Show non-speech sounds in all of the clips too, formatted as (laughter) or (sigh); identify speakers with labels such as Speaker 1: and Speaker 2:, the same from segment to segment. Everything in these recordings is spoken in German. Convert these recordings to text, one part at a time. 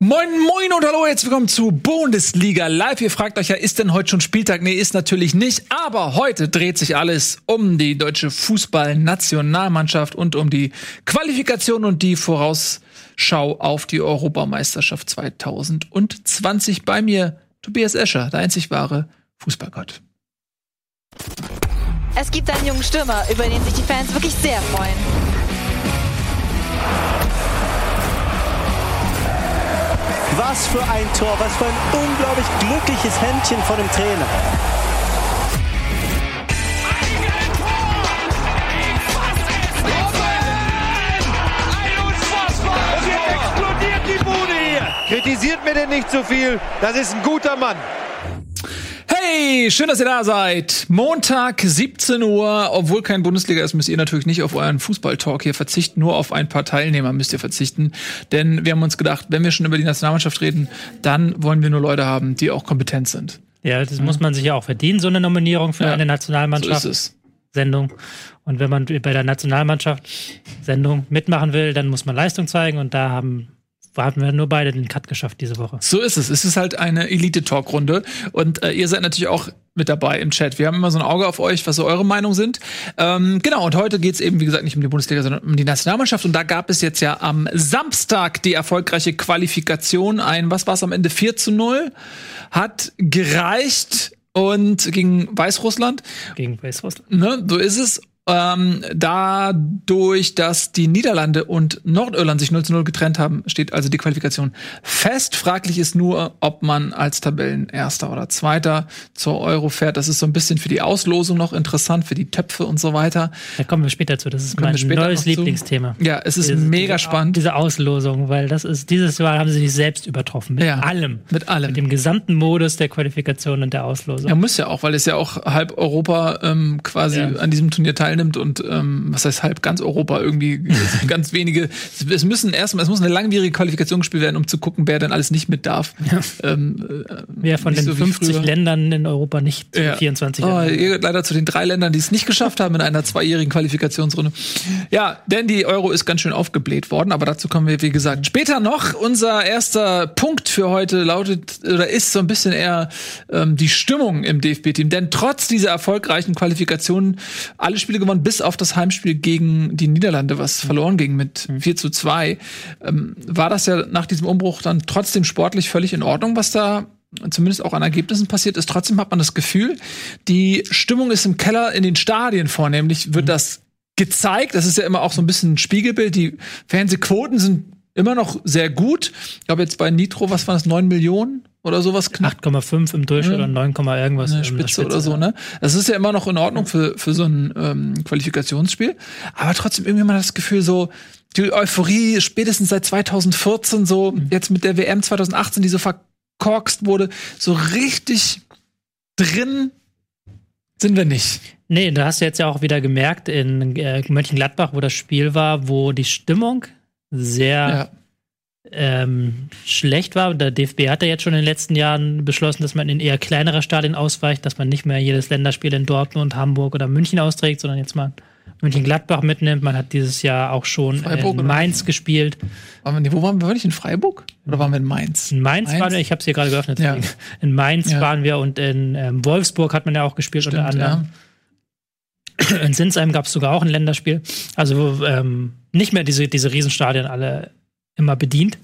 Speaker 1: Moin, moin und hallo, jetzt willkommen zu Bundesliga Live. Ihr fragt euch ja, ist denn heute schon Spieltag? Nee, ist natürlich nicht. Aber heute dreht sich alles um die deutsche Fußballnationalmannschaft und um die Qualifikation und die Vorausschau auf die Europameisterschaft 2020. Bei mir Tobias Escher, der einzig wahre Fußballgott.
Speaker 2: Es gibt einen jungen Stürmer, über den sich die Fans wirklich sehr freuen.
Speaker 3: Was für ein Tor, was für ein unglaublich glückliches Händchen von dem Trainer.
Speaker 4: Kritisiert mir denn nicht so viel. Das ist ein guter Mann.
Speaker 1: Hey, schön, dass ihr da seid. Montag, 17 Uhr. Obwohl kein Bundesliga ist, müsst ihr natürlich nicht auf euren Fußballtalk hier verzichten. Nur auf ein paar Teilnehmer müsst ihr verzichten. Denn wir haben uns gedacht, wenn wir schon über die Nationalmannschaft reden, dann wollen wir nur Leute haben, die auch kompetent sind.
Speaker 5: Ja, das muss man sich ja auch verdienen, so eine Nominierung für
Speaker 1: Ja,
Speaker 5: eine Nationalmannschaft.
Speaker 1: So ist es.
Speaker 5: Sendung. Und wenn man bei der Nationalmannschaft Sendung mitmachen will, dann muss man Leistung zeigen und da haben haben wir nur beide den Cut geschafft diese Woche.
Speaker 1: So ist es. Es ist halt eine Elite-Talk-Runde. Und äh, ihr seid natürlich auch mit dabei im Chat. Wir haben immer so ein Auge auf euch, was so eure Meinungen sind. Ähm, genau, und heute geht's eben, wie gesagt, nicht um die Bundesliga, sondern um die Nationalmannschaft. Und da gab es jetzt ja am Samstag die erfolgreiche Qualifikation. Ein, was war es am Ende? 4 zu 0. Hat gereicht und gegen Weißrussland.
Speaker 5: Gegen Weißrussland.
Speaker 1: Ne, so ist es. Ähm, dadurch, dass die Niederlande und Nordirland sich 0 zu 0 getrennt haben, steht also die Qualifikation fest. Fraglich ist nur, ob man als Tabellenerster oder Zweiter zur Euro fährt. Das ist so ein bisschen für die Auslosung noch interessant, für die Töpfe und so weiter.
Speaker 5: Da kommen wir später zu. Das ist mein neues. Lieblingsthema.
Speaker 1: Ja, es ist
Speaker 5: Diese-
Speaker 1: mega
Speaker 5: diese,
Speaker 1: spannend.
Speaker 5: Diese Auslosung, weil das ist, dieses Mal haben sie sich selbst übertroffen. Mit
Speaker 1: Ja,
Speaker 5: allem.
Speaker 1: mit allem.
Speaker 5: Mit dem gesamten Modus der Qualifikation und der Auslosung.
Speaker 1: Er muss ja auch, weil es ja auch halb Europa ähm, quasi
Speaker 5: Ja.
Speaker 1: an diesem Turnier teilnimmt und ähm, was heißt halb ganz Europa irgendwie (laughs) ganz wenige. Es müssen erstmal, es muss eine langwierige Qualifikation gespielt werden, um zu gucken, wer dann alles nicht mit darf. Ähm, äh,
Speaker 5: Wer von den
Speaker 1: so wie
Speaker 5: 50
Speaker 1: früher.
Speaker 5: Ländern in Europa nicht
Speaker 1: Ja.
Speaker 5: 24
Speaker 1: Oh, ihr gehört leider zu den drei Ländern, die es nicht geschafft haben in einer zweijährigen Qualifikationsrunde. Ja, denn die Euro ist ganz schön aufgebläht worden, aber dazu kommen wir, wie gesagt, später noch. Unser erster Punkt für heute lautet oder ist so ein bisschen eher ähm, die Stimmung im DFB-Team. Denn trotz dieser erfolgreichen Qualifikationen alle Spiele gewonnen, bis auf das Heimspiel gegen die Niederlande, was verloren ging mit 4 zu 2, ähm, war das ja nach diesem Umbruch dann trotzdem sportlich völlig in Ordnung, was da zumindest auch an Ergebnissen passiert ist. Trotzdem hat man das Gefühl, die Stimmung ist im Keller in den Stadien vornehmlich, wird das gezeigt. Das ist ja immer auch so ein bisschen ein Spiegelbild. Die Fernsehquoten sind immer noch sehr gut. Ich glaube jetzt bei Nitro, was waren das, 9 Millionen oder sowas knapp?
Speaker 5: 8,5 im Durchschnitt
Speaker 1: Ja.
Speaker 5: und 9, irgendwas
Speaker 1: eine
Speaker 5: in der
Speaker 1: Spitze, oder so, ne? Das ist ja immer noch in Ordnung für, für so ein ähm, Qualifikationsspiel. Aber trotzdem irgendwie mal das Gefühl so, die Euphorie spätestens seit 2014 so,
Speaker 5: Mhm.
Speaker 1: jetzt mit der WM 2018, die so verkorkst wurde, so richtig drin sind wir nicht.
Speaker 5: Nee, da hast du jetzt ja auch wieder gemerkt in äh, Mönchengladbach, wo das Spiel war, wo die Stimmung sehr
Speaker 1: Ja.
Speaker 5: Ähm, schlecht war. Der DFB hat ja jetzt schon in den letzten Jahren beschlossen, dass man in eher kleinere Stadien ausweicht, dass man nicht mehr jedes Länderspiel in Dortmund, Hamburg oder München austrägt, sondern jetzt mal Mönchengladbach mitnimmt. Man hat dieses Jahr auch schon
Speaker 1: Freiburg
Speaker 5: in
Speaker 1: oder?
Speaker 5: Mainz gespielt.
Speaker 1: Waren wir, wo waren wir? Waren wir nicht in Freiburg? Oder waren wir in Mainz?
Speaker 5: In Mainz,
Speaker 1: Mainz?
Speaker 5: waren wir, ich habe es hier gerade geöffnet.
Speaker 1: Ja.
Speaker 5: In Mainz
Speaker 1: Ja.
Speaker 5: waren wir und in ähm, Wolfsburg hat man ja auch gespielt unter
Speaker 1: Stimmt,
Speaker 5: anderem. In Sinsheim gab es sogar auch ein Länderspiel. Also ähm, nicht mehr diese, diese Riesenstadien alle immer bedient.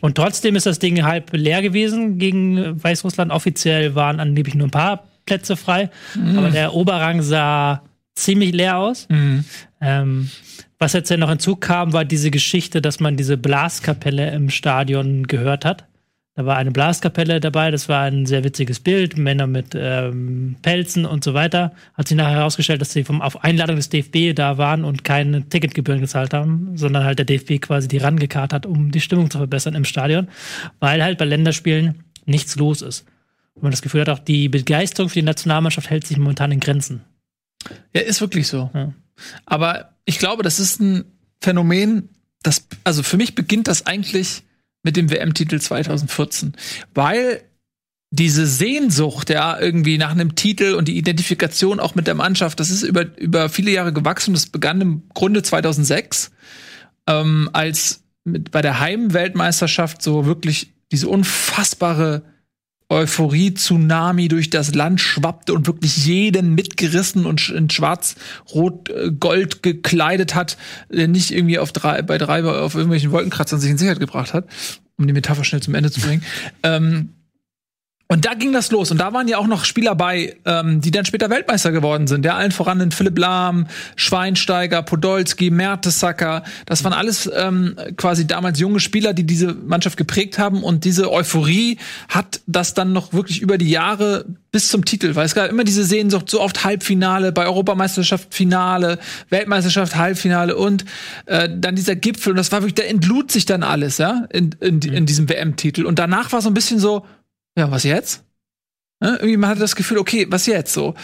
Speaker 5: Und trotzdem ist das Ding halb leer gewesen gegen Weißrussland. Offiziell waren angeblich nur ein paar Plätze frei. Aber der Oberrang sah ziemlich leer aus.
Speaker 1: Mhm.
Speaker 5: Ähm, was jetzt ja noch hinzukam, war diese Geschichte, dass man diese Blaskapelle im Stadion gehört hat. Da war eine Blaskapelle dabei, das war ein sehr witziges Bild, Männer mit ähm, Pelzen und so weiter. Hat sich nachher herausgestellt, dass sie vom, auf Einladung des DFB da waren und keine Ticketgebühren gezahlt haben, sondern halt der DFB quasi die rangekarrt hat, um die Stimmung zu verbessern im Stadion, weil halt bei Länderspielen nichts los ist. Und man das Gefühl hat, auch die Begeisterung für die Nationalmannschaft hält sich momentan in Grenzen.
Speaker 1: Ja, ist wirklich so.
Speaker 5: Ja.
Speaker 1: Aber ich glaube, das ist ein Phänomen, das, also für mich beginnt das eigentlich mit dem WM-Titel 2014. Weil diese Sehnsucht, ja, irgendwie nach einem Titel und die Identifikation auch mit der Mannschaft, das ist über, über viele Jahre gewachsen. Das begann im Grunde 2006, ähm, als mit, bei der Heimweltmeisterschaft so wirklich diese unfassbare Euphorie-Tsunami durch das Land schwappte und wirklich jeden mitgerissen und in schwarz-rot-gold gekleidet hat, der nicht irgendwie auf drei, bei drei auf irgendwelchen Wolkenkratzern sich in Sicherheit gebracht hat, um die Metapher schnell zum Ende zu bringen. ähm, und da ging das los. Und da waren ja auch noch Spieler bei, ähm, die dann später Weltmeister geworden sind. Ja, allen voran den Philipp Lahm, Schweinsteiger, Podolski, Mertesacker. Das waren alles ähm, quasi damals junge Spieler, die diese Mannschaft geprägt haben. Und diese Euphorie hat das dann noch wirklich über die Jahre bis zum Titel, weil es gab immer diese Sehnsucht, so oft Halbfinale, bei Europameisterschaft Finale, Weltmeisterschaft Halbfinale und äh, dann dieser Gipfel. Und das war wirklich, da entlud sich dann alles, ja, in, in, in diesem WM-Titel. Und danach war so ein bisschen so, ja, was jetzt? Ne? Irgendwie man hatte das Gefühl, okay, was jetzt so?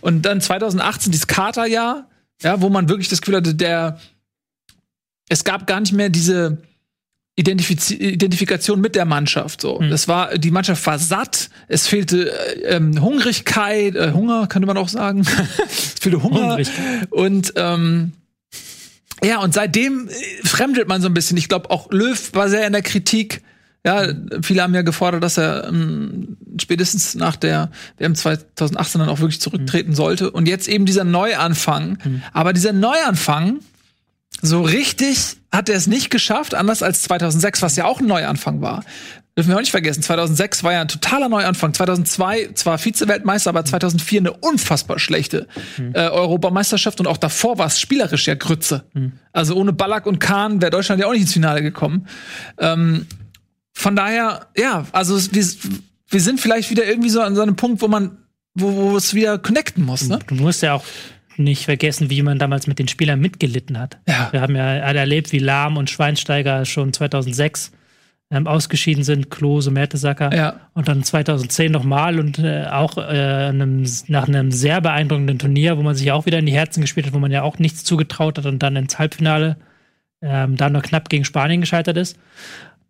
Speaker 1: Und dann 2018 dieses Katerjahr, ja, wo man wirklich das Gefühl hatte, der es gab gar nicht mehr diese Identifiz Identifikation mit der Mannschaft. So,
Speaker 5: Hm.
Speaker 1: das war die Mannschaft war satt. Es fehlte äh, ähm, Hungrigkeit, äh, Hunger könnte man auch sagen. (laughs) es fehlte Hunger und ähm, ja, und seitdem äh, fremdelt man so ein bisschen. Ich glaube, auch Löw war sehr in der Kritik. Ja, viele haben ja gefordert, dass er ähm, spätestens nach der WM 2018 dann auch wirklich zurücktreten sollte. Und jetzt eben dieser Neuanfang. Aber dieser Neuanfang, so richtig hat er es nicht geschafft, anders als 2006, was ja auch ein Neuanfang war. Dürfen wir auch nicht vergessen, 2006 war ja ein totaler Neuanfang. 2002 zwar Vize-Weltmeister, aber 2004 eine unfassbar schlechte äh, Europameisterschaft und auch davor war es spielerisch ja Grütze. Also ohne Ballack und Kahn wäre Deutschland ja auch nicht ins Finale gekommen. Ähm, von daher, ja, also wir, wir sind vielleicht wieder irgendwie so an so einem Punkt, wo man, wo, wo es wieder connecten muss, ne?
Speaker 5: Du musst ja auch nicht vergessen, wie man damals mit den Spielern mitgelitten hat.
Speaker 1: Ja.
Speaker 5: Wir haben ja alle erlebt, wie Lahm und Schweinsteiger schon 2006 ähm, ausgeschieden sind, Klose, Mertesacker.
Speaker 1: Ja.
Speaker 5: Und dann 2010 nochmal und äh, auch äh, einem, nach einem sehr beeindruckenden Turnier, wo man sich auch wieder in die Herzen gespielt hat, wo man ja auch nichts zugetraut hat und dann ins Halbfinale ähm, da nur knapp gegen Spanien gescheitert ist.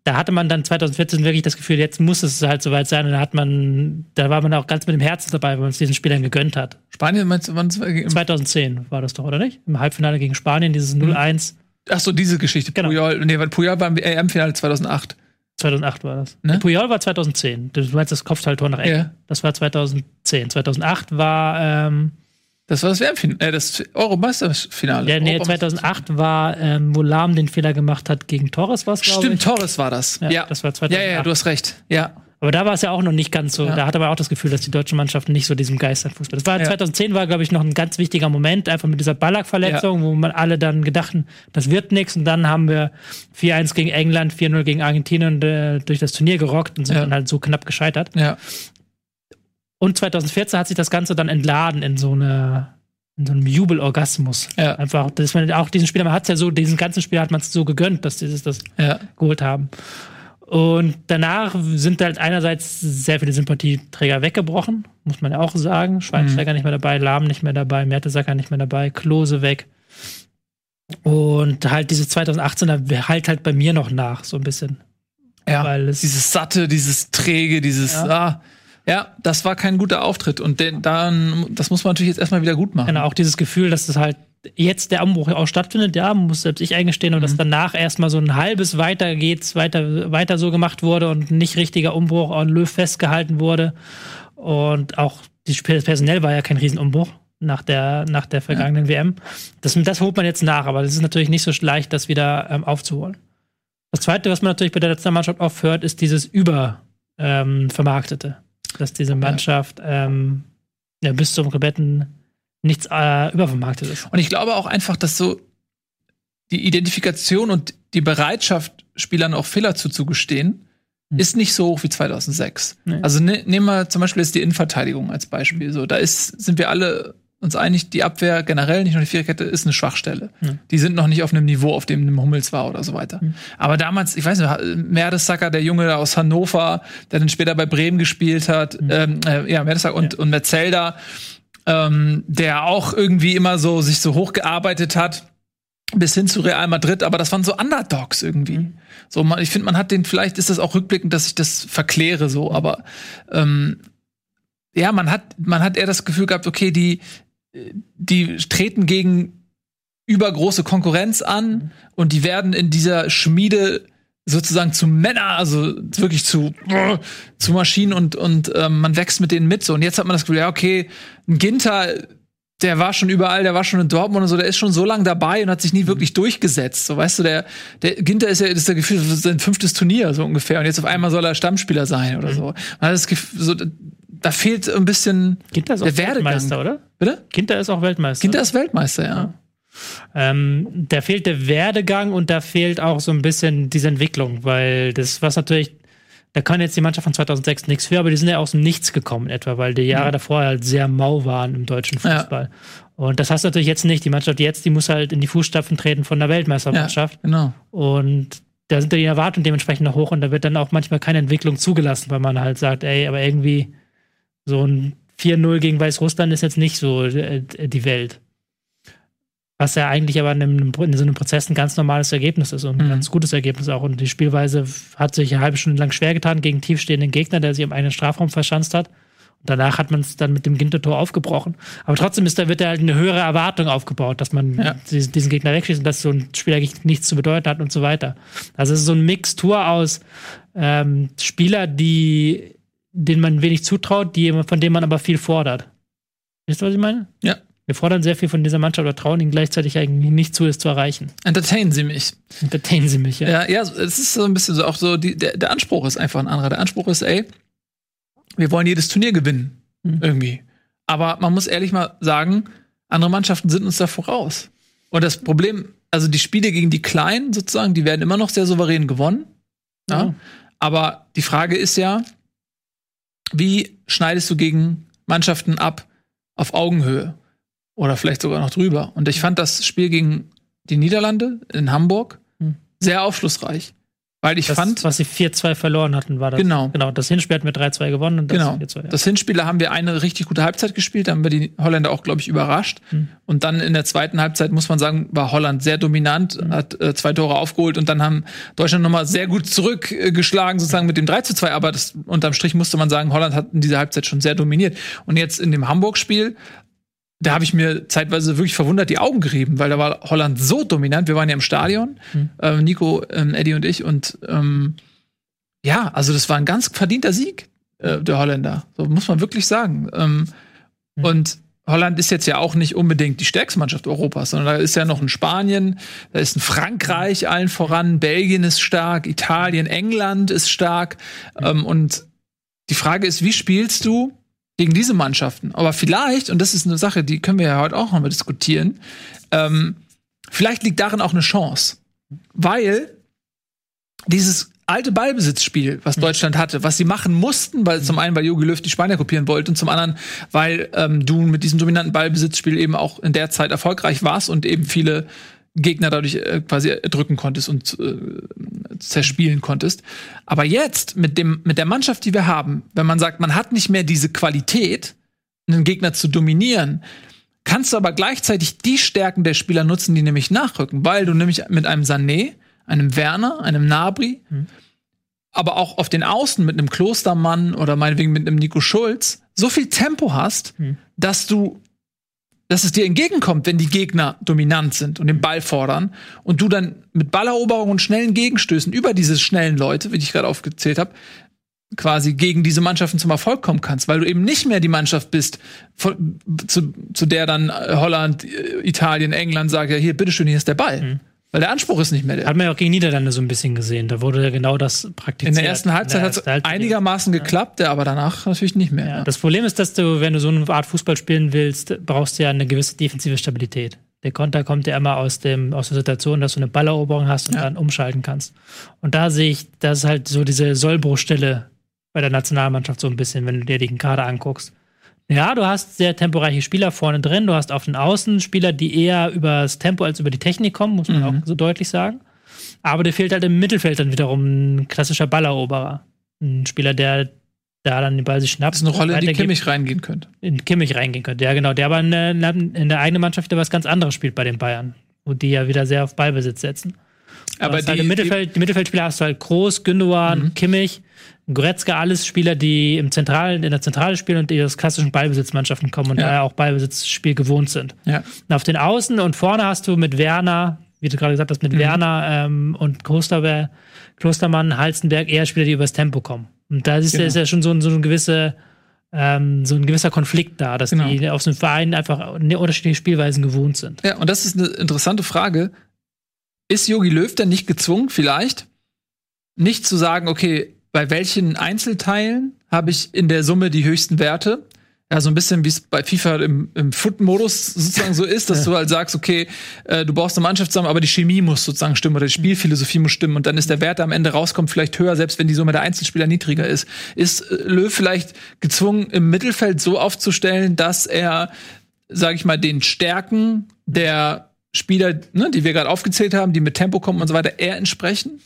Speaker 5: Da hatte man dann 2014 wirklich das Gefühl, jetzt muss es halt soweit sein. Und da hat man, da war man auch ganz mit dem Herzen dabei, weil man es diesen Spielern gegönnt hat.
Speaker 1: Spanien meinst du, wann
Speaker 5: 2010 war das doch, oder nicht? Im Halbfinale gegen Spanien, dieses 0-1.
Speaker 1: Ach so, diese Geschichte.
Speaker 5: Genau.
Speaker 1: Puyol, nee, Puyol war im EM-Finale 2008.
Speaker 5: 2008 war das.
Speaker 1: Ne?
Speaker 5: Puyol war 2010. Du meinst das Kopfballtor nach Ecken.
Speaker 1: Ja.
Speaker 5: Das war 2010. 2008 war, ähm,
Speaker 1: Das war das WM-Finale, äh, das Euromeisterfinale.
Speaker 5: ja, nee,
Speaker 1: Europameister-
Speaker 5: 2008 war, ähm, wo Lahm den Fehler gemacht hat gegen Torres, was glaube
Speaker 1: Stimmt,
Speaker 5: ich.
Speaker 1: Torres war das.
Speaker 5: Ja,
Speaker 1: Ja,
Speaker 5: das war
Speaker 1: Ja,
Speaker 5: 2008.
Speaker 1: ja, du hast recht. Ja.
Speaker 5: Aber da war es ja auch noch nicht ganz so.
Speaker 1: Ja.
Speaker 5: Da hatte man auch das Gefühl, dass die deutsche Mannschaft nicht so diesem Geist an Fußball. Das war
Speaker 1: Ja.
Speaker 5: 2010 war, glaube ich, noch ein ganz wichtiger Moment, einfach mit dieser Ballack-Verletzung, wo man alle dann gedachten, das wird nichts. Und dann haben wir 4-1 gegen England, 4-0 gegen Argentinien äh, durch das Turnier gerockt und sind
Speaker 1: Ja.
Speaker 5: dann halt so knapp gescheitert.
Speaker 1: Ja.
Speaker 5: Und 2014 hat sich das Ganze dann entladen in so eine in so einem Jubelorgasmus.
Speaker 1: Ja.
Speaker 5: Einfach, dass man auch diesen Spieler, man hat es ja so, diesen ganzen Spieler hat man es so gegönnt, dass die das
Speaker 1: Ja.
Speaker 5: geholt haben. Und danach sind halt einerseits sehr viele Sympathieträger weggebrochen, muss man ja auch sagen. Schweinsteiger nicht mehr dabei, Lahm nicht mehr dabei, Mertesacker nicht mehr dabei, Klose weg. Und halt dieses 2018er halt halt bei mir noch nach, so ein bisschen.
Speaker 1: Ja.
Speaker 5: Weil es-
Speaker 1: dieses satte, dieses träge, dieses,
Speaker 5: Ja.
Speaker 1: ah, ja, das war kein guter Auftritt. Und den, dann, das muss man natürlich jetzt erstmal wieder gut machen.
Speaker 5: Genau, auch dieses Gefühl, dass es halt jetzt der Umbruch auch stattfindet, ja, muss selbst ich eingestehen, und dass danach erstmal so ein halbes weiter geht's, weiter, weiter so gemacht wurde und nicht richtiger Umbruch an Löw festgehalten wurde. Und auch Sp- personell war ja kein Riesenumbruch nach der, nach der vergangenen WM. Das, das holt man jetzt nach, aber das ist natürlich nicht so leicht, das wieder ähm, aufzuholen. Das zweite, was man natürlich bei der Nationalmannschaft oft hört, ist dieses Über ähm. Dass diese Mannschaft ähm, ja, bis zum kompletten nichts äh, übervermarktet ist.
Speaker 1: Und ich glaube auch einfach, dass so die Identifikation und die Bereitschaft, Spielern auch Fehler zuzugestehen, ist nicht so hoch wie 2006.
Speaker 5: Nee.
Speaker 1: Also ne, nehmen wir zum Beispiel jetzt die Innenverteidigung als Beispiel. So, da ist, sind wir alle uns einig, die Abwehr generell, nicht nur die Viererkette, ist eine Schwachstelle. Die sind noch nicht auf einem Niveau, auf dem ein Hummels war oder so weiter. Aber damals, ich weiß nicht, Mertesacker, der Junge aus Hannover, der dann später bei Bremen gespielt hat, ähm, äh, ja, Mertesacker und, und Metzelder, ähm, der auch irgendwie immer so sich so hochgearbeitet hat bis hin zu Real Madrid, aber das waren so Underdogs irgendwie. So, man, ich finde, man hat den, vielleicht ist das auch rückblickend, dass ich das verkläre so, aber ähm, ja, man hat, man hat eher das Gefühl gehabt, okay, die, die treten gegen übergroße Konkurrenz an und die werden in dieser Schmiede sozusagen zu Männer, also wirklich zu, zu Maschinen und, und ähm, man wächst mit denen mit. So. Und jetzt hat man das Gefühl, ja, okay, ein Ginter, der war schon überall, der war schon in Dortmund und so, der ist schon so lange dabei und hat sich nie wirklich durchgesetzt. So, weißt du, der, der Ginter ist ja, das ist der Gefühl, das ist sein fünftes Turnier, so ungefähr. Und jetzt auf einmal soll er Stammspieler sein oder so. Man hat das Gefühl, so, da fehlt ein bisschen
Speaker 5: Ginter ist auch
Speaker 1: der Werdegang.
Speaker 5: Weltmeister, oder?
Speaker 1: Bitte?
Speaker 5: Ginter ist auch Weltmeister.
Speaker 1: Ginter ist Weltmeister, ja.
Speaker 5: Ähm, da fehlt der Werdegang und da fehlt auch so ein bisschen diese Entwicklung, weil das, was natürlich, da kann jetzt die Mannschaft von 2006 nichts für, aber die sind ja aus dem Nichts gekommen etwa, weil die Jahre davor halt sehr mau waren im deutschen
Speaker 1: Ja.
Speaker 5: Fußball. Und das hast du natürlich jetzt nicht. Die Mannschaft jetzt, die muss halt in die Fußstapfen treten von der
Speaker 1: Ja,
Speaker 5: Weltmeistermannschaft.
Speaker 1: genau.
Speaker 5: Und da sind die Erwartungen dementsprechend noch hoch und da wird dann auch manchmal keine Entwicklung zugelassen, weil man halt sagt, ey, aber irgendwie so ein 4-0 gegen Weißrussland ist jetzt nicht so äh, die Welt. Was ja eigentlich aber in, einem, in so einem Prozess ein ganz normales Ergebnis ist und ein
Speaker 1: Mhm.
Speaker 5: ganz gutes Ergebnis auch. Und die Spielweise hat sich eine halbe Stunde lang schwer getan gegen tiefstehenden Gegner, der sich im eigenen Strafraum verschanzt hat. Und danach hat man es dann mit dem Gintertor aufgebrochen. Aber trotzdem ist da wird da halt eine höhere Erwartung aufgebaut, dass man
Speaker 1: Ja.
Speaker 5: diesen, diesen Gegner wegschießt und dass so ein Spiel eigentlich nichts zu bedeuten hat und so weiter. Also es ist so ein Mixtur aus ähm, Spieler, die denen man wenig zutraut, die, von denen man aber viel fordert. Wisst ihr, was ich meine?
Speaker 1: Ja.
Speaker 5: Wir fordern sehr viel von dieser Mannschaft oder trauen ihnen gleichzeitig eigentlich nicht zu, es zu erreichen.
Speaker 1: Entertainen Sie mich.
Speaker 5: Entertainen sie mich, ja.
Speaker 1: Ja, ja, es ist so ein bisschen so auch so, die, der, der Anspruch ist einfach ein anderer. Der Anspruch ist, ey, wir wollen jedes Turnier gewinnen.
Speaker 5: Mhm.
Speaker 1: Irgendwie. Aber man muss ehrlich mal sagen, andere Mannschaften sind uns da voraus. Und das Problem, also die Spiele gegen die Kleinen sozusagen, die werden immer noch sehr souverän gewonnen. Ja.
Speaker 5: Ja.
Speaker 1: Aber die Frage ist ja, wie schneidest du gegen Mannschaften ab auf Augenhöhe? Oder vielleicht sogar noch drüber. Und ich fand das Spiel gegen die Niederlande in Hamburg
Speaker 5: Hm.
Speaker 1: sehr aufschlussreich. Weil ich
Speaker 5: Das,
Speaker 1: fand,
Speaker 5: was sie 4-2 verloren hatten, war das.
Speaker 1: Genau.
Speaker 5: Genau, das Hinspiel hatten wir 3-2 gewonnen und das
Speaker 1: genau,
Speaker 5: 4-2. Ja.
Speaker 1: das Hinspiel, da haben wir eine richtig gute Halbzeit gespielt, da haben wir die Holländer auch, glaube ich, überrascht.
Speaker 5: Hm.
Speaker 1: Und dann in der zweiten Halbzeit, muss man sagen, war Holland sehr dominant,
Speaker 5: Hm.
Speaker 1: hat äh, zwei Tore aufgeholt und dann haben Deutschland nochmal sehr gut zurückgeschlagen, sozusagen mit dem 3 zu 2. Aber das, unterm Strich musste man sagen, Holland hat in dieser Halbzeit schon sehr dominiert. Und jetzt in dem Hamburg-Spiel, da habe ich mir zeitweise wirklich verwundert die Augen gerieben, weil da war Holland so dominant. Wir waren ja im Stadion,
Speaker 5: Hm.
Speaker 1: äh, Nico, ähm, Eddie und ich. Und ähm, ja, also das war ein ganz verdienter Sieg äh, der Holländer. So muss man wirklich sagen. Ähm,
Speaker 5: Hm.
Speaker 1: Und Holland ist jetzt ja auch nicht unbedingt die stärkste Mannschaft Europas, sondern da ist ja noch ein Spanien, da ist ein Frankreich allen voran, Belgien ist stark, Italien, England ist stark. Ähm, und die Frage ist, wie spielst du gegen diese Mannschaften? Aber vielleicht, und das ist eine Sache, die können wir ja heute auch noch mal diskutieren, ähm, vielleicht liegt darin auch eine Chance. Weil dieses alte Ballbesitzspiel, was Deutschland hatte, was sie machen mussten, weil zum einen, weil Jogi Löw die Spanier kopieren wollte und zum anderen, weil ähm, du mit diesem dominanten Ballbesitzspiel eben auch in der Zeit erfolgreich warst und eben viele Gegner dadurch äh, quasi erdrücken konntest und äh, zerspielen konntest. Aber jetzt mit dem mit der Mannschaft, die wir haben, wenn man sagt, man hat nicht mehr diese Qualität, einen Gegner zu dominieren, kannst du aber gleichzeitig die Stärken der Spieler nutzen, die nämlich nachrücken, weil du nämlich mit einem Sané, einem Werner, einem Nabri, aber auch auf den Außen mit einem Klostermann oder meinetwegen mit einem Nico Schulz so viel Tempo hast, dass du dass es dir entgegenkommt, wenn die Gegner dominant sind und den Ball fordern und du dann mit Balleroberung und schnellen Gegenstößen über diese schnellen Leute, wie ich gerade aufgezählt habe, quasi gegen diese Mannschaften zum Erfolg kommen kannst, weil du eben nicht mehr die Mannschaft bist, von, zu, zu der dann Holland, äh, Italien, England sagt, ja hier, bitteschön, hier ist der Ball. Weil der Anspruch ist nicht mehr der.
Speaker 5: Hat man ja auch gegen Niederlande so ein bisschen gesehen. Da wurde ja genau das praktiziert.
Speaker 1: In der ersten Halbzeit hat es einigermaßen geklappt, ja, aber danach natürlich nicht mehr.
Speaker 5: Ja, das Problem ist, dass du, wenn du so eine Art Fußball spielen willst, brauchst du ja eine gewisse defensive Stabilität. Der Konter kommt ja immer aus, dem, aus der Situation, dass du eine Balleroberung hast und
Speaker 1: Ja.
Speaker 5: dann umschalten kannst. Und da sehe ich, das ist halt so diese Sollbruchstelle bei der Nationalmannschaft so ein bisschen, wenn du dir den Kader anguckst. Ja, du hast sehr temporeiche Spieler vorne drin, du hast auf den Außen Spieler, die eher über das Tempo als über die Technik kommen, muss man auch so deutlich sagen. Aber dir fehlt halt im Mittelfeld dann wiederum ein klassischer Balleroberer. Ein Spieler, der da dann den Ball sich schnappt.
Speaker 1: Das ist eine Rolle, in die Kimmich reingehen könnte.
Speaker 5: in Kimmich reingehen könnte. Ja, genau. Der aber in, der- in der eigenen Mannschaft wieder was ganz anderes spielt bei den Bayern. Wo die ja wieder sehr auf Ballbesitz setzen.
Speaker 1: Aber
Speaker 5: hast halt
Speaker 1: die,
Speaker 5: im Mittelfeld, die Mittelfeldspieler hast du halt Groß, Gündogan, Kimmich, Goretzka, alles Spieler, die im Zentralen, in der Zentrale spielen und die aus klassischen Ballbesitzmannschaften kommen und
Speaker 1: Ja.
Speaker 5: daher auch Ballbesitzspiel gewohnt sind.
Speaker 1: ja.
Speaker 5: Und auf den Außen und vorne hast du mit Werner, wie du gerade gesagt hast, mit
Speaker 1: Mhm.
Speaker 5: Werner ähm, und Klosterberg, Klostermann, Halstenberg eher Spieler, die übers Tempo kommen. Und da ist, ja-
Speaker 1: Genau.
Speaker 5: ist ja schon so, ein- so ein gewisse ähm, so ein gewisser Konflikt da, dass
Speaker 1: Genau.
Speaker 5: die aus dem Verein einfach unterschiedliche Spielweisen gewohnt sind.
Speaker 1: Ja, und das ist eine interessante Frage. Ist Jogi Löw denn nicht gezwungen, vielleicht, nicht zu sagen, okay, bei welchen Einzelteilen habe ich in der Summe die höchsten Werte? Ja, so ein bisschen wie es bei FIFA im, im Foot-Modus sozusagen so ist, dass du halt sagst, okay, äh, du brauchst eine Mannschaft zusammen, aber die Chemie muss sozusagen stimmen oder die Spielphilosophie muss stimmen und dann ist der Wert, der am Ende rauskommt, vielleicht höher, selbst wenn die Summe der Einzelspieler niedriger ist. Ist äh, Löw vielleicht gezwungen, im Mittelfeld so aufzustellen, dass er, sage ich mal, den Stärken der Spieler, ne, die wir gerade aufgezählt haben, die mit Tempo kommen und so weiter, eher entsprechen?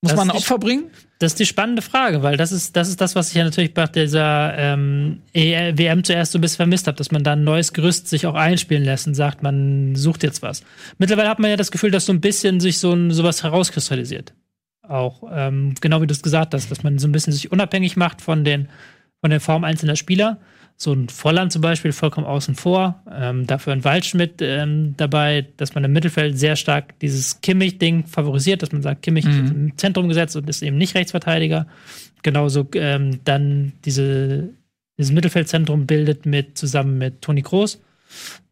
Speaker 1: Muss
Speaker 5: Das
Speaker 1: man ein Opfer bringen?
Speaker 5: Das ist die spannende Frage, weil das ist das, ist das was ich ja natürlich bei dieser ähm, E- WM zuerst so ein bisschen vermisst habe, dass man da ein neues Gerüst sich auch einspielen lässt und sagt, man sucht jetzt was. Mittlerweile hat man ja das Gefühl, dass so ein bisschen sich so ein, sowas herauskristallisiert. Auch ähm, genau wie du es gesagt hast, dass man so ein bisschen sich unabhängig macht von den von der Form einzelner Spieler. So ein Volland zum Beispiel vollkommen außen vor. Ähm, dafür ein Waldschmidt ähm, dabei, dass man im Mittelfeld sehr stark dieses Kimmich-Ding favorisiert, dass man sagt, Kimmich ist im Zentrum gesetzt und ist eben nicht Rechtsverteidiger. Genauso ähm, dann diese, dieses Mittelfeldzentrum bildet mit zusammen mit Toni Kroos,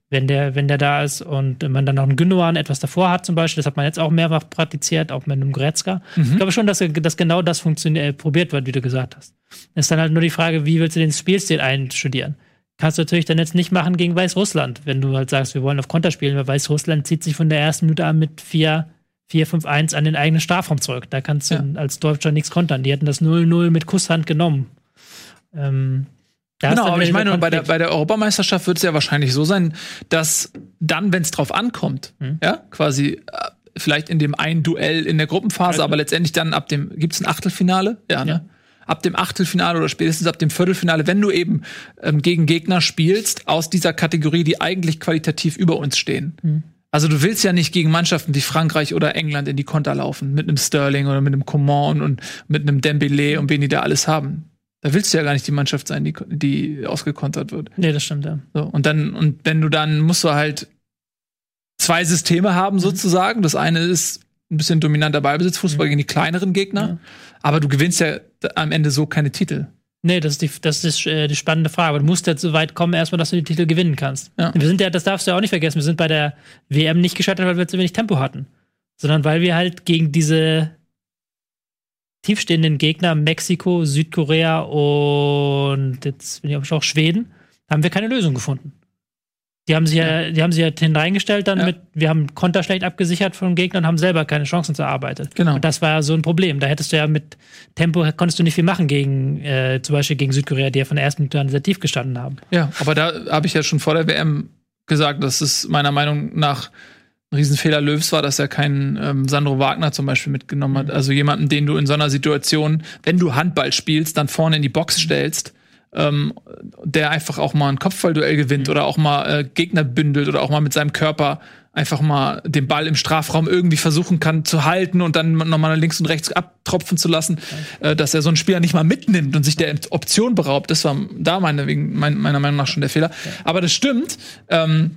Speaker 5: wenn der, wenn der da ist und man dann noch einen Gündogan etwas davor hat zum Beispiel, das hat man jetzt auch mehrfach praktiziert, auch mit einem Goretzka. Ich glaube schon, dass, dass genau das funktioniert, äh, probiert wird, wie du gesagt hast. Ist dann halt nur die Frage, wie willst du den Spielstil einstudieren? Kannst du natürlich dann jetzt nicht machen gegen Weißrussland, wenn du halt sagst, wir wollen auf Konter spielen, weil Weißrussland zieht sich von der ersten Minute an mit 4, 4-5-1 an den eigenen Strafraum zurück. Da kannst du
Speaker 1: Ja.
Speaker 5: als Deutscher nichts kontern. Die hätten das 0-0 mit Kusshand genommen. Ähm, da
Speaker 1: Genau, aber ich meine, bei der, bei der Europameisterschaft wird es ja wahrscheinlich so sein, dass dann, wenn es drauf ankommt,
Speaker 5: Hm.
Speaker 1: ja, quasi äh, vielleicht in dem einen Duell in der Gruppenphase,
Speaker 5: Ja.
Speaker 1: aber letztendlich dann ab dem, gibt's ein Achtelfinale? Ja, ne?
Speaker 5: Ja.
Speaker 1: Ab dem Achtelfinale oder spätestens ab dem Viertelfinale, wenn du eben ähm, gegen Gegner spielst aus dieser Kategorie, die eigentlich qualitativ über uns stehen.
Speaker 5: Hm.
Speaker 1: Also du willst ja nicht gegen Mannschaften wie Frankreich oder England in die Konter laufen, mit einem Sterling oder mit einem Coman und mit einem Dembélé und wen die da alles haben. Da willst du ja gar nicht die Mannschaft sein, die, die ausgekontert wird.
Speaker 5: Nee, das stimmt, ja.
Speaker 1: So, und dann, und wenn du dann musst du halt zwei Systeme haben, sozusagen. Das eine ist ein bisschen dominanter Ballbesitz, Fußball gegen die kleineren Gegner.
Speaker 5: Ja.
Speaker 1: Aber du gewinnst ja am Ende so keine Titel.
Speaker 5: Nee, das ist die, das ist äh, die spannende Frage. Aber du musst jetzt so weit kommen, erstmal, dass du die Titel gewinnen kannst.
Speaker 1: Ja.
Speaker 5: Wir sind ja, das darfst du ja auch nicht vergessen, wir sind bei der WM nicht gescheitert, weil wir zu wenig Tempo hatten. Sondern weil wir halt gegen diese tiefstehenden Gegner, Mexiko, Südkorea und jetzt bin ich auch Schweden, haben wir keine Lösung gefunden. Die haben sich ja, die haben sich ja hineingestellt dann
Speaker 1: Ja.
Speaker 5: mit, wir haben Konter schlecht abgesichert von Gegnern und haben selber keine Chancen erarbeitet.
Speaker 1: Genau.
Speaker 5: Und das war ja so ein Problem. Da hättest du ja mit Tempo konntest du nicht viel machen gegen, äh, zum Beispiel gegen Südkorea, die ja von der ersten Minute an sehr tief gestanden haben.
Speaker 1: Ja, aber da habe ich ja schon vor der WM gesagt, dass es meiner Meinung nach ein Riesenfehler Löws war, dass er keinen ähm, Sandro Wagner zum Beispiel mitgenommen hat. Also jemanden, den du in so einer Situation, wenn du Handball spielst, dann vorne in die Box stellst, ähm, der einfach auch mal ein Kopfballduell gewinnt oder auch mal äh, Gegner bündelt oder auch mal mit seinem Körper einfach mal den Ball im Strafraum irgendwie versuchen kann zu halten und dann nochmal links und rechts abtropfen zu lassen, äh, dass er so einen Spieler nicht mal mitnimmt und sich der Option beraubt. Das war da meine, wegen, mein, meiner Meinung nach schon der Fehler. Aber das stimmt. Ähm,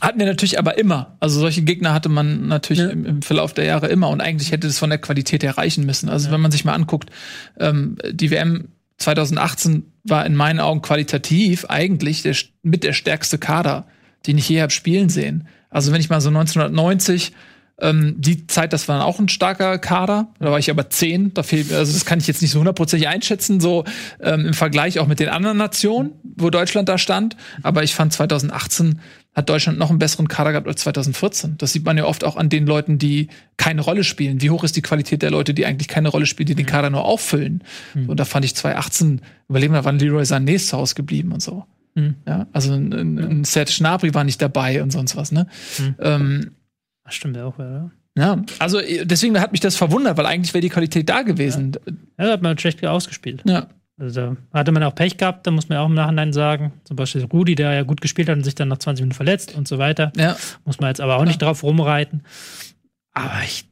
Speaker 1: hatten wir natürlich aber immer. Also solche Gegner hatte man natürlich
Speaker 5: Ja.
Speaker 1: im, im Verlauf der Jahre immer und eigentlich hätte es von der Qualität her reichen müssen. Also wenn man sich mal anguckt, ähm, die WM 2018 war in meinen Augen qualitativ eigentlich der, mit der stärkste Kader, den ich je habe spielen sehen. Also wenn ich mal so 1990 ähm, die Zeit, das war auch ein starker Kader. Da war ich aber zehn. Da fehlt, also das kann ich jetzt nicht so hundertprozentig einschätzen, so ähm, im Vergleich auch mit den anderen Nationen, wo Deutschland da stand. Aber ich fand 2018 hat Deutschland noch einen besseren Kader gehabt als 2014. Das sieht man ja oft auch an den Leuten, die keine Rolle spielen. Wie hoch ist die Qualität der Leute, die eigentlich keine Rolle spielen, die den Kader nur auffüllen? Und da fand ich 2018, überlegen wir, wann Leroy Sané zu Hause geblieben und so.
Speaker 5: Mhm.
Speaker 1: Ja, also ein, ein, ein Serge Gnabry war nicht dabei und sonst was, ne? Ähm,
Speaker 5: Das stimmt ja auch, oder?
Speaker 1: ja, also äh, deswegen hat mich das verwundert, weil eigentlich wäre die Qualität da gewesen.
Speaker 5: Ja, da hat man schlecht ausgespielt.
Speaker 1: Ja.
Speaker 5: Also da hatte man auch Pech gehabt, da muss man ja auch im Nachhinein sagen. Zum Beispiel Rudi, der ja gut gespielt hat und sich dann nach 20 Minuten verletzt und so weiter.
Speaker 1: Ja.
Speaker 5: Muss man jetzt aber auch nicht drauf rumreiten. Aber ich,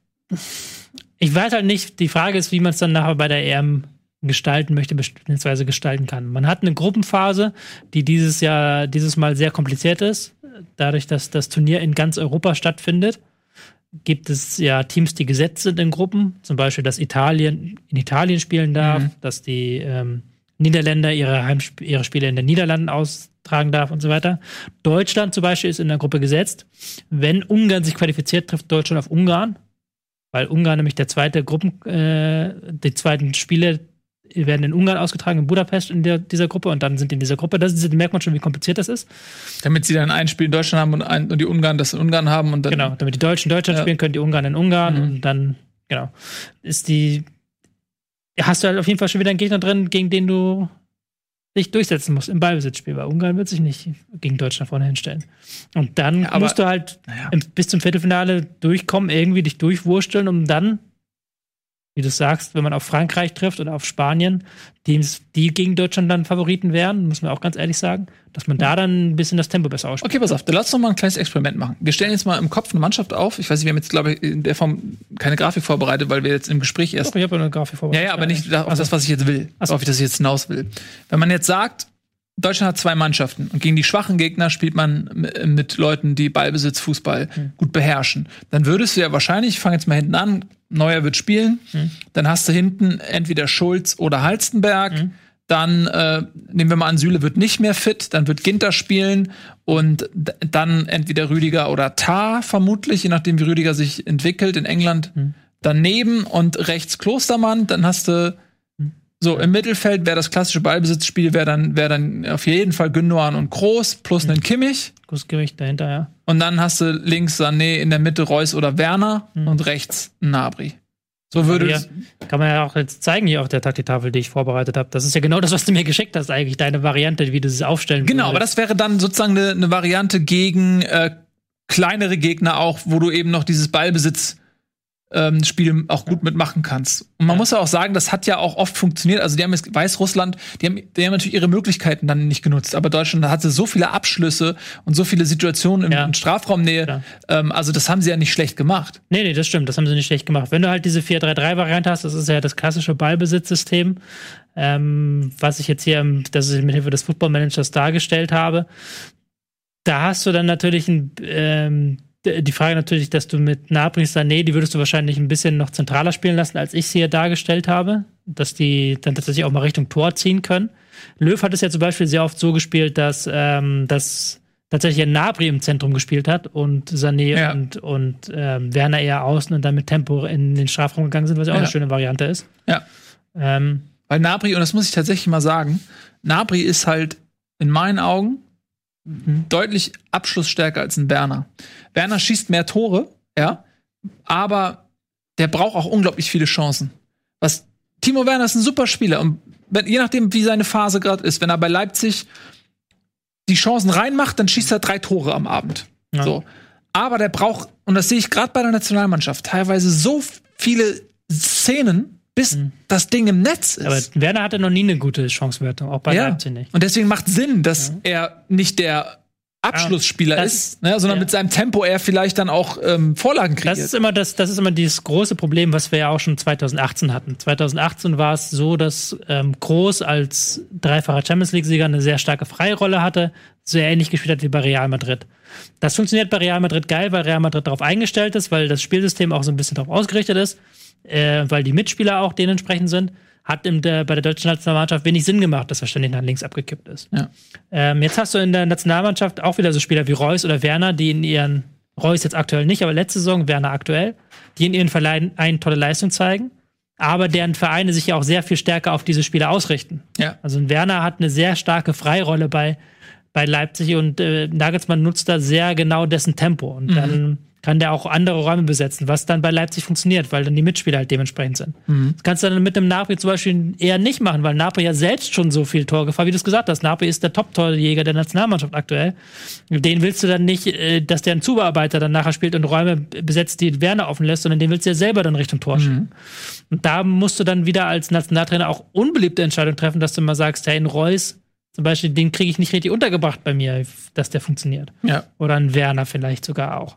Speaker 5: ich weiß halt nicht, die Frage ist, wie man es dann nachher bei der EM gestalten möchte, beziehungsweise gestalten kann. Man hat eine Gruppenphase, die dieses Jahr, dieses Mal sehr kompliziert ist, dadurch, dass das Turnier in ganz Europa stattfindet. Gibt es ja Teams, die gesetzt sind in Gruppen. Zum Beispiel, dass Italien in Italien spielen darf,
Speaker 1: Mhm.
Speaker 5: dass die ähm, Niederländer ihre, Heimsp ihre Spiele in den Niederlanden austragen darf und so weiter. Deutschland zum Beispiel ist in der Gruppe gesetzt. Wenn Ungarn sich qualifiziert, trifft Deutschland auf Ungarn, weil Ungarn nämlich der zweite Gruppen, äh, die zweiten Spiele werden in Ungarn ausgetragen, in Budapest in der, dieser Gruppe und dann sind die in dieser Gruppe. Das ist, merkt man schon, wie kompliziert das ist.
Speaker 1: Damit sie dann ein Spiel in Deutschland haben und, ein, und die Ungarn das in Ungarn haben und dann.
Speaker 5: Genau, damit die Deutschen in Deutschland
Speaker 1: Ja.
Speaker 5: spielen können, die Ungarn in Ungarn
Speaker 1: Mhm.
Speaker 5: und dann, genau, ist die, hast du halt auf jeden Fall schon wieder einen Gegner drin, gegen den du dich durchsetzen musst im Ballbesitzspiel, weil Ungarn wird sich nicht gegen Deutschland vorne hinstellen. Und dann
Speaker 1: Ja, aber-
Speaker 5: musst du halt im, bis zum Viertelfinale durchkommen, irgendwie dich durchwursteln, um dann, wie du sagst, wenn man auf Frankreich trifft oder auf Spanien, Teams, die gegen Deutschland dann Favoriten wären, muss man auch ganz ehrlich sagen, dass man da dann ein bisschen das Tempo besser ausspielt.
Speaker 1: Okay, pass auf, dann lass uns noch mal ein kleines Experiment machen. Wir stellen jetzt mal im Kopf eine Mannschaft auf. Ich weiß nicht, wir haben jetzt, glaube ich, in der Form keine Grafik vorbereitet, weil wir jetzt im Gespräch erst
Speaker 5: Doch, ich habe eine Grafik
Speaker 1: Ja,
Speaker 5: vorbereitet.
Speaker 1: ja, aber nicht auf das, was ich jetzt will,
Speaker 5: Ach so.
Speaker 1: auf das ich jetzt hinaus will. Wenn man jetzt sagt, Deutschland hat zwei Mannschaften und gegen die schwachen Gegner spielt man mit Leuten, die Ballbesitz, Fußball
Speaker 5: Hm.
Speaker 1: gut beherrschen, dann würdest du ja wahrscheinlich, ich fange jetzt mal hinten an, Neuer wird spielen,
Speaker 5: Hm.
Speaker 1: dann hast du hinten entweder Schulz oder Halstenberg.
Speaker 5: Hm.
Speaker 1: Dann äh, nehmen wir mal an, Süle wird nicht mehr fit, dann wird Ginter spielen und dann entweder Rüdiger oder Tar vermutlich, je nachdem wie Rüdiger sich entwickelt in England
Speaker 5: Hm.
Speaker 1: daneben und rechts Klostermann, dann hast du so im Mittelfeld wäre das klassische Ballbesitzspiel wäre dann wäre dann auf jeden Fall Gündogan und Groß plus einen Kimmich
Speaker 5: Gutes Gewicht dahinter, ja.
Speaker 1: und dann hast du links Sané in der Mitte Reus oder Werner und rechts Nabri. So würde es
Speaker 5: kann man ja auch jetzt zeigen hier auf der Taktiktafel, die ich vorbereitet habe. Das ist ja genau das, was du mir geschickt hast, eigentlich deine Variante, wie du es aufstellen
Speaker 1: Genau, aber
Speaker 5: würdest.
Speaker 1: das wäre dann sozusagen eine, eine Variante gegen äh, kleinere Gegner auch, wo du eben noch dieses Ballbesitz ähm, Spiel auch gut mitmachen kannst. Und man muss ja auch sagen, das hat ja auch oft funktioniert. Also die haben jetzt Weißrussland, die haben, die haben natürlich ihre Möglichkeiten dann nicht genutzt. Aber Deutschland hatte so viele Abschlüsse und so viele Situationen im,
Speaker 5: Ja.
Speaker 1: in Strafraumnähe.
Speaker 5: Ja.
Speaker 1: Ähm, also das haben sie ja nicht schlecht gemacht.
Speaker 5: Nee, nee, das stimmt, das haben sie nicht schlecht gemacht. Wenn du halt diese 4-3-3-Variante hast, das ist ja das klassische Ballbesitzsystem, ähm, was ich jetzt hier, das ich mit Hilfe des Football Managers dargestellt habe. Da hast du dann natürlich ein, ähm, die Frage natürlich, dass du mit Nabri Sané, die würdest du wahrscheinlich ein bisschen noch zentraler spielen lassen, als ich sie hier dargestellt habe, dass die dann tatsächlich auch mal Richtung Tor ziehen können. Löw hat es ja zum Beispiel sehr oft so gespielt, dass, ähm, dass tatsächlich ein Nabri im Zentrum gespielt hat und Sané
Speaker 1: Ja.
Speaker 5: und, und ähm, Werner eher außen und dann mit Tempo in den Strafraum gegangen sind, was ja auch
Speaker 1: Ja.
Speaker 5: eine schöne Variante ist.
Speaker 1: Ja.
Speaker 5: Ähm,
Speaker 1: Weil Nabri, und das muss ich tatsächlich mal sagen, Nabri ist halt in meinen Augen deutlich abschlussstärker als ein Werner. Werner schießt mehr Tore, ja, aber der braucht auch unglaublich viele Chancen. Was Timo Werner ist ein super Spieler und wenn, je nachdem, wie seine Phase gerade ist, wenn er bei Leipzig die Chancen reinmacht, dann schießt er drei Tore am Abend.
Speaker 5: Ja.
Speaker 1: So. Aber der braucht, und das sehe ich gerade bei der Nationalmannschaft, teilweise so viele Szenen, bis das Ding im Netz ist.
Speaker 5: aber Werner hatte noch nie eine gute Chancewertung, auch bei Leipzig nicht.
Speaker 1: Und deswegen macht Sinn, dass er nicht der Abschlussspieler
Speaker 5: das-
Speaker 1: ist, ne, sondern
Speaker 5: ja.
Speaker 1: mit seinem Tempo er vielleicht dann auch ähm, Vorlagen kriegt.
Speaker 5: Das ist immer das, das ist immer dieses große Problem, was wir ja auch schon 2018 hatten. 2018 war es so, dass ähm, Groß als dreifacher Champions League-Sieger eine sehr starke Freirolle hatte, sehr ähnlich gespielt hat wie bei Real Madrid. Das funktioniert bei Real Madrid geil, weil Real Madrid darauf eingestellt ist, weil das Spielsystem auch so ein bisschen darauf ausgerichtet ist, äh, weil die Mitspieler auch dementsprechend sind. Hat in der, bei der deutschen Nationalmannschaft wenig Sinn gemacht, dass er ständig nach links abgekippt ist.
Speaker 1: Ja.
Speaker 5: Ähm, jetzt hast du in der Nationalmannschaft auch wieder so Spieler wie Reus oder Werner, die in ihren, Reus jetzt aktuell nicht, aber letzte Saison Werner aktuell, die in ihren Verleihen eine tolle Leistung zeigen, aber deren Vereine sich ja auch sehr viel stärker auf diese Spieler ausrichten.
Speaker 1: ja.
Speaker 5: Also ein Werner hat eine sehr starke Freirolle bei, bei Leipzig und äh, Nagelsmann nutzt da sehr genau dessen Tempo und
Speaker 1: Mhm.
Speaker 5: dann kann der auch andere Räume besetzen, was dann bei Leipzig funktioniert, weil dann die Mitspieler halt dementsprechend sind.
Speaker 1: Mhm.
Speaker 5: Das kannst du dann mit dem Napri zum Beispiel eher nicht machen, weil Napri ja selbst schon so viel Torgefahr, wie du es gesagt hast. Napri ist der Top-Torjäger der Nationalmannschaft aktuell. Den willst du dann nicht, äh, dass der einen Zubearbeiter dann nachher spielt und Räume besetzt, die Werner offen lässt, sondern den willst du ja selber dann Richtung Tor schieben. Und da musst du dann wieder als Nationaltrainer auch unbeliebte Entscheidungen treffen, dass du mal sagst, hey, ein Reus zum Beispiel, den kriege ich nicht richtig untergebracht bei mir, dass der funktioniert.
Speaker 1: ja.
Speaker 5: Oder ein Werner vielleicht sogar auch.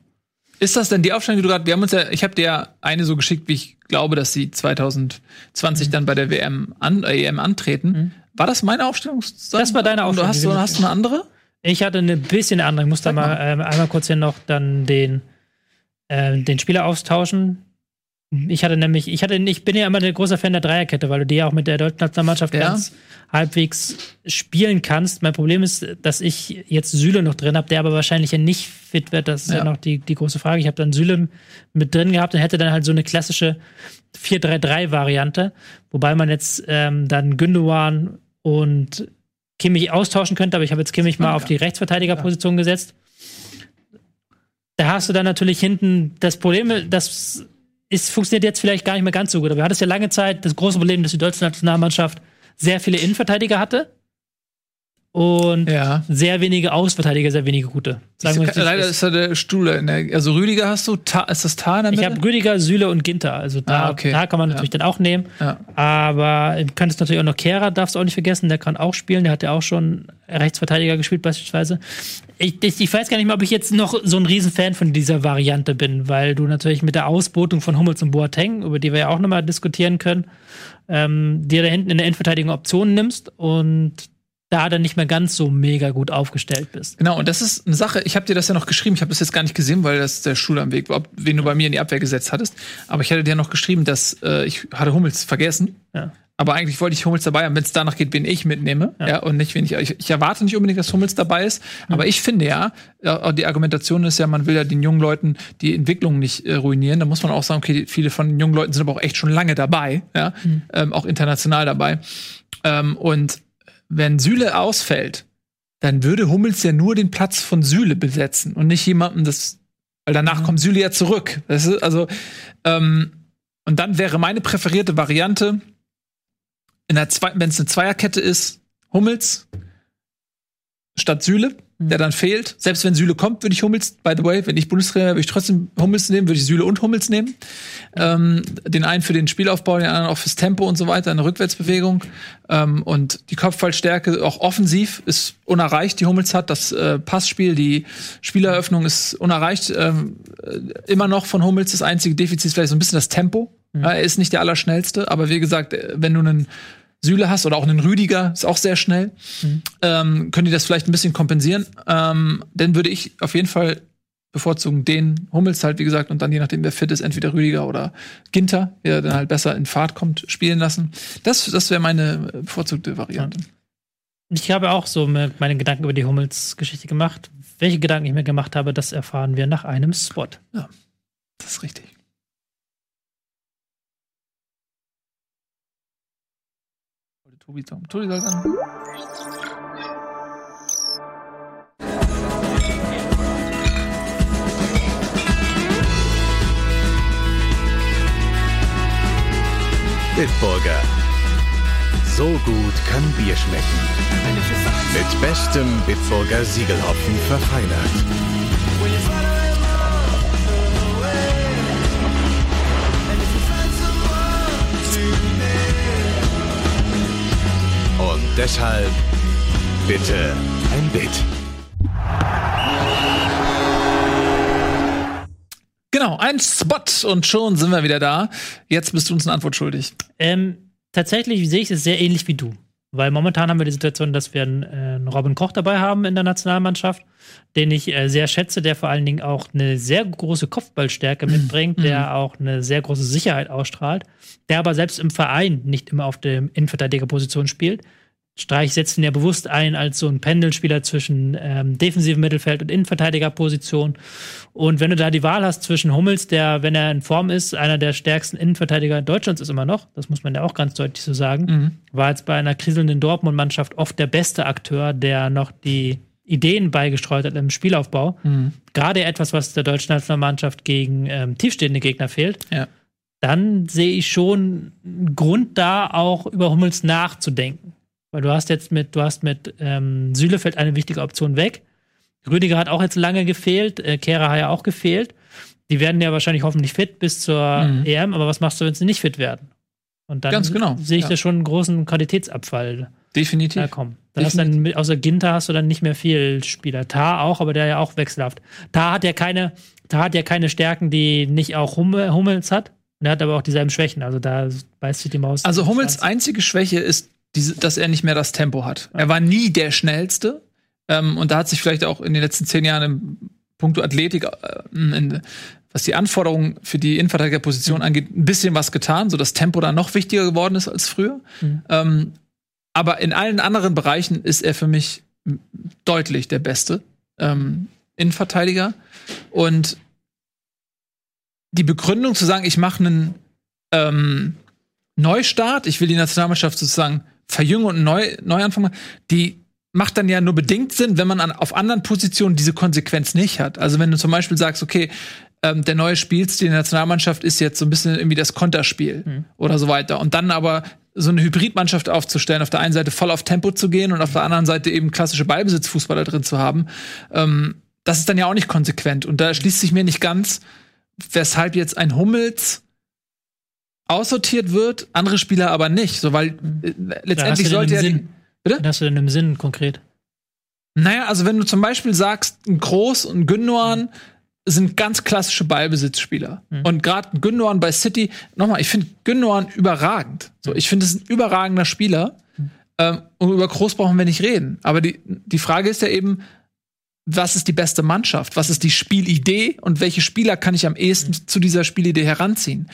Speaker 1: Ist das denn die Aufstellung, die du gerade, wir haben uns ja, ich habe dir ja eine so geschickt, wie ich glaube, dass sie 2020 dann bei der WM an, äh, EM antreten. War das meine Aufstellung?
Speaker 5: Das war deine
Speaker 1: Und du
Speaker 5: Aufstellung,
Speaker 1: hast, du
Speaker 5: wir
Speaker 1: hast du eine andere?
Speaker 5: Ich hatte eine bisschen andere. Ich muss da
Speaker 1: Sag
Speaker 5: mal, ähm, einmal kurz hier noch dann den äh, den Spieler austauschen. Ich hatte nämlich, ich hatte, ich bin ja immer ein großer Fan der Dreierkette, weil du die ja auch mit der deutschen Nationalmannschaft
Speaker 1: Ja.
Speaker 5: ganz halbwegs spielen kannst. Mein Problem ist, dass ich jetzt Süle noch drin habe, der aber wahrscheinlich ja nicht fit wird. Das ist ja,
Speaker 1: Ja.
Speaker 5: noch die, die große Frage. Ich habe dann Süle mit drin gehabt und hätte dann halt so eine klassische 4-3-3-Variante, wobei man jetzt ähm, dann Gündogan und Kimmich austauschen könnte, aber ich habe jetzt Kimmich mal
Speaker 1: Spannend,
Speaker 5: auf die Rechtsverteidigerposition gesetzt. Da hast du dann natürlich hinten das Problem, das ist, funktioniert jetzt vielleicht gar nicht mehr ganz so gut. Aber du hattest ja lange Zeit das große Problem, dass die deutsche Nationalmannschaft sehr viele Innenverteidiger hatte und
Speaker 1: Ja.
Speaker 5: sehr wenige Ausverteidiger, sehr wenige gute. Sagen wir,
Speaker 1: Ich- Leider ist da der Stuhl in der, also Rüdiger hast du, Ta, ist das Tar der
Speaker 5: ich habe Rüdiger, Süle und Ginter. Also da,
Speaker 1: Ah, okay.
Speaker 5: da kann man natürlich dann auch nehmen.
Speaker 1: Ja.
Speaker 5: Aber du könntest natürlich auch noch Kehrer, darfst du auch nicht vergessen, der kann auch spielen. Der hat ja auch schon Rechtsverteidiger gespielt, beispielsweise. Ich, ich, ich weiß gar nicht mehr, ob ich jetzt noch so ein Riesenfan von dieser Variante bin, weil du natürlich mit der Ausbotung von Hummels und Boateng, über die wir ja auch nochmal diskutieren können, ähm, dir da hinten in der Endverteidigung Optionen nimmst und da dann nicht mehr ganz so mega gut aufgestellt bist.
Speaker 1: Genau, und das ist eine Sache, ich habe dir das ja noch geschrieben, ich habe das jetzt gar nicht gesehen, weil das der Stuhl am Weg war, wen du bei mir in die Abwehr gesetzt hattest. Aber ich hatte dir noch geschrieben, dass äh, ich hatte Hummels vergessen.
Speaker 5: Ja.
Speaker 1: Aber eigentlich wollte ich Hummels dabei haben, wenn es danach geht, wen ich mitnehme. Ja. und nicht, wen ich, ich. Ich erwarte nicht unbedingt, dass Hummels dabei ist. Aber ich finde ja, ja, die Argumentation ist ja, man will ja den jungen Leuten die Entwicklung nicht äh, ruinieren. Da muss man auch sagen, okay, viele von den jungen Leuten sind aber auch echt schon lange dabei, ja, ähm, auch international dabei. Ähm, und wenn Süle ausfällt, dann würde Hummels ja nur den Platz von Süle besetzen und nicht jemanden das, weil danach kommt Süle ja zurück. Das ist also ähm, und dann wäre meine präferierte Variante in der zwei, wenn es eine Zweierkette ist, Hummels statt Süle, der dann fehlt. Selbst wenn Süle kommt, würde ich Hummels, by the way, wenn ich Bundestrainer wäre, würde ich trotzdem Hummels nehmen, würde ich Süle und Hummels nehmen. Ähm, den einen für den Spielaufbau, den anderen auch fürs Tempo und so weiter, eine Rückwärtsbewegung. Ähm, und die Kopfballstärke, auch offensiv, ist unerreicht, die Hummels hat. Das äh, Passspiel, die Spieleröffnung ist unerreicht. Ähm, äh, immer noch von Hummels das einzige Defizit ist vielleicht so ein bisschen das Tempo. Ja, er ist nicht der Allerschnellste, aber wie gesagt, äh, wenn du einen Süle hast oder auch einen Rüdiger, ist auch sehr schnell, ähm, können die das vielleicht ein bisschen kompensieren. Ähm, dann würde ich auf jeden Fall bevorzugen den Hummels halt, wie gesagt, und dann je nachdem, wer fit ist, entweder Rüdiger oder Ginter, der dann halt besser in Fahrt kommt, spielen lassen. Das, das wäre meine bevorzugte Variante.
Speaker 5: Ich habe auch so meine Gedanken über die Hummels-Geschichte gemacht. Welche Gedanken ich mir gemacht habe, das erfahren wir nach einem Spot.
Speaker 1: Das ist richtig. Tobi sagen. Tobi soll sagen.
Speaker 6: Bitburger. So gut kann Bier schmecken. Mit bestem Bitburger Siegelhopfen verfeinert. Deshalb bitte ein Bit.
Speaker 1: Genau, ein Spot und schon sind wir wieder da. Jetzt bist du uns eine Antwort schuldig.
Speaker 5: Ähm, tatsächlich sehe ich es sehr ähnlich wie du. Weil momentan haben wir die Situation, dass wir einen, äh, einen Robin Koch dabei haben in der Nationalmannschaft, den ich äh, sehr schätze, der vor allen Dingen auch eine sehr große Kopfballstärke mitbringt, der auch eine sehr große Sicherheit ausstrahlt, der aber selbst im Verein nicht immer auf der Innenverteidigerposition spielt. Streich setzt ihn ja bewusst ein als so ein Pendelspieler zwischen ähm, defensivem Mittelfeld und Innenverteidigerposition. Und wenn du da die Wahl hast zwischen Hummels, der, wenn er in Form ist, einer der stärksten Innenverteidiger Deutschlands ist immer noch, das muss man ja auch ganz deutlich so sagen, war jetzt bei einer kriselnden Dortmund-Mannschaft oft der beste Akteur, der noch die Ideen beigestreut hat im Spielaufbau. Gerade etwas, was der deutschen Nationalmannschaft gegen ähm, tiefstehende Gegner fehlt
Speaker 1: Ja.
Speaker 5: dann sehe ich schon einen Grund da, auch über Hummels nachzudenken. Weil du hast jetzt mit, du hast mit ähm, Sühlefeld eine wichtige Option weg. Rüdiger hat auch jetzt lange gefehlt, äh, Kehrer hat ja auch gefehlt. Die werden ja wahrscheinlich hoffentlich fit bis zur
Speaker 1: Mhm.
Speaker 5: EM, aber was machst du, wenn sie nicht fit werden? Und dann
Speaker 1: Ganz genau,
Speaker 5: sehe ich
Speaker 1: ja.
Speaker 5: da schon einen großen Qualitätsabfall
Speaker 1: Definitiv.
Speaker 5: da kommen. Da hast du dann außer Ginter hast du dann nicht mehr viel Spieler. Tar auch, aber der ja auch wechselhaft. Tar hat ja keine, Tar hat ja keine Stärken, die nicht auch Hummel, Hummels hat. Und er hat aber auch dieselben Schwächen. Also da beißt sich die Maus.
Speaker 1: Also Hummels
Speaker 5: Schwanz.
Speaker 1: einzige Schwäche ist, diese, dass er nicht mehr das Tempo hat. Er war nie der schnellste. Ähm, und da hat sich vielleicht auch in den letzten zehn Jahren im Punkto Athletik, äh, in, was die Anforderungen für die Innenverteidigerposition angeht, ein bisschen was getan, so das Tempo da noch wichtiger geworden ist als früher. Ähm, aber in allen anderen Bereichen ist er für mich deutlich der beste ähm, Innenverteidiger. Und die Begründung zu sagen, ich mache einen ähm, Neustart, ich will die Nationalmannschaft sozusagen verjüngen und neu, Neuanfang die macht dann ja nur bedingt Sinn, wenn man an, auf anderen Positionen diese Konsequenz nicht hat. Also wenn du zum Beispiel sagst, okay, ähm, der neue Spielstil der Nationalmannschaft ist jetzt so ein bisschen irgendwie das Konterspiel oder so weiter. Und dann aber so eine Hybridmannschaft aufzustellen, auf der einen Seite voll auf Tempo zu gehen und auf der anderen Seite eben klassische Ballbesitzfußballer drin zu haben, ähm, das ist dann ja auch nicht konsequent. Und da schließt sich mir nicht ganz, weshalb jetzt ein Hummels aussortiert wird, andere Spieler aber nicht. So, weil äh, letztendlich sollte ja
Speaker 5: Sinn?
Speaker 1: Bitte?
Speaker 5: Was hast du denn im Sinn konkret?
Speaker 1: Naja, also wenn du zum Beispiel sagst, ein Groß und ein Gündogan sind ganz klassische Ballbesitzspieler. Und gerade Gündogan bei City, nochmal, ich finde Gündogan überragend. So, ich finde es ein überragender Spieler. Ähm, und über Groß brauchen wir nicht reden. Aber die, die Frage ist ja eben, was ist die beste Mannschaft? Was ist die Spielidee? Und welche Spieler kann ich am ehesten zu dieser Spielidee heranziehen?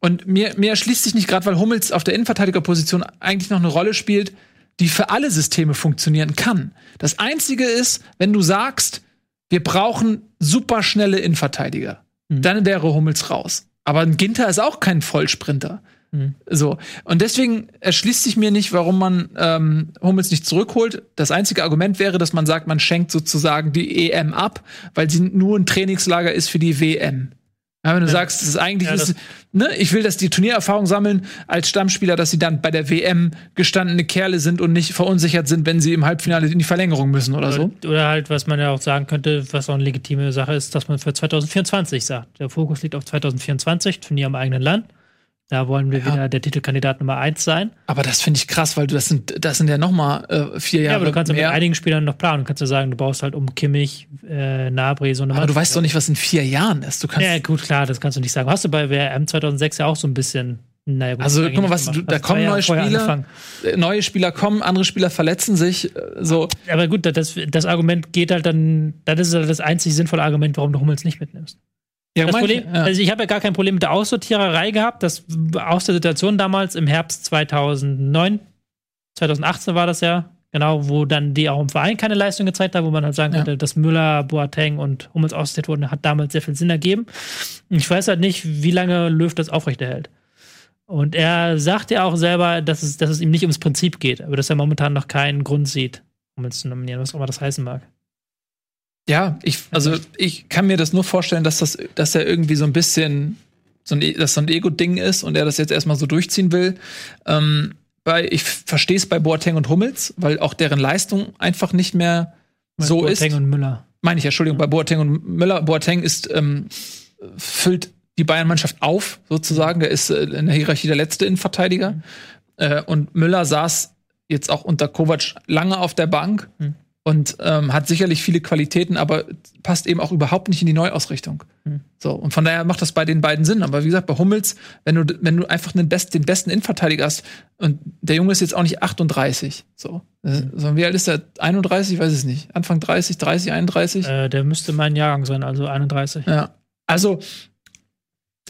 Speaker 1: Und mir, mir erschließt sich nicht gerade, weil Hummels auf der Innenverteidigerposition eigentlich noch eine Rolle spielt, die für alle Systeme funktionieren kann. Das Einzige ist, wenn du sagst, wir brauchen superschnelle Innenverteidiger, dann wäre Hummels raus. Aber ein Ginter ist auch kein Vollsprinter. So. Und deswegen erschließt sich mir nicht, warum man ähm, Hummels nicht zurückholt. Das einzige Argument wäre, dass man sagt, man schenkt sozusagen die EM ab, weil sie nur ein Trainingslager ist für die WM. Ja, wenn du sagst, das ist eigentlich,
Speaker 5: Ja,
Speaker 1: ist, ne, ich will, dass die Turniererfahrung sammeln als Stammspieler, dass sie dann bei der WM gestandene Kerle sind und nicht verunsichert sind, wenn sie im Halbfinale in die Verlängerung müssen oder so.
Speaker 5: Oder halt, was man ja auch sagen könnte, was auch eine legitime Sache ist, dass man für 2024 sagt. Der Fokus liegt auf 2024, Turnier im eigenen Land. Da wollen wir wieder der Titelkandidat Nummer eins sein.
Speaker 1: Aber das finde ich krass, weil du das sind, das sind ja noch mal äh, vier Jahre
Speaker 5: Ja, aber du kannst ja mit
Speaker 1: mehr.
Speaker 5: einigen Spielern noch planen. Du kannst ja sagen, du brauchst halt um Kimmich, äh, Nabri, so eine
Speaker 1: aber du
Speaker 5: Mannschaft.
Speaker 1: weißt doch nicht, was in vier Jahren ist. Du kannst
Speaker 5: Ja, gut, klar, das kannst du nicht sagen. Hast du bei WM 2006 ja auch so ein bisschen. Naja, gut,
Speaker 1: Also, guck mal, was du- da kommen neue Spieler.
Speaker 5: angefangen.
Speaker 1: äh, neue Spieler kommen, andere Spieler verletzen sich. Äh, so,
Speaker 5: Aber gut, das, das Argument geht halt dann, das ist halt das einzig sinnvolle Argument, warum du Hummels nicht mitnimmst.
Speaker 1: Ja,
Speaker 5: Das Problem,
Speaker 1: ja.
Speaker 5: also ich habe ja gar kein Problem mit der Aussortiererei gehabt. Das aus der Situation damals im Herbst 2009, 2018 war das ja, genau, wo dann die auch im Verein keine Leistung gezeigt haben, wo man halt sagen
Speaker 1: Ja.
Speaker 5: könnte, dass Müller, Boateng und Hummels aussortiert wurden, hat damals sehr viel Sinn ergeben. Ich weiß halt nicht, wie lange Löw das aufrechterhält. Und er sagt ja auch selber, dass es, dass es ihm nicht ums Prinzip geht, aber dass er momentan noch keinen Grund sieht, Hummels zu nominieren, was auch immer das heißen mag.
Speaker 1: Ja, ich, also ich kann mir das nur vorstellen, dass das, dass er irgendwie so ein bisschen so ein, E- dass so ein Ego-Ding ist und er das jetzt erstmal so durchziehen will. Ähm, weil ich verstehe es bei Boateng und Hummels, weil auch deren Leistung einfach nicht mehr so
Speaker 5: Boateng
Speaker 1: ist.
Speaker 5: und Müller.
Speaker 1: Meine ich, Entschuldigung, bei Boateng und Müller. Boateng ist, ähm, füllt die Bayern-Mannschaft auf, sozusagen. Der ist äh, in der Hierarchie der letzte Innenverteidiger. Äh, und Müller saß jetzt auch unter Kovac lange auf der Bank
Speaker 5: Hm.
Speaker 1: Und ähm, hat sicherlich viele Qualitäten, aber passt eben auch überhaupt nicht in die Neuausrichtung.
Speaker 5: Hm.
Speaker 1: So, und von daher macht das bei den beiden Sinn. Aber wie gesagt, bei Hummels, wenn du, wenn du einfach den, best, den besten Innenverteidiger hast, und der Junge ist jetzt auch nicht 38, so. Äh, sondern wie alt ist er? 31? Ich weiß es nicht. Anfang 30, 30, 31?
Speaker 5: Äh, der müsste mein Jahrgang sein, also 31.
Speaker 1: Ja. Also,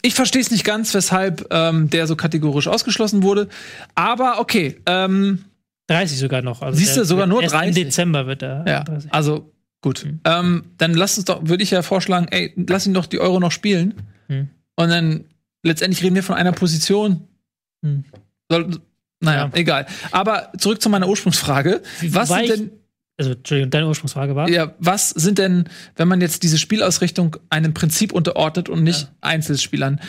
Speaker 1: ich verstehe es nicht ganz, weshalb ähm, der so kategorisch ausgeschlossen wurde. Aber okay, ähm,
Speaker 5: 30 sogar noch. Also
Speaker 1: Siehst du, sogar nur
Speaker 5: erst
Speaker 1: 30.
Speaker 5: Im Dezember wird er.
Speaker 1: ja,
Speaker 5: 30.
Speaker 1: also gut.
Speaker 5: Mhm.
Speaker 1: Ähm, dann lass uns doch, würde ich ja vorschlagen, ey, lass ihn doch die Euro noch spielen.
Speaker 5: Mhm.
Speaker 1: Und dann letztendlich reden wir von einer Position.
Speaker 5: Mhm.
Speaker 1: Soll, naja,
Speaker 5: Ja.
Speaker 1: egal. Aber zurück zu meiner Ursprungsfrage. Was
Speaker 5: Wobei
Speaker 1: sind denn
Speaker 5: Also, Entschuldigung, deine Ursprungsfrage war?
Speaker 1: Ja, was sind denn, wenn man jetzt diese Spielausrichtung einem Prinzip unterordnet und nicht Einzelspielern,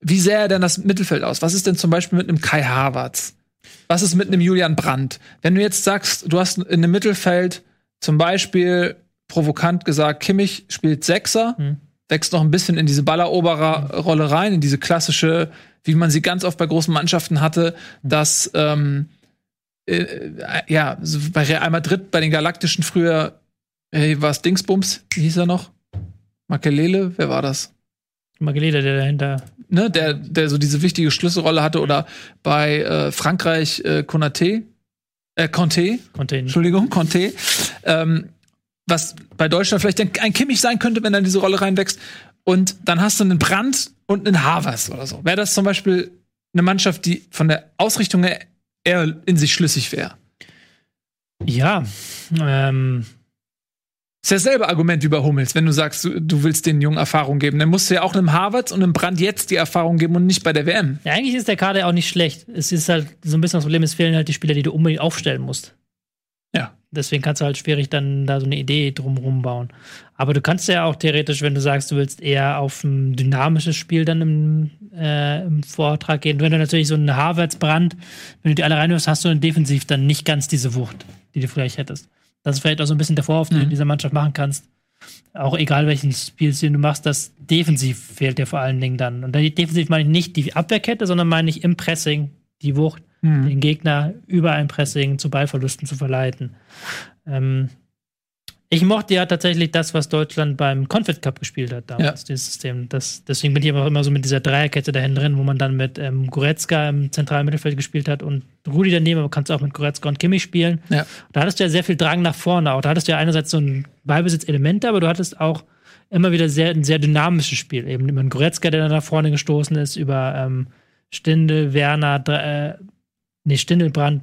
Speaker 1: wie sähe denn das Mittelfeld aus? Was ist denn zum Beispiel mit einem Kai Havertz? Was ist mit einem Julian Brandt? Wenn du jetzt sagst, du hast in dem Mittelfeld zum Beispiel provokant gesagt, Kimmich spielt Sechser,
Speaker 5: Hm.
Speaker 1: wächst noch ein bisschen in diese Balleroberer-Rolle rein, in diese klassische, wie man sie ganz oft bei großen Mannschaften hatte, dass ähm, äh, ja, so bei Real Madrid, bei den Galaktischen früher, äh, war es Dingsbums, wie hieß er noch? Makelele, wer war das?
Speaker 5: Mageleda, der dahinter.
Speaker 1: Ne, der, der so diese wichtige Schlüsselrolle hatte, oder bei äh, Frankreich äh, Konaté, äh, Conte,
Speaker 5: ihn.
Speaker 1: Entschuldigung, Conte, ähm, was bei Deutschland vielleicht ein, ein Kimmich sein könnte, wenn er in diese Rolle reinwächst. und dann hast du einen Brand und einen Havers oder so. Wäre das zum Beispiel eine Mannschaft, die von der Ausrichtung her eher in sich schlüssig wäre?
Speaker 5: Ja, ähm,
Speaker 1: Ist ja dasselbe Argument wie bei Hummels, wenn du sagst, du, du willst den Jungen Erfahrung geben. Dann musst du ja auch einem Harvards und einem Brand jetzt die Erfahrung geben und nicht bei der WM.
Speaker 5: ja, eigentlich ist der Kader auch nicht schlecht. Es ist halt so ein bisschen das Problem, es fehlen halt die Spieler, die du unbedingt aufstellen musst.
Speaker 1: Ja.
Speaker 5: Deswegen kannst du halt schwierig dann da so eine Idee drumherum bauen. Aber du kannst ja auch theoretisch, wenn du sagst, du willst eher auf ein dynamisches Spiel dann im, äh, im Vortrag gehen. Wenn du natürlich so einen Harvards-Brand, wenn du die alle reinhörst, hast du dann defensiv dann nicht ganz diese Wucht, die du vielleicht hättest. Das ist vielleicht auch so ein bisschen der Vorwurf, den du in dieser Mannschaft machen kannst. Auch egal welchen Spielstil du machst, das defensiv fehlt dir vor allen Dingen dann. Und defensiv meine ich nicht die Abwehrkette, sondern meine ich im Pressing die Wucht, den Gegner über ein Pressing zu Ballverlusten zu verleiten. Ähm, ich mochte ja tatsächlich das, was Deutschland beim Confed Cup gespielt hat damals, dieses System. Das, deswegen bin ich aber auch immer so mit dieser Dreierkette dahin drin, wo man dann mit ähm, Goretzka im zentralen Mittelfeld gespielt hat und Rudi daneben, aber kannst auch mit Goretzka und Kimmich spielen.
Speaker 1: Ja.
Speaker 5: Da hattest du ja sehr viel Drang nach vorne auch. Da hattest du ja einerseits so ein Ballbesitzelement, aber du hattest auch immer wieder sehr, ein sehr dynamisches Spiel. Eben über einen Goretzka, der dann nach vorne gestoßen ist, über ähm, Stindel, Werner, äh, nee, Stindelbrand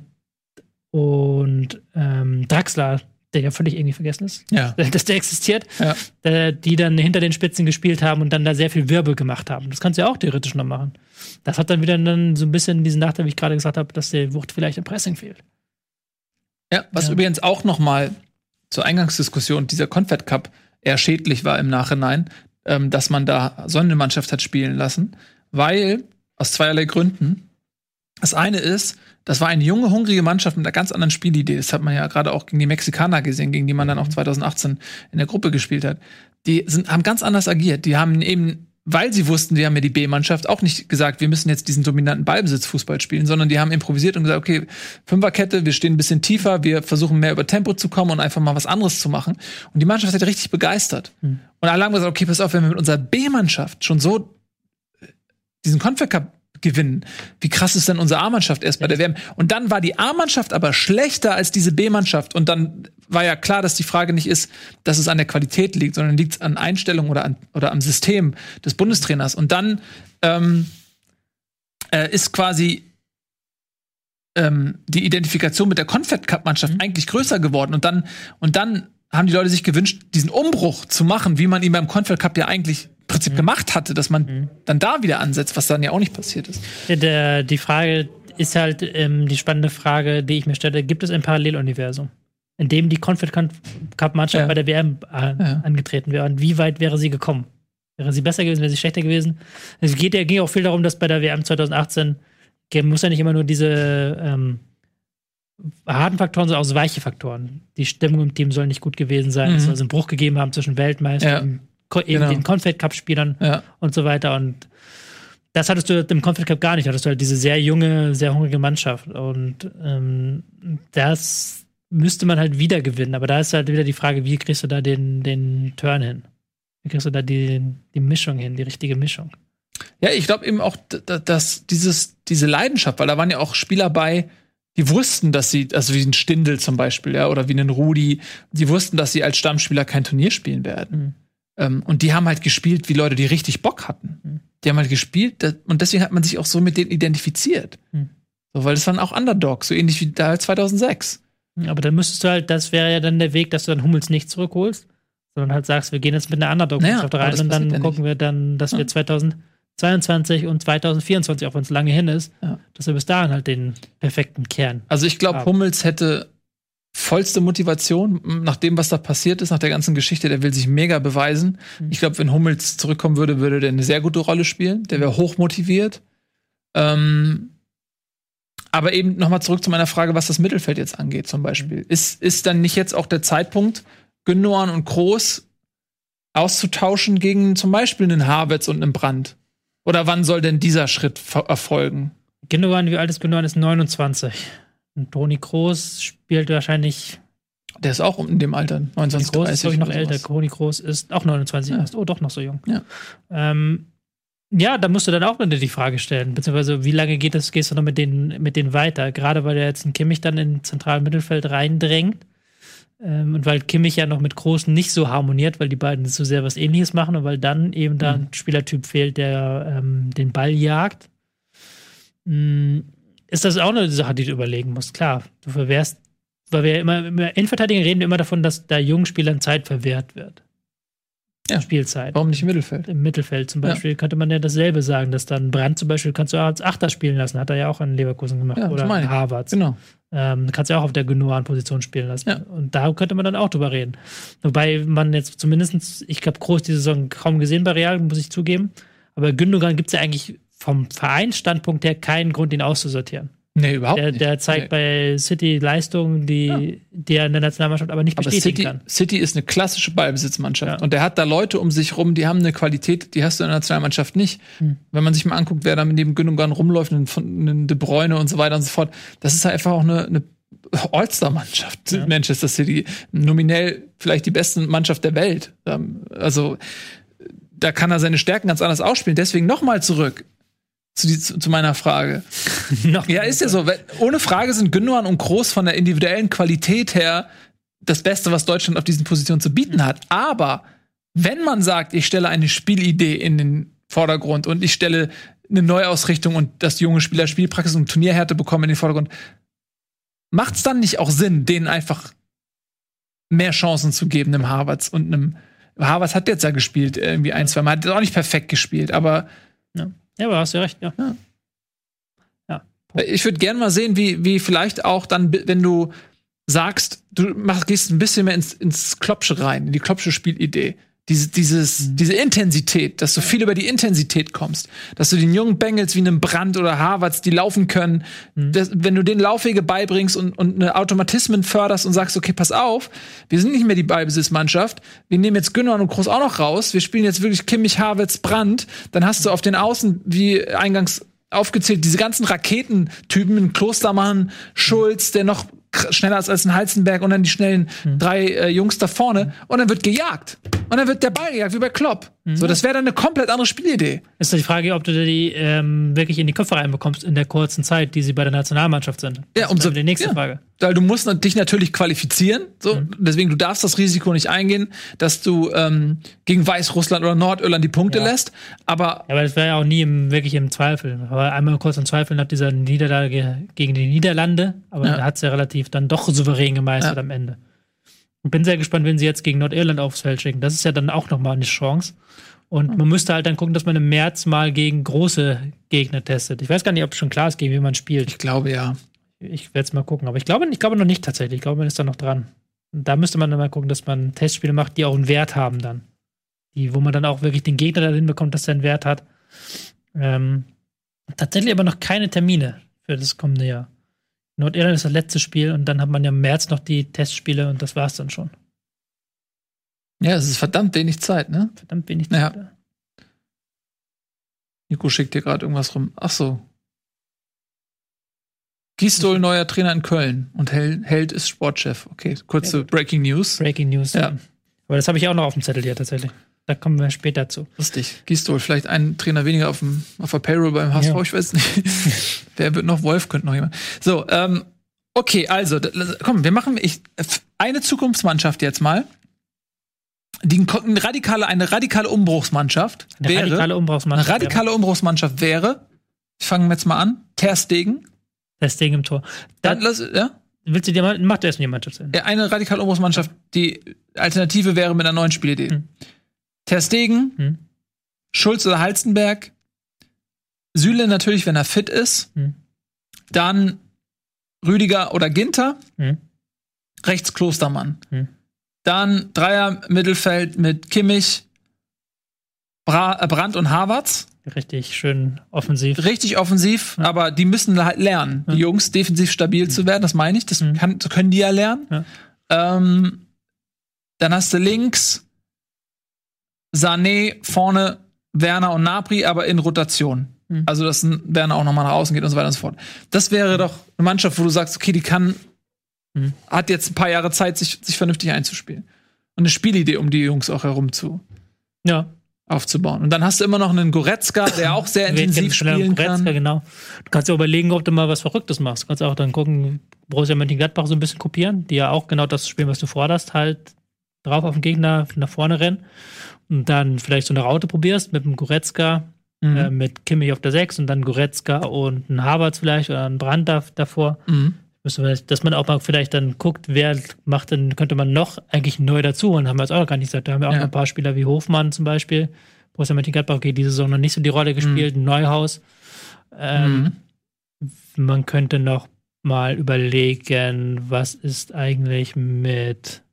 Speaker 5: und ähm, Draxler, der ja völlig irgendwie vergessen ist,
Speaker 1: Ja. (laughs)
Speaker 5: dass der existiert,
Speaker 1: Ja.
Speaker 5: äh, die dann hinter den Spitzen gespielt haben und dann da sehr viel Wirbel gemacht haben. Das kannst du ja auch theoretisch noch machen. Das hat dann wieder dann so ein bisschen diesen Nachteil, wie ich gerade gesagt habe, dass der Wucht vielleicht im Pressing fehlt.
Speaker 1: Ja, was
Speaker 5: Ja.
Speaker 1: übrigens auch noch mal zur Eingangsdiskussion dieser Confed Cup eher schädlich war im Nachhinein, ähm, dass man da so eine Mannschaft hat spielen lassen, weil aus zweierlei Gründen. Das eine ist, das war eine junge, hungrige Mannschaft mit einer ganz anderen Spielidee. Das hat man ja gerade auch gegen die Mexikaner gesehen, gegen die man dann auch 2018 in der Gruppe gespielt hat. Die sind, haben ganz anders agiert. Die haben eben, weil sie wussten, die haben ja die B-Mannschaft, auch nicht gesagt, wir müssen jetzt diesen dominanten Ballbesitzfußball spielen, sondern die haben improvisiert und gesagt, okay, Fünferkette, wir stehen ein bisschen tiefer, wir versuchen mehr über Tempo zu kommen und einfach mal was anderes zu machen. Und die Mannschaft hat richtig begeistert. Und alle haben gesagt, okay, pass auf, wenn wir mit unserer B-Mannschaft schon so diesen Confed Cup gewinnen. Wie krass ist denn unsere A-Mannschaft erst bei der WM? Und dann war die A-Mannschaft aber schlechter als diese B-Mannschaft. Und dann war ja klar, dass die Frage nicht ist, dass es an der Qualität liegt, sondern liegt es an Einstellung oder, an, oder am System des Bundestrainers. Und dann ähm, äh, ist quasi ähm, die Identifikation mit der Confed Cup Mannschaft eigentlich größer geworden und dann und dann haben die Leute sich gewünscht, diesen Umbruch zu machen, wie man ihn beim Confed Cup ja eigentlich im Prinzip gemacht hatte, dass man dann da wieder ansetzt, was dann ja auch nicht passiert ist.
Speaker 5: Der, die Frage ist halt ähm, die spannende Frage, die ich mir stelle: Gibt es ein Paralleluniversum, in dem die Confed Cup-Mannschaft
Speaker 1: Ja.
Speaker 5: bei der WM äh,
Speaker 1: Ja.
Speaker 5: angetreten wäre? Und wie weit wäre sie gekommen? Wäre sie besser gewesen, wäre sie schlechter gewesen? Es geht ja, ging auch viel darum, dass bei der WM 2018 ge- muss ja nicht immer nur diese ähm, harten Faktoren, sondern auch so weiche Faktoren. Die Stimmung im Team soll nicht gut gewesen sein.
Speaker 1: Mhm.
Speaker 5: Es soll so einen Bruch gegeben haben zwischen Weltmeister
Speaker 1: Ja.
Speaker 5: eben
Speaker 1: Genau.
Speaker 5: den Confed Cup-Spielern
Speaker 1: Ja.
Speaker 5: und so weiter. Und das hattest du im Confed Cup gar nicht. Hattest du halt diese sehr junge, sehr hungrige Mannschaft. Und ähm, das müsste man halt wieder gewinnen. Aber da ist halt wieder die Frage, wie kriegst du da den, den Turn hin? Wie kriegst du da die, die Mischung hin, die richtige Mischung?
Speaker 1: Ja, ich glaube eben auch, dass dieses, diese Leidenschaft, weil da waren ja auch Spieler bei, die wussten, dass sie, also wie ein Stindel zum Beispiel, ja, oder wie ein Rudi, die wussten, dass sie als Stammspieler kein Turnier spielen werden. Ähm, und die haben halt gespielt wie Leute, die richtig Bock hatten. Die haben halt gespielt da- und deswegen hat man sich auch so mit denen identifiziert.
Speaker 5: Mhm.
Speaker 1: So, weil das waren auch Underdogs, so ähnlich wie da 2006.
Speaker 5: Aber dann müsstest du halt, das wäre ja dann der Weg, dass du dann Hummels nicht zurückholst, sondern halt sagst, wir gehen jetzt mit einer Underdog-Mannschaft
Speaker 1: Naja,
Speaker 5: rein
Speaker 1: das
Speaker 5: und dann
Speaker 1: ja
Speaker 5: gucken wir dann, dass wir 2022 und 2024, auch wenn es lange hin ist,
Speaker 1: Ja.
Speaker 5: dass wir bis dahin halt den perfekten Kern.
Speaker 1: Also ich glaube. Hummels hätte vollste Motivation, nach dem, was da passiert ist, nach der ganzen Geschichte, der will sich mega beweisen. Ich glaube, wenn Hummels zurückkommen würde, würde der eine sehr gute Rolle spielen. Der wäre hoch motiviert. Ähm, aber eben nochmal zurück zu meiner Frage, was das Mittelfeld jetzt angeht, zum Beispiel. Ist, ist dann nicht jetzt auch der Zeitpunkt, Gündogan und Groß auszutauschen gegen zum Beispiel einen Havertz und einen Brand? Oder wann soll denn dieser Schritt erfolgen?
Speaker 5: Gündogan, wie alt ist Gündogan? Ist 29. Und Toni Kroos spielt wahrscheinlich,
Speaker 1: Der ist auch in dem Alter, 29,
Speaker 5: Toni Kroos
Speaker 1: 30
Speaker 5: ist, glaube ich, noch älter. Toni Kroos ist auch 29
Speaker 1: Ja.
Speaker 5: Oh, doch noch so jung.
Speaker 1: Ja.
Speaker 5: Ähm, ja, da musst du dann auch wieder die Frage stellen, beziehungsweise wie lange geht das, gehst du noch mit denen, mit denen weiter? Gerade weil der jetzt ein Kimmich dann in zentralen Mittelfeld reindrängt. Ähm, und weil Kimmich ja noch mit Großen nicht so harmoniert, weil die beiden so sehr was ähnliches machen und weil dann eben da ein Spielertyp fehlt, der ähm, den Ball jagt, mh, ist das auch eine Sache, die du überlegen musst. Klar, du verwehrst, weil wir immer, immer in Verteidigung reden wir immer davon, dass da jungen Spielern Zeit verwehrt wird.
Speaker 1: Ja.
Speaker 5: Spielzeit.
Speaker 1: Warum nicht im Mittelfeld?
Speaker 5: Im Mittelfeld zum Beispiel könnte man ja dasselbe sagen, dass dann Brand zum Beispiel kannst du als Achter spielen lassen, hat er ja auch in Leverkusen gemacht
Speaker 1: Ja,
Speaker 5: oder
Speaker 1: meine ich.
Speaker 5: Harvards.
Speaker 1: Genau.
Speaker 5: Ähm, kannst du ja auch auf der genuan Position spielen lassen.
Speaker 1: Ja.
Speaker 5: Und da könnte man dann auch drüber reden. Wobei man jetzt zumindest, ich glaube, groß die Saison kaum gesehen bei Real, muss ich zugeben. Aber Gündogan gibt es ja eigentlich vom Vereinsstandpunkt her keinen Grund, ihn auszusortieren.
Speaker 1: Nee, überhaupt
Speaker 5: Der,
Speaker 1: nicht.
Speaker 5: der zeigt bei City Leistungen, die, die er in der Nationalmannschaft aber nicht
Speaker 1: Aber
Speaker 5: bestätigen
Speaker 1: City,
Speaker 5: kann.
Speaker 1: City ist eine klassische Ballbesitzmannschaft.
Speaker 5: Ja.
Speaker 1: Und der hat da Leute um sich rum, die haben eine Qualität, die hast du in der Nationalmannschaft nicht.
Speaker 5: Hm.
Speaker 1: Wenn man sich mal anguckt, wer da neben Gündogan rumläuft, einen De Bruyne und so weiter und so fort, das ist halt einfach auch eine, eine All-Star-Mannschaft.
Speaker 5: Ja.
Speaker 1: Manchester City. Nominell vielleicht die beste Mannschaft der Welt. Ähm, Also, da kann er seine Stärken ganz anders ausspielen. Deswegen nochmal zurück zu, die, zu, meiner Frage. (laughs)
Speaker 5: Noch
Speaker 1: Ja, ist ja so. Ohne Frage sind Gündogan und Groß von der individuellen Qualität her das Beste, was Deutschland auf diesen Positionen zu bieten hat. Aber wenn man sagt, ich stelle eine Spielidee in den Vordergrund und ich stelle eine Neuausrichtung und dass junge Spieler Spielpraxis und Turnierhärte bekommen in den Vordergrund, macht es dann nicht auch Sinn, denen einfach mehr Chancen zu geben, einem Harvards und einem Harvards hat jetzt ja gespielt, irgendwie ein, zwei Mal, hat auch nicht perfekt gespielt, aber
Speaker 5: Ja, aber hast du recht, ja.
Speaker 1: Ich würde gerne mal sehen, wie, wie vielleicht auch dann, wenn du sagst, du machst, gehst ein bisschen mehr ins, ins Klopsche rein, in die Klopsche Spielidee. Diese, dieses, diese Intensität, dass du viel über die Intensität kommst, dass du den jungen Bengels wie einem Brand oder Harvards, die laufen können, dass, wenn du den Laufwege beibringst und, und eine Automatismen förderst und sagst, okay, pass auf, wir sind nicht mehr die Ballbesitzmannschaft, wir nehmen jetzt Günner und Groß auch noch raus, wir spielen jetzt wirklich Kimmich, Havertz, Brand, dann hast du auf den Außen, wie eingangs aufgezählt, diese ganzen Raketentypen, Klostermann, Schulz, der noch schneller ist als ein Heizenberg und dann die schnellen drei äh, Jungs da vorne und dann wird gejagt. Und dann wird der Ball gejagt, wie bei Klopp. So, das wäre dann eine komplett andere Spielidee.
Speaker 5: Ist die Frage, ob du die ähm, wirklich in die Köpfe reinbekommst in der kurzen Zeit, die sie bei der Nationalmannschaft sind.
Speaker 1: Ja, umso-
Speaker 5: die nächste
Speaker 1: ja.
Speaker 5: Frage.
Speaker 1: Weil du musst dich natürlich qualifizieren, so.
Speaker 5: Mhm.
Speaker 1: Deswegen, du darfst das Risiko nicht eingehen, dass du ähm, gegen Weißrussland oder Nordirland die Punkte
Speaker 5: Ja.
Speaker 1: lässt. Aber
Speaker 5: Ja, aber das wäre ja auch nie im, wirklich im Zweifel. Aber einmal kurz im Zweifel nach dieser Niederlage gegen die Niederlande, aber
Speaker 1: Ja.
Speaker 5: da hat es ja relativ dann doch souverän gemeistert
Speaker 1: Ja.
Speaker 5: am Ende. Und bin sehr gespannt, wenn sie jetzt gegen Nordirland aufs Feld schicken. Das ist ja dann auch nochmal eine Chance. Und man müsste halt dann gucken, dass man im März mal gegen große Gegner testet. Ich weiß gar nicht, ob schon klar ist, gegen wen man spielt.
Speaker 1: ich glaube ja.
Speaker 5: Ich werde es mal gucken. Aber ich glaube, ich glaube noch nicht tatsächlich. Ich glaube, man ist da noch dran. Und da müsste man dann mal gucken, dass man Testspiele macht, die auch einen Wert haben dann. Die, wo man dann auch wirklich den Gegner dahin bekommt, dass der einen Wert hat. Ähm, tatsächlich aber noch keine Termine für das kommende Jahr. Nordirland ist das letzte Spiel und dann hat man ja im März noch die Testspiele und das war's dann schon.
Speaker 1: Ja, es ist verdammt wenig Zeit, ne?
Speaker 5: Verdammt wenig
Speaker 1: Ja.
Speaker 5: Zeit.
Speaker 1: Nico schickt dir gerade irgendwas rum. Ach so. Gisdol, neuer Trainer in Köln und Hel Held ist Sportchef. Okay, kurze Breaking News.
Speaker 5: Breaking News.
Speaker 1: Ja.
Speaker 5: Aber das habe ich auch noch auf dem Zettel hier tatsächlich. Da kommen wir später zu.
Speaker 1: Lustig. Gisdol, vielleicht ein Trainer weniger auf, dem, auf der Payroll beim HSV,
Speaker 5: Ja.
Speaker 1: ich weiß nicht. (laughs) Wer wird noch? Wolf könnte noch jemand. So, ähm, okay, also, komm, wir machen ich, eine Zukunftsmannschaft jetzt mal. Die ein- eine radikale, eine radikale Umbruchsmannschaft
Speaker 5: Eine
Speaker 1: wäre.
Speaker 5: radikale
Speaker 1: eine
Speaker 5: Umbruchsmannschaft.
Speaker 1: radikale Umbruchsmannschaft wäre. Ich fange jetzt mal an. Ter Stegen.
Speaker 5: Das Ding im Tor.
Speaker 1: Dann
Speaker 5: Dann
Speaker 1: lass, ja?
Speaker 5: willst du dir mal, mach du erst mal die Mannschaft zu Ende.
Speaker 1: Ja, eine radikale Umbruchsmannschaft. Die Alternative wäre mit einer neuen Spielidee.
Speaker 5: Hm.
Speaker 1: Ter Stegen,
Speaker 5: Hm.
Speaker 1: Schulz oder Halstenberg, Süle natürlich, wenn er fit ist.
Speaker 5: Hm.
Speaker 1: Dann Rüdiger oder Ginter,
Speaker 5: Hm.
Speaker 1: rechts Klostermann.
Speaker 5: Hm.
Speaker 1: Dann Dreier Mittelfeld mit Kimmich, Bra äh, Brandt und Havertz.
Speaker 5: Richtig schön offensiv.
Speaker 1: Richtig offensiv, aber die müssen halt lernen, die Jungs defensiv stabil zu werden, das meine ich. Das
Speaker 5: Mhm.
Speaker 1: kann, können die ja lernen.
Speaker 5: Ja.
Speaker 1: Ähm, dann hast du links Sané, vorne Werner und Napri, aber in Rotation.
Speaker 5: Mhm.
Speaker 1: Also, dass Werner auch nochmal nach außen geht und so weiter und so fort. Das wäre doch eine Mannschaft, wo du sagst, okay, die kann,
Speaker 5: Mhm.
Speaker 1: hat jetzt ein paar Jahre Zeit, sich, sich vernünftig einzuspielen. Und eine Spielidee, um die Jungs auch herum zu
Speaker 5: Ja.
Speaker 1: aufzubauen. Und dann hast du immer noch einen Goretzka, der auch sehr intensiv
Speaker 5: Goretzka,
Speaker 1: spielen kann.
Speaker 5: Genau. Du kannst ja überlegen, ob du mal was Verrücktes machst. Du kannst auch dann gucken, Borussia Mönchengladbach so ein bisschen kopieren, die ja auch genau das spielen, was du forderst, halt drauf auf den Gegner nach vorne rennen und dann vielleicht so eine Raute probierst mit einem Goretzka,
Speaker 1: Mhm.
Speaker 5: äh, mit Kimmich auf der 6 und dann Goretzka und ein Havertz vielleicht oder ein Brand da, davor.
Speaker 1: Mhm.
Speaker 5: Dass man auch mal vielleicht dann guckt, wer macht denn, könnte man noch eigentlich neu dazu und haben wir jetzt auch noch gar nicht gesagt. Da haben wir auch
Speaker 1: Ja.
Speaker 5: noch ein paar Spieler wie Hofmann zum Beispiel. Borussia Mönchengladbach geht diese Saison noch nicht so die Rolle gespielt, Neuhaus. Ähm, Man könnte noch mal überlegen, was ist eigentlich mit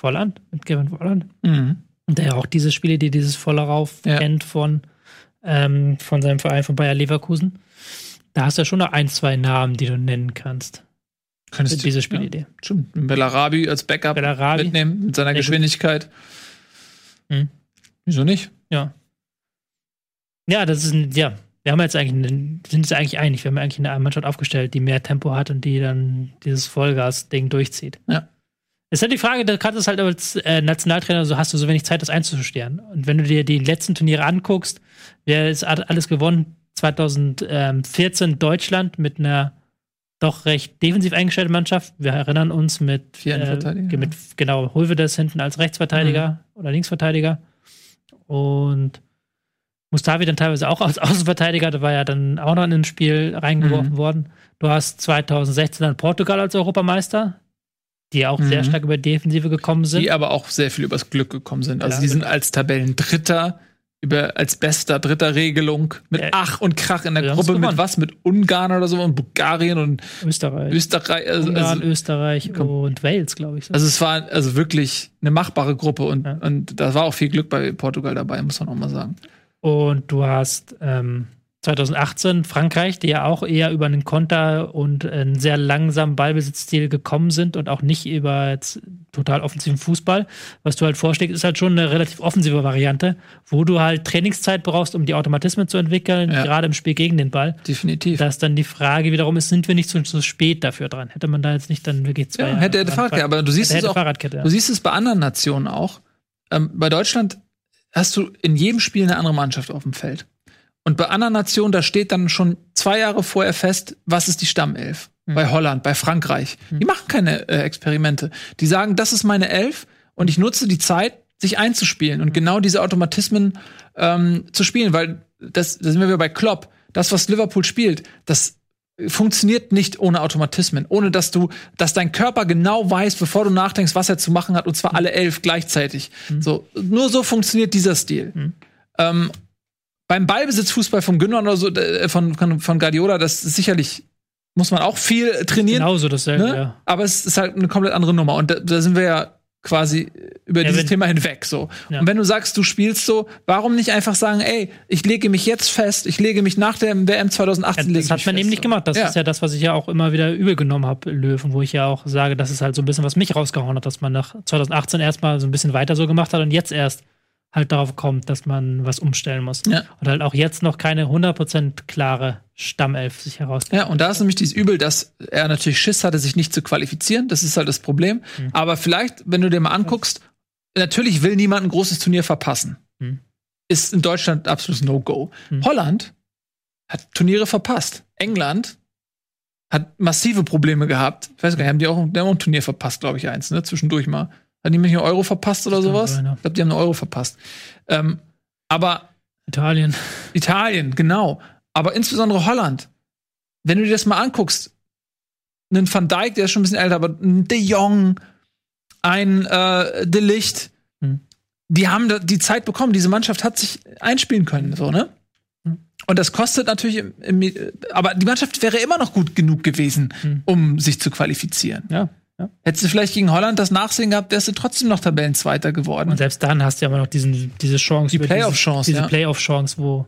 Speaker 5: Volland, mit Kevin Volland,
Speaker 1: Mhm.
Speaker 5: Der ja auch diese Spiele, die dieses Vollerauf
Speaker 1: Ja.
Speaker 5: kennt von, ähm, von seinem Verein von Bayer Leverkusen. Da hast du ja schon noch ein, zwei Namen, die du nennen kannst.
Speaker 1: Könntest
Speaker 5: Für
Speaker 1: du-
Speaker 5: diese Spielidee.
Speaker 1: Ja, stimmt. Bellarabi als Backup
Speaker 5: Bellarabi.
Speaker 1: mitnehmen mit seiner
Speaker 5: gut.
Speaker 1: Geschwindigkeit.
Speaker 5: Mhm.
Speaker 1: Wieso nicht?
Speaker 5: Ja. Ja, das ist ein, ja. Wir haben jetzt eigentlich, einen, sind uns eigentlich einig. Wir haben eigentlich eine Mannschaft aufgestellt, die mehr Tempo hat und die dann dieses Vollgas-Ding durchzieht.
Speaker 1: Ja.
Speaker 5: Es ist halt die Frage, da kannst du es halt als äh, Nationaltrainer, so hast du so wenig Zeit, das einzustellen. Und wenn du dir die letzten Turniere anguckst, wer ist hat alles gewonnen? 2014 Deutschland mit einer doch recht defensiv eingestellten Mannschaft. Wir erinnern uns mit, äh, mit genau, Hulvedes hinten als Rechtsverteidiger oder Linksverteidiger. Und Mustavi dann teilweise auch als (laughs) Außenverteidiger, da war ja dann auch noch in ein Spiel reingeworfen
Speaker 1: Mhm.
Speaker 5: worden. Du hast 2016 dann Portugal als Europameister, die auch sehr
Speaker 1: Mhm.
Speaker 5: stark über Defensive gekommen sind.
Speaker 1: Die aber auch sehr viel übers Glück gekommen sind. Also
Speaker 5: Ja,
Speaker 1: die sind als Tabellendritter über als bester dritter Regelung mit
Speaker 5: Ja.
Speaker 1: Ach und Krach in der
Speaker 5: haben's
Speaker 1: Gruppe mit was mit Ungarn oder so und Bulgarien und
Speaker 5: Österreich.
Speaker 1: Österreich also,
Speaker 5: Ungarn,
Speaker 1: also,
Speaker 5: Österreich
Speaker 1: Komm.
Speaker 5: und Wales, glaube ich.
Speaker 1: also es war also wirklich eine machbare Gruppe und,
Speaker 5: Ja.
Speaker 1: und da war auch viel Glück bei Portugal dabei, muss man auch mal sagen.
Speaker 5: Und du hast ähm, 2018 Frankreich, die ja auch eher über einen Konter und einen sehr langsamen Ballbesitzstil gekommen sind und auch nicht über total offensiven Fußball. Was du halt vorschlägst, ist halt schon eine relativ offensive Variante, wo du halt Trainingszeit brauchst, um die Automatismen zu entwickeln,
Speaker 1: Ja.
Speaker 5: gerade im Spiel gegen den Ball.
Speaker 1: Definitiv.
Speaker 5: Da ist dann die Frage wiederum ist, sind wir nicht zu, zu spät dafür dran? Hätte man da jetzt nicht dann wirklich zwei
Speaker 1: Ja, hätte,
Speaker 5: dran-
Speaker 1: Fahrradkette, aber du siehst
Speaker 5: hätte,
Speaker 1: es auch,
Speaker 5: ja.
Speaker 1: du siehst es bei anderen Nationen auch. Ähm, bei Deutschland hast du in jedem Spiel eine andere Mannschaft auf dem Feld. Und bei anderen Nationen, da steht dann schon zwei Jahre vorher fest, was ist die Stammelf.
Speaker 5: Hm.
Speaker 1: Bei Holland, bei Frankreich. Die machen keine äh, Experimente. Die sagen, das ist meine Elf und ich nutze die Zeit, sich einzuspielen
Speaker 5: Hm.
Speaker 1: und genau diese Automatismen ähm, zu spielen, weil das, da sind wir wieder bei Klopp. Das, was Liverpool spielt, das funktioniert nicht ohne Automatismen, ohne dass du, dass dein Körper genau weiß, bevor du nachdenkst, was er zu machen hat, und zwar alle elf gleichzeitig. So, nur so funktioniert dieser Stil. Ähm, beim Ballbesitzfußball vom Gündogan oder so, äh, von, von, von Guardiola, das ist sicherlich, muss man auch viel trainieren.
Speaker 5: Genauso dasselbe,
Speaker 1: Ne?
Speaker 5: ja.
Speaker 1: Aber es ist halt eine komplett andere Nummer. Und da, da sind wir ja quasi über
Speaker 5: Ja,
Speaker 1: dieses Thema hinweg so.
Speaker 5: Ja.
Speaker 1: Und wenn du sagst, du spielst so, warum nicht einfach sagen, ey, ich lege mich jetzt fest, ich lege mich nach der WM 2018
Speaker 5: Ja, das hat man
Speaker 1: fest,
Speaker 5: eben nicht gemacht. Das
Speaker 1: Ja.
Speaker 5: ist ja das, was ich ja auch immer wieder übel genommen habe, Löwen, wo ich ja auch sage, das ist halt so ein bisschen, was mich rausgehauen hat, dass man nach 2018 erstmal so ein bisschen weiter so gemacht hat und jetzt erst halt darauf kommt, dass man was umstellen muss.
Speaker 1: Ja.
Speaker 5: Und halt auch jetzt noch keine 100% klare Stammelf sich heraus.
Speaker 1: Ja, und da ist nämlich dieses Übel, dass er natürlich Schiss hatte, sich nicht zu qualifizieren. Das ist halt das Problem.
Speaker 5: Mhm.
Speaker 1: Aber vielleicht, wenn du dir mal anguckst, natürlich will niemand ein großes Turnier verpassen.
Speaker 5: Mhm.
Speaker 1: Ist in Deutschland absolutes No-Go.
Speaker 5: Mhm.
Speaker 1: Holland hat Turniere verpasst. England hat massive Probleme gehabt. Ich weiß gar nicht, haben die auch, die haben auch ein Turnier verpasst, glaube ich, eins, ne? Zwischendurch mal. Hat die nicht einen Euro verpasst oder sowas?
Speaker 5: sein, ja.
Speaker 1: Ich glaube, die haben einen Euro verpasst. Ähm, aber
Speaker 5: Italien.
Speaker 1: Italien, genau. Aber insbesondere Holland. Wenn du dir das mal anguckst, einen Van Dijk, der ist schon ein bisschen älter, aber ein De Jong, ein äh, De Licht,
Speaker 5: Hm.
Speaker 1: die haben die Zeit bekommen. Diese Mannschaft hat sich einspielen können, so, ne?
Speaker 5: Hm.
Speaker 1: Und das kostet natürlich, im, im, aber die Mannschaft wäre immer noch gut genug gewesen,
Speaker 5: Hm.
Speaker 1: um sich zu qualifizieren.
Speaker 5: Ja.
Speaker 1: Hättest du vielleicht gegen Holland das Nachsehen gehabt, wärst du trotzdem noch Tabellenzweiter geworden.
Speaker 5: Und selbst dann hast du ja immer noch diesen, diese Chance.
Speaker 1: Die Playoff-Chance,
Speaker 5: Diese,
Speaker 1: ja.
Speaker 5: Playoff-Chance, wo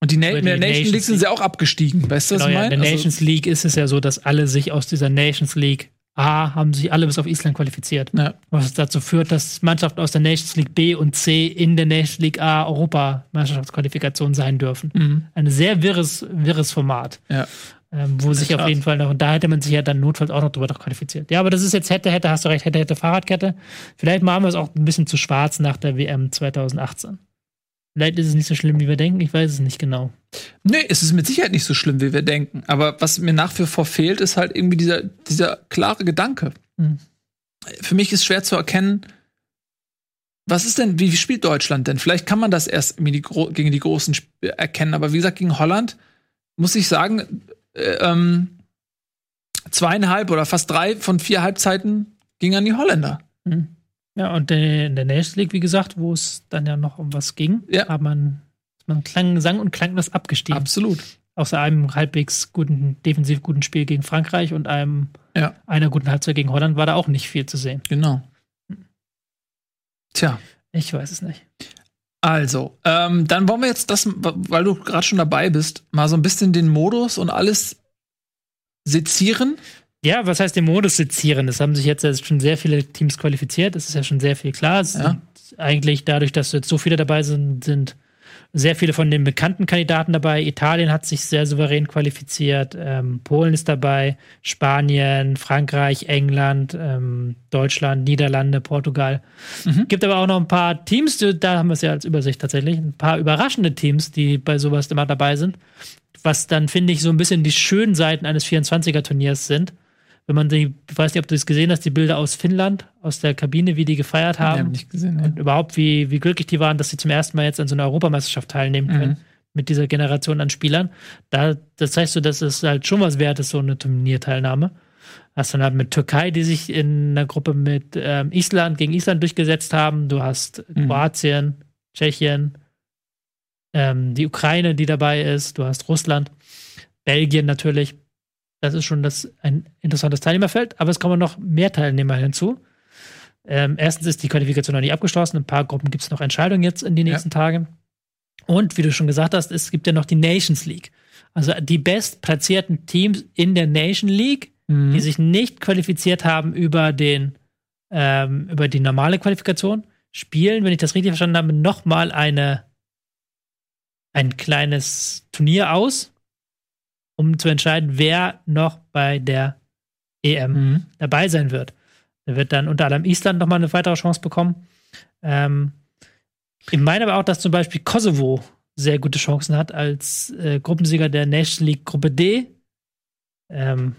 Speaker 1: Und die, Na in der Nation
Speaker 5: Nations
Speaker 1: League sind sie auch abgestiegen, weißt du, was
Speaker 5: Genau,
Speaker 1: ich
Speaker 5: ja, in
Speaker 1: meine?
Speaker 5: der
Speaker 1: Also-
Speaker 5: Nations League ist es ja so, dass alle sich aus dieser Nations League A haben sich alle bis auf Island qualifiziert.
Speaker 1: Ja.
Speaker 5: Was dazu führt, dass Mannschaften aus der Nations League B und C in der Nations League A Europameisterschaftsqualifikation sein dürfen.
Speaker 1: Mhm.
Speaker 5: Ein sehr wirres, wirres Format.
Speaker 1: Ja.
Speaker 5: Ähm, wo sich auf jeden Fall noch, und da hätte man sich ja dann notfalls auch noch drüber qualifiziert. Ja, aber das ist jetzt hätte, hätte, hast du recht, hätte, hätte Fahrradkette. Vielleicht machen wir es auch ein bisschen zu schwarz nach der WM 2018. Vielleicht ist es nicht so schlimm, wie wir denken. Ich weiß es nicht genau.
Speaker 1: Nee, es ist mit Sicherheit nicht so schlimm, wie wir denken. Aber was mir nach wie vor fehlt, ist halt irgendwie dieser, dieser klare Gedanke.
Speaker 5: Hm.
Speaker 1: Für mich ist schwer zu erkennen, was ist denn, wie, wie spielt Deutschland denn? Vielleicht kann man das erst die, gegen die Großen erkennen. Aber wie gesagt, gegen Holland muss ich sagen, äh, ähm, zweieinhalb oder fast drei von vier Halbzeiten ging an die Holländer.
Speaker 5: Ja, und in der Nations League, wie gesagt, wo es dann ja noch um was ging,
Speaker 1: Ja.
Speaker 5: hat man, man klang, sang und klanglos abgestiegen.
Speaker 1: Absolut.
Speaker 5: Außer einem halbwegs guten, defensiv guten Spiel gegen Frankreich und einem
Speaker 1: Ja,
Speaker 5: einer guten Halbzeit gegen Holland war da auch nicht viel zu sehen.
Speaker 1: genau. Tja.
Speaker 5: Ich weiß es nicht.
Speaker 1: Also, ähm, dann wollen wir jetzt das, weil du gerade schon dabei bist, mal so ein bisschen den Modus und alles sezieren.
Speaker 5: Ja, was heißt den Modus sezieren? Es haben sich jetzt schon sehr viele Teams qualifiziert. Es ist ja schon sehr viel klar. Es
Speaker 1: Ja.
Speaker 5: sind eigentlich dadurch, dass jetzt so viele dabei sind, sind sehr viele von den bekannten Kandidaten dabei. Italien hat sich sehr souverän qualifiziert. Ähm, Polen ist dabei. Spanien, Frankreich, England, ähm, Deutschland, Niederlande, Portugal. Gibt aber auch noch ein paar Teams, da haben wir es ja als Übersicht tatsächlich, ein paar überraschende Teams, die bei sowas immer dabei sind. Was dann, finde ich, so ein bisschen die schönen Seiten eines 24er-Turniers sind. Wenn man die, ich weiß nicht, ob du es gesehen hast, die Bilder aus Finnland, aus der Kabine, wie die gefeiert haben.
Speaker 1: haben nicht gesehen. Ja.
Speaker 5: Und überhaupt, wie, wie glücklich die waren, dass sie zum ersten Mal jetzt an so einer Europameisterschaft teilnehmen können. Mit dieser Generation an Spielern. Da, das heißt so, dass es halt schon was wert ist, so eine Turnierteilnahme. Hast dann halt mit Türkei, die sich in einer Gruppe mit ähm, Island gegen Island durchgesetzt haben. Du hast Kroatien, Tschechien, ähm, die Ukraine, die dabei ist. Du hast Russland, Belgien natürlich. Das ist schon das, ein interessantes Teilnehmerfeld, aber es kommen noch mehr Teilnehmer hinzu. Ähm, erstens ist die Qualifikation noch nicht abgeschlossen. In ein paar Gruppen gibt es noch Entscheidungen jetzt in den
Speaker 1: Ja.
Speaker 5: nächsten Tagen. Und wie du schon gesagt hast, es gibt ja noch die Nations League. Also die bestplatzierten Teams in der Nation League,
Speaker 1: Mhm.
Speaker 5: die sich nicht qualifiziert haben über den ähm, über die normale Qualifikation, spielen, wenn ich das richtig verstanden habe, nochmal eine ein kleines Turnier aus, um zu entscheiden, wer noch bei der EM
Speaker 1: Mhm.
Speaker 5: dabei sein wird. Da wird dann unter anderem Island nochmal eine weitere Chance bekommen. Ähm, ich meine aber auch, dass zum Beispiel Kosovo sehr gute Chancen hat als äh, Gruppensieger der National League Gruppe D ähm,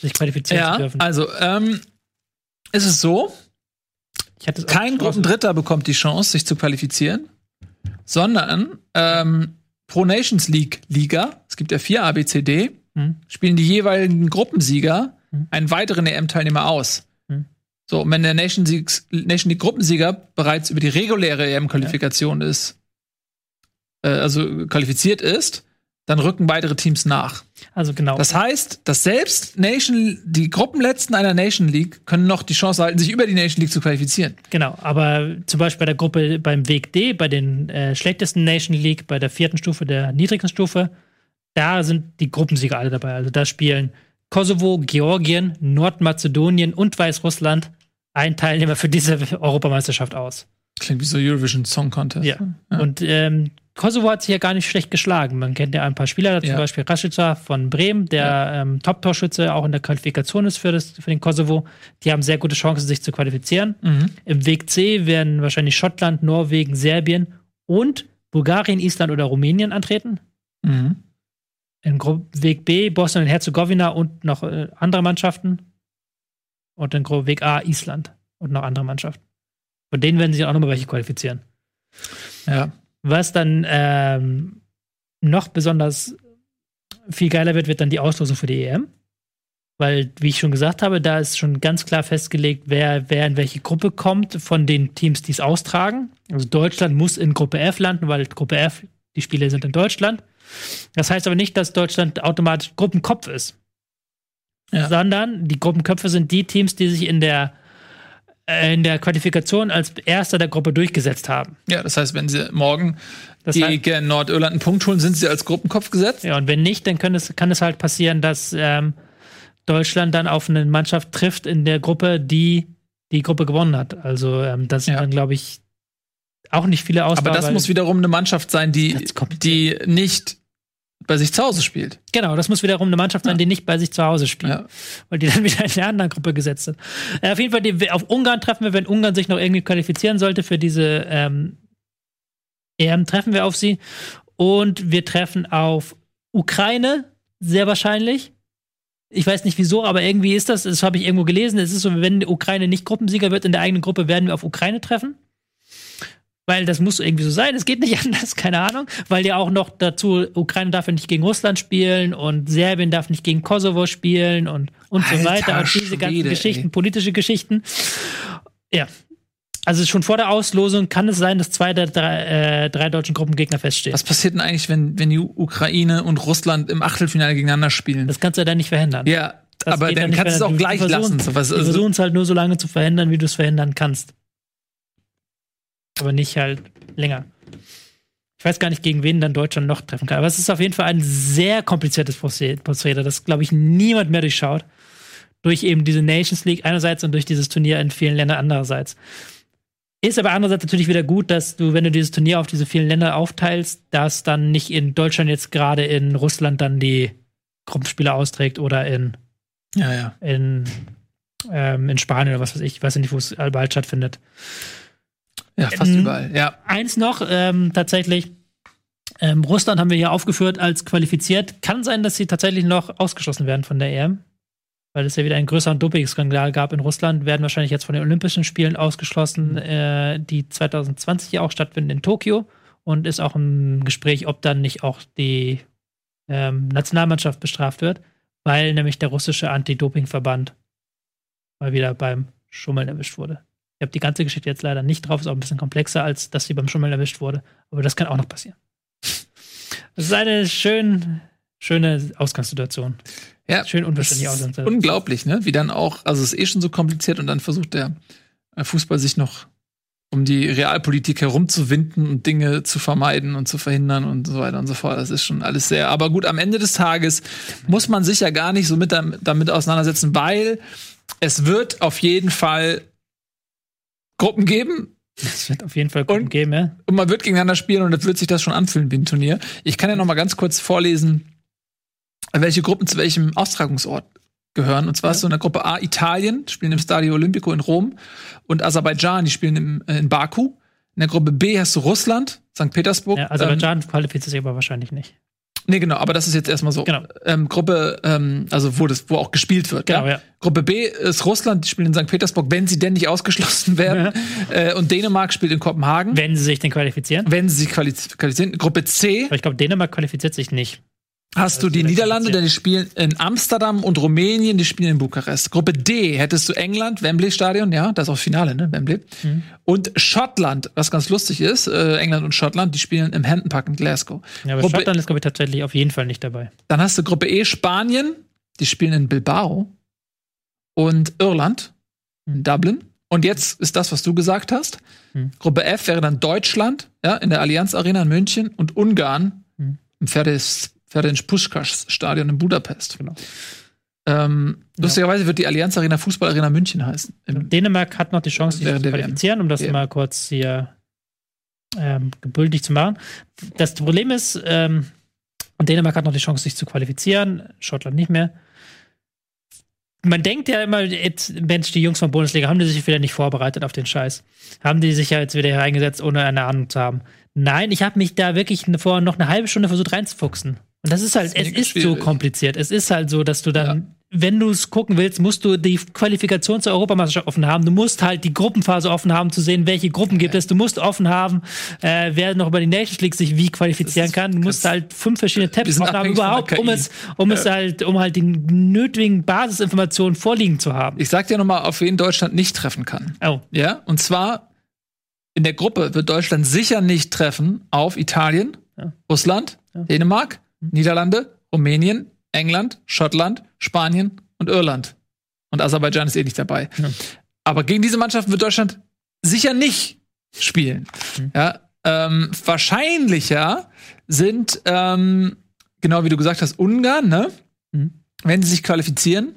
Speaker 5: sich qualifizieren zu
Speaker 1: Ja,
Speaker 5: dürfen.
Speaker 1: also, ähm, ist es so, kein Gruppendritter bekommt die Chance, sich zu qualifizieren, sondern ähm, Pro Nations League Liga, es gibt ja vier ABCD,
Speaker 5: Mhm.
Speaker 1: spielen die jeweiligen Gruppensieger einen weiteren EM-Teilnehmer aus.
Speaker 5: Mhm.
Speaker 1: So, und wenn der Nation, League- Nation League Gruppensieger bereits über die reguläre EM-Qualifikation ist, äh, also qualifiziert ist, dann rücken weitere Teams nach.
Speaker 5: Also genau.
Speaker 1: Das heißt, dass selbst Nation, die Gruppenletzten einer Nation League können noch die Chance halten, sich über die Nation League zu qualifizieren.
Speaker 5: Genau, aber zum Beispiel bei der Gruppe beim Weg D, bei den äh, schlechtesten Nation League, bei der vierten Stufe, der niedrigsten Stufe, da sind die Gruppensieger alle dabei. Also da spielen Kosovo, Georgien, Nordmazedonien und Weißrussland ein Teilnehmer für diese Europameisterschaft aus.
Speaker 1: Klingt wie so Eurovision Song Contest.
Speaker 5: Ja. Und ähm, Kosovo hat sich ja gar nicht schlecht geschlagen. Man kennt ja ein paar Spieler, zum
Speaker 1: Ja.
Speaker 5: Beispiel Rashica von Bremen, der ähm, Top-Torschütze auch in der Qualifikation ist für, das, für den Kosovo. Die haben sehr gute Chancen, sich zu qualifizieren. Im Weg C werden wahrscheinlich Schottland, Norwegen, Serbien und Bulgarien, Island oder Rumänien antreten.
Speaker 1: Mhm.
Speaker 5: Im Weg B Bosnien und Herzegowina und noch äh, andere Mannschaften. Und in Gru Weg A Island und noch andere Mannschaften. Von denen werden sich auch nochmal welche qualifizieren.
Speaker 1: Ja.
Speaker 5: Was dann ähm, noch besonders viel geiler wird, wird dann die Auslosung für die EM. Weil, wie ich schon gesagt habe, da ist schon ganz klar festgelegt, wer, wer in welche Gruppe kommt von den Teams, die es austragen. Also Deutschland muss in Gruppe F landen, weil Gruppe F, die Spiele sind in Deutschland. Das heißt aber nicht, dass Deutschland automatisch Gruppenkopf ist.
Speaker 1: Ja.
Speaker 5: Sondern die Gruppenköpfe sind die Teams, die sich in der, in der Qualifikation als erster der Gruppe durchgesetzt haben.
Speaker 1: Ja, das heißt, wenn sie morgen
Speaker 5: Das heißt-
Speaker 1: gegen Nordirland einen Punkt holen, sind sie als Gruppenkopf gesetzt.
Speaker 5: Ja, und wenn nicht, dann kann es, kann es halt passieren, dass ähm, Deutschland dann auf eine Mannschaft trifft in der Gruppe, die die Gruppe gewonnen hat. Also ähm, das sind
Speaker 1: Ja.
Speaker 5: dann, glaube ich, auch nicht viele Auswahl.
Speaker 1: Aber das muss wiederum eine Mannschaft sein, die, die nicht bei sich zu Hause spielt.
Speaker 5: Genau, das muss wiederum eine Mannschaft sein, die nicht bei sich zu Hause spielt.
Speaker 1: Ja.
Speaker 5: Weil die dann wieder in der anderen Gruppe gesetzt sind. Äh, auf jeden Fall, die, auf Ungarn treffen wir, wenn Ungarn sich noch irgendwie qualifizieren sollte für diese ähm, EM treffen wir auf sie. Und wir treffen auf Ukraine, sehr wahrscheinlich. Ich weiß nicht wieso, aber irgendwie ist das, das habe ich irgendwo gelesen. Es ist so, wenn die Ukraine nicht Gruppensieger wird in der eigenen Gruppe, werden wir auf Ukraine treffen. Weil das muss irgendwie so sein, es geht nicht (laughs) anders, keine Ahnung. Weil ja auch noch dazu, Ukraine darf ja nicht gegen Russland spielen und Serbien darf nicht gegen Kosovo spielen und, und so weiter. Und diese ganzen
Speaker 1: Schwede,
Speaker 5: Geschichten,
Speaker 1: ey.
Speaker 5: politische Geschichten. Ja. Also schon vor der Auslosung kann es sein, dass zwei der drei, äh, drei deutschen Gruppengegner feststehen.
Speaker 1: Was passiert denn eigentlich, wenn, wenn die Ukraine und Russland im Achtelfinale gegeneinander spielen?
Speaker 5: Das kannst du ja dann nicht verhindern.
Speaker 1: ja,
Speaker 5: Das
Speaker 1: aber dann
Speaker 5: nicht
Speaker 1: kannst du es auch gleich lassen. Was, also,
Speaker 5: versuchen es halt nur so lange zu verhindern, wie du es verhindern kannst. Aber nicht halt länger. Ich weiß gar nicht, gegen wen dann Deutschland noch treffen kann. Aber es ist auf jeden Fall ein sehr kompliziertes Proze- Prozedere, das, glaube ich, niemand mehr durchschaut. Durch eben diese Nations League einerseits und durch dieses Turnier in vielen Ländern andererseits. Ist aber andererseits natürlich wieder gut, dass du, wenn du dieses Turnier auf diese vielen Länder aufteilst, dass dann nicht in Deutschland jetzt gerade in Russland dann die Gruppenspiele austrägt oder in
Speaker 1: ja, ja.
Speaker 5: in, ähm, in Spanien oder was weiß ich, ich weiß nicht, wo es bald stattfindet.
Speaker 1: Ja, fast
Speaker 5: Ähm,
Speaker 1: überall. Ja.
Speaker 5: Eins noch, ähm, tatsächlich, ähm, Russland haben wir hier aufgeführt als qualifiziert. Kann sein, dass sie tatsächlich noch ausgeschlossen werden von der EM, weil es ja wieder einen größeren Doping-Skandal gab in Russland, werden wahrscheinlich jetzt von den Olympischen Spielen ausgeschlossen, äh, die 2020 ja auch stattfinden in Tokio. Und ist auch im Gespräch, ob dann nicht auch die ähm, Nationalmannschaft bestraft wird, weil nämlich der russische Anti-Doping-Verband mal wieder beim Schummeln erwischt wurde. Ich habe die ganze Geschichte jetzt leider nicht drauf, ist auch ein bisschen komplexer, als dass sie beim Schummeln erwischt wurde. Aber das kann auch noch passieren. Das ist eine schön, schöne Ausgangssituation.
Speaker 1: ja.
Speaker 5: Schön unverständliche Ausgangssituation.
Speaker 1: unglaublich, ne? Wie dann auch, also es ist eh schon so kompliziert und dann versucht der äh, Fußball sich noch um die Realpolitik herumzuwinden und Dinge zu vermeiden und zu verhindern und so weiter und so fort. Das ist schon alles sehr. Aber gut, am Ende des Tages muss man sich ja gar nicht so mit damit auseinandersetzen, weil es wird auf jeden Fall Gruppen geben,
Speaker 5: Es wird auf jeden Fall Gruppen
Speaker 1: Und-
Speaker 5: geben, ja.
Speaker 1: und man wird gegeneinander spielen und dann wird sich das schon anfühlen wie ein Turnier. Ich kann ja noch mal ganz kurz vorlesen, welche Gruppen zu welchem Austragungsort gehören. Und zwar ist so in der Gruppe A Italien, die spielen im Stadio Olimpico in Rom und Aserbaidschan, die spielen im, äh, in Baku. In der Gruppe B hast du Russland, St. Petersburg.
Speaker 5: ja Aserbaidschan qualifiziert sich aber wahrscheinlich nicht.
Speaker 1: Nee, genau, aber das ist jetzt erstmal so.
Speaker 5: Genau.
Speaker 1: Ähm, Gruppe, ähm, also wo das, wo auch gespielt wird.
Speaker 5: Genau, ja.
Speaker 1: Gruppe B ist Russland, die spielen in St. Petersburg, wenn sie denn nicht ausgeschlossen (laughs) werden. äh, und Dänemark spielt in Kopenhagen,
Speaker 5: Wenn sie sich denn qualifizieren.
Speaker 1: wenn sie sich qualifizieren. Gruppe C
Speaker 5: Aber ich glaube, Dänemark qualifiziert sich nicht.
Speaker 1: Hast du die
Speaker 5: wieder
Speaker 1: Niederlande, denn die spielen in Amsterdam und Rumänien, die spielen in Bukarest. Gruppe D hättest du England, Wembley Stadion, ja, das ist auch Finale, ne, Wembley.
Speaker 5: Mhm.
Speaker 1: Und Schottland, was ganz lustig ist, äh, England und Schottland, die spielen im Hampton Park in Glasgow.
Speaker 5: Ja, aber
Speaker 1: Gruppe,
Speaker 5: Schottland ist, glaube ich, tatsächlich auf jeden Fall nicht dabei.
Speaker 1: dann hast du Gruppe E Spanien, die spielen in Bilbao und Irland in Dublin. Und jetzt ist das, was du gesagt hast.
Speaker 5: Hm.
Speaker 1: Gruppe F wäre dann Deutschland, ja, in der Allianz Arena in München und Ungarn
Speaker 5: Hm.
Speaker 1: im Ferenc Ferenc Puskás Stadion in Budapest.
Speaker 5: Genau.
Speaker 1: Ähm, Lustigerweise wird die Allianz Arena Fußball Arena München heißen.
Speaker 5: Dänemark hat noch die Chance, sich zu qualifizieren, um das
Speaker 1: WM.
Speaker 5: mal kurz hier ähm, gebüldig zu machen. Das Problem ist, ähm, Dänemark hat noch die Chance, sich zu qualifizieren, Schottland nicht mehr. Man denkt ja immer, jetzt, Mensch, die Jungs von Bundesliga, haben die sich wieder nicht vorbereitet auf den Scheiß? Haben die sich ja jetzt wieder hier reingesetzt, ohne eine Ahnung zu haben? Nein, ich habe mich da wirklich ne- vor noch eine halbe Stunde versucht reinzufuchsen. Und das ist halt,
Speaker 1: ist
Speaker 5: es ist so
Speaker 1: schwierig.
Speaker 5: kompliziert. Es ist halt so, dass du dann, wenn du es gucken willst, musst du die Qualifikation zur Europameisterschaft offen haben. Du musst halt die Gruppenphase offen haben, zu sehen, welche Gruppen gibt es. Du musst offen haben, äh, wer noch über die Nations League sich wie qualifizieren
Speaker 1: Das ist
Speaker 5: kann. Du musst halt fünf verschiedene Tabs offen haben, überhaupt, um es, um es halt, um halt die nötigen Basisinformationen vorliegen zu haben.
Speaker 1: ich sag dir noch mal, auf wen Deutschland nicht treffen kann.
Speaker 5: Oh,
Speaker 1: Ja, und zwar in der Gruppe wird Deutschland sicher nicht treffen auf Italien,
Speaker 5: Ja.
Speaker 1: Russland, Dänemark, Niederlande, Rumänien, England, Schottland, Spanien und Irland. Und Aserbaidschan ist eh nicht dabei.
Speaker 5: Ja.
Speaker 1: Aber gegen diese Mannschaften wird Deutschland sicher nicht spielen. Ja, ähm, wahrscheinlicher sind, ähm, genau wie du gesagt hast, Ungarn, ne?
Speaker 5: Mhm.
Speaker 1: Wenn sie sich qualifizieren.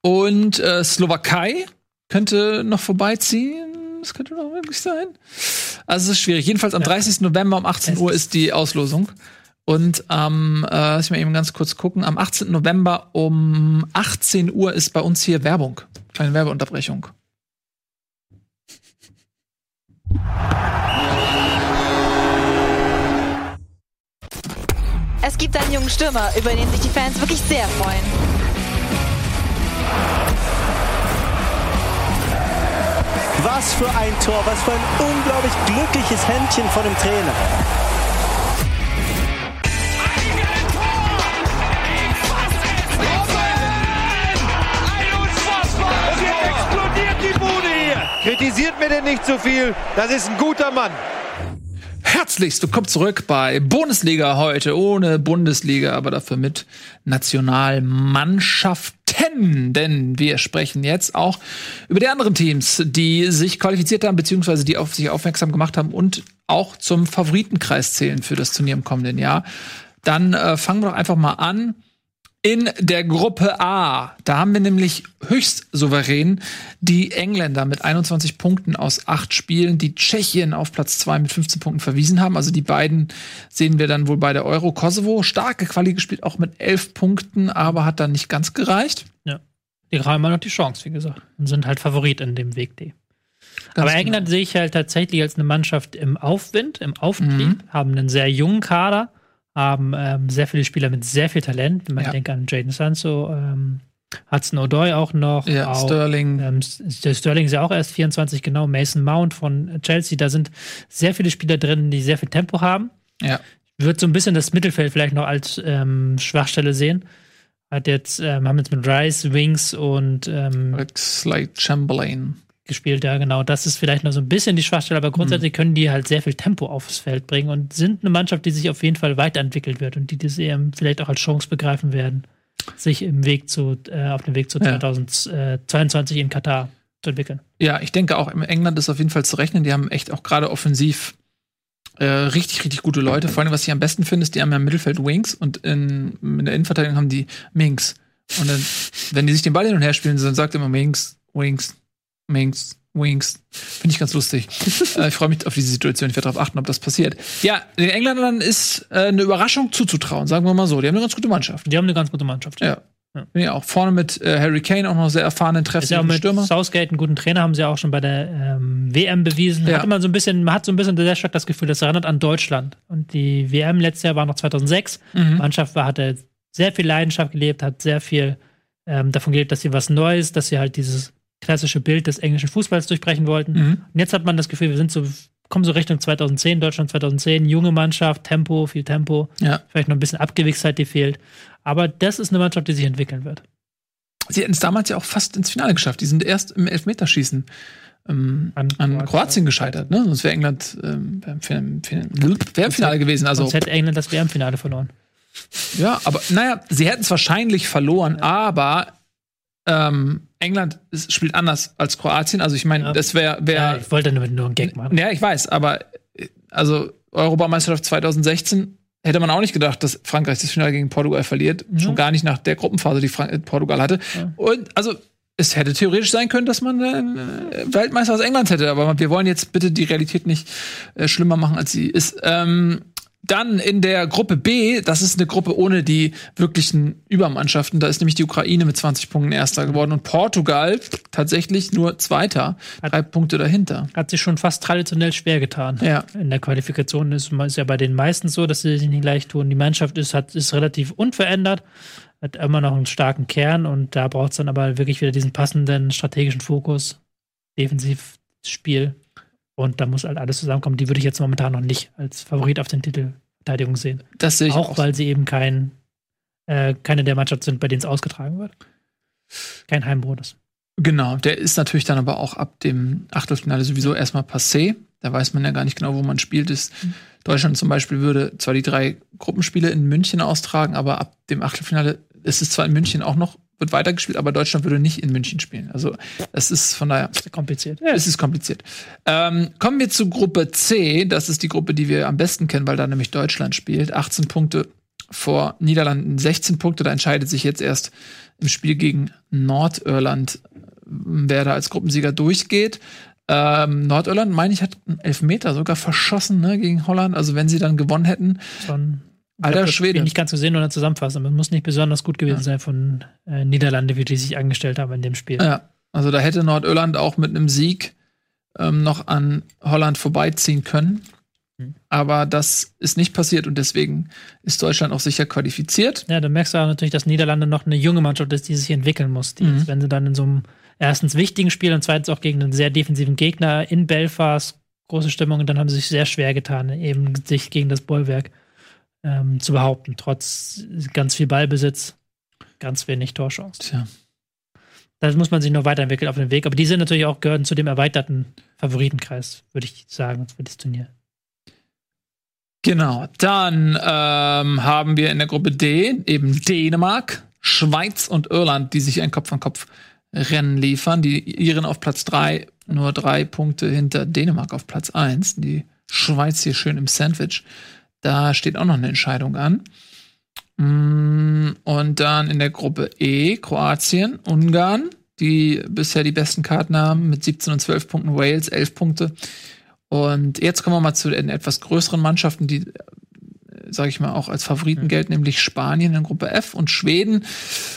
Speaker 1: Und äh, Slowakei könnte noch vorbeiziehen. Das könnte noch möglich sein. Also es ist schwierig. Jedenfalls am 30. November um 18
Speaker 5: Es
Speaker 1: Uhr
Speaker 5: ist
Speaker 1: die Auslosung. Und am, äh, lass ich mal eben ganz kurz gucken, am 18. November um 18 Uhr ist bei uns hier Werbung. Kleine Werbeunterbrechung.
Speaker 2: gibt einen jungen Stürmer, über den sich die Fans wirklich sehr freuen.
Speaker 3: Was für ein Tor, was für ein unglaublich glückliches Händchen von dem Trainer.
Speaker 4: Mir denn nicht zu viel. Das ist ein guter Mann.
Speaker 1: Herzlichst willkommen zurück bei Bundesliga heute, ohne Bundesliga, aber dafür mit Nationalmannschaften. Denn wir sprechen jetzt auch über die anderen Teams, die sich qualifiziert haben, beziehungsweise die auf sich aufmerksam gemacht haben und auch zum Favoritenkreis zählen für das Turnier im kommenden Jahr. Dann äh, fangen wir doch einfach mal an in der Gruppe A. Da haben wir nämlich höchst souverän die Engländer mit 21 Punkten aus acht Spielen, die Tschechien auf Platz zwei mit 15 Punkten verwiesen haben. Also die beiden sehen wir dann wohl bei der Euro. Kosovo starke Quali gespielt, auch mit elf Punkten, aber hat dann nicht ganz gereicht.
Speaker 5: Ja. Die haben immer noch die Chance, wie gesagt. Und sind halt Favorit in dem Weg D.
Speaker 1: Ganz
Speaker 5: Aber England sehe ich halt tatsächlich als eine Mannschaft im Aufwind, im Auftrieb, haben einen sehr jungen Kader, haben ähm, sehr viele Spieler mit sehr viel Talent. Man
Speaker 1: Ja.
Speaker 5: denkt an Jaden Sancho, ähm, Hudson O'Doy auch noch.
Speaker 1: Ja,
Speaker 5: auch,
Speaker 1: Sterling.
Speaker 5: Ähm, Sterling ist ja auch erst 24, genau. Mason Mount von Chelsea. Da sind sehr viele Spieler drin, die sehr viel Tempo haben.
Speaker 1: Ja.
Speaker 5: Ich würde so ein bisschen das Mittelfeld vielleicht noch als ähm, Schwachstelle sehen. Hat jetzt, ähm, haben jetzt mit Rice, Wings und ähm,
Speaker 1: Slade Chamberlain.
Speaker 5: Gespielt, ja, genau. Das ist vielleicht noch so ein bisschen die Schwachstelle, aber grundsätzlich können die halt sehr viel Tempo aufs Feld bringen und sind eine Mannschaft, die sich auf jeden Fall weiterentwickelt wird und die das EM vielleicht auch als Chance begreifen werden, sich im Weg zu, äh, auf dem Weg zu
Speaker 1: Ja.
Speaker 5: 2022 in Katar zu entwickeln.
Speaker 1: Ja, ich denke auch, in England ist auf jeden Fall zu rechnen. Die haben echt auch gerade offensiv äh, richtig, richtig gute Leute. Vor allem, was ich am besten finde, ist, die haben ja im Mittelfeld Wings und in, in der Innenverteidigung haben die Minks. Und dann, wenn die sich den Ball hin und her spielen, dann sagt immer Minks, Wings, Minks, Wings. Finde ich ganz lustig. (laughs) äh, ich freue mich auf diese Situation. Ich werde darauf achten, ob das passiert. Ja, den Engländern ist äh, eine Überraschung zuzutrauen, sagen wir mal so. Die haben eine ganz gute Mannschaft.
Speaker 5: Die haben eine ganz gute Mannschaft.
Speaker 1: Ja. Ja, auch vorne mit äh, Harry Kane auch noch sehr erfahrenen
Speaker 5: Ist ja auch mit
Speaker 1: Stürmer.
Speaker 5: Southgate einen guten Trainer, haben sie auch schon bei der ähm, WM bewiesen.
Speaker 1: Ja.
Speaker 5: Hat immer so ein bisschen, man hat so ein bisschen sehr stark das Gefühl, das erinnert an Deutschland. Und die WM letztes Jahr war noch 2006.
Speaker 1: Mhm.
Speaker 5: Die Mannschaft war, hatte sehr viel Leidenschaft gelebt, hat sehr viel ähm, davon gelebt, dass sie was Neues, dass sie halt dieses klassische Bild des englischen Fußballs durchbrechen wollten.
Speaker 1: Mhm.
Speaker 5: Und jetzt hat man das Gefühl, wir sind so, kommen so Richtung 2010, Deutschland 2010, junge Mannschaft, Tempo, viel Tempo,
Speaker 1: Ja.
Speaker 5: vielleicht noch ein bisschen Abgewichstheit, die fehlt. Aber das ist eine Mannschaft, die sich entwickeln wird.
Speaker 1: Sie hätten es damals ja auch fast ins Finale geschafft. Die sind erst im Elfmeterschießen ähm,
Speaker 5: An
Speaker 1: an,
Speaker 5: Kroatien.
Speaker 1: Kroatien gescheitert. Ne? Sonst wäre England ähm, im, Finale gewesen. Also
Speaker 5: Sonst hätte England das WM-Finale verloren.
Speaker 1: ja, aber naja, sie hätten es wahrscheinlich verloren, aber ähm, England ist, spielt anders als Kroatien. Also ich meine,
Speaker 5: Ja.
Speaker 1: das wäre
Speaker 5: Ja,
Speaker 1: wär,
Speaker 5: ich wollte nur, nur einen Gag machen.
Speaker 1: ja, ich weiß, aber also Europameisterschaft 2016 hätte man auch nicht gedacht, dass Frankreich das Finale gegen Portugal verliert. Schon gar nicht nach der Gruppenphase, die Frank äh, Portugal hatte. Und also es hätte theoretisch sein können, dass man äh, Weltmeister aus England hätte, aber wir wollen jetzt bitte die Realität nicht äh, schlimmer machen, als sie ist. Ähm, dann in der Gruppe B, das ist eine Gruppe ohne die wirklichen Übermannschaften. Da ist nämlich die Ukraine mit 20 Punkten Erster geworden und Portugal tatsächlich nur Zweiter, drei Punkte dahinter.
Speaker 5: Hat sich schon fast traditionell schwer getan.
Speaker 1: Ja.
Speaker 5: In der Qualifikation ist es ja bei den meisten so, dass sie sich nicht leicht tun. Die Mannschaft ist, hat, ist relativ unverändert, hat immer noch einen starken Kern und da braucht es dann aber wirklich wieder diesen passenden strategischen Fokus, Defensivspiel. Und da muss halt alles zusammenkommen. Die würde ich jetzt momentan noch nicht als Favorit auf den Titel Verteidigung sehen.
Speaker 1: Das sehe ich
Speaker 5: auch
Speaker 1: auch.
Speaker 5: weil sie eben kein, äh, keine der Mannschaft sind, bei denen es ausgetragen wird. Kein Heimbonus.
Speaker 1: Genau, der ist natürlich dann aber auch ab dem Achtelfinale sowieso erstmal passé. Da weiß man ja gar nicht genau, wo man spielt. Ist Deutschland zum Beispiel würde zwar die drei Gruppenspiele in München austragen, aber ab dem Achtelfinale ist es zwar in München auch noch, wird weitergespielt, aber Deutschland würde nicht in München spielen. Also es ist von daher
Speaker 5: Sehr kompliziert.
Speaker 1: es ist kompliziert. Ähm, kommen wir zu Gruppe C. Das ist die Gruppe, die wir am besten kennen, weil da nämlich Deutschland spielt. 18 Punkte vor Niederlanden, 16 Punkte. Da entscheidet sich jetzt erst im Spiel gegen Nordirland, wer da als Gruppensieger durchgeht. Ähm, Nordirland, meine ich, hat einen Elfmeter sogar verschossen ne, gegen Holland. Also wenn sie dann gewonnen hätten,
Speaker 5: Schon, ich
Speaker 1: Alter Schwede.
Speaker 5: Spiel nicht ganz gesehen oder zusammenfassen. Man muss nicht besonders gut gewesen
Speaker 1: Ja.
Speaker 5: sein von äh, Niederlande, wie die sich angestellt haben in dem Spiel.
Speaker 1: Ja, also da hätte Nordirland auch mit einem Sieg ähm, noch an Holland vorbeiziehen können. Aber das ist nicht passiert und deswegen ist Deutschland auch sicher qualifiziert.
Speaker 5: Ja, dann merkst du auch natürlich, dass Niederlande noch eine junge Mannschaft ist, die sich entwickeln muss. Die
Speaker 1: Mhm.
Speaker 5: wenn sie dann in so einem erstens wichtigen Spiel und zweitens auch gegen einen sehr defensiven Gegner in Belfast große Stimmung und dann haben sie sich sehr schwer getan, eben sich gegen das Bollwerk ähm, zu behaupten, trotz ganz viel Ballbesitz, ganz wenig Torchance.
Speaker 1: Tja.
Speaker 5: Da muss man sich noch weiterentwickeln auf dem Weg. Aber die sind natürlich auch gehören zu dem erweiterten Favoritenkreis, würde ich sagen, für das Turnier.
Speaker 1: Genau. Dann ähm, haben wir in der Gruppe D eben Dänemark, Schweiz und Irland, die sich ein Kopf-an-Kopf-Rennen liefern. Die Iren auf Platz drei, nur drei Punkte hinter Dänemark auf Platz eins. Die Schweiz hier schön im Sandwich. Da steht auch noch eine Entscheidung an. Mm, Und dann in der Gruppe E Kroatien, Ungarn, die bisher die besten Karten haben mit 17 und 12 Punkten, Wales 11 Punkte. Und jetzt kommen wir mal zu den etwas größeren Mannschaften, die, sage ich mal, auch als Favoriten gelten, nämlich Spanien in Gruppe F und Schweden.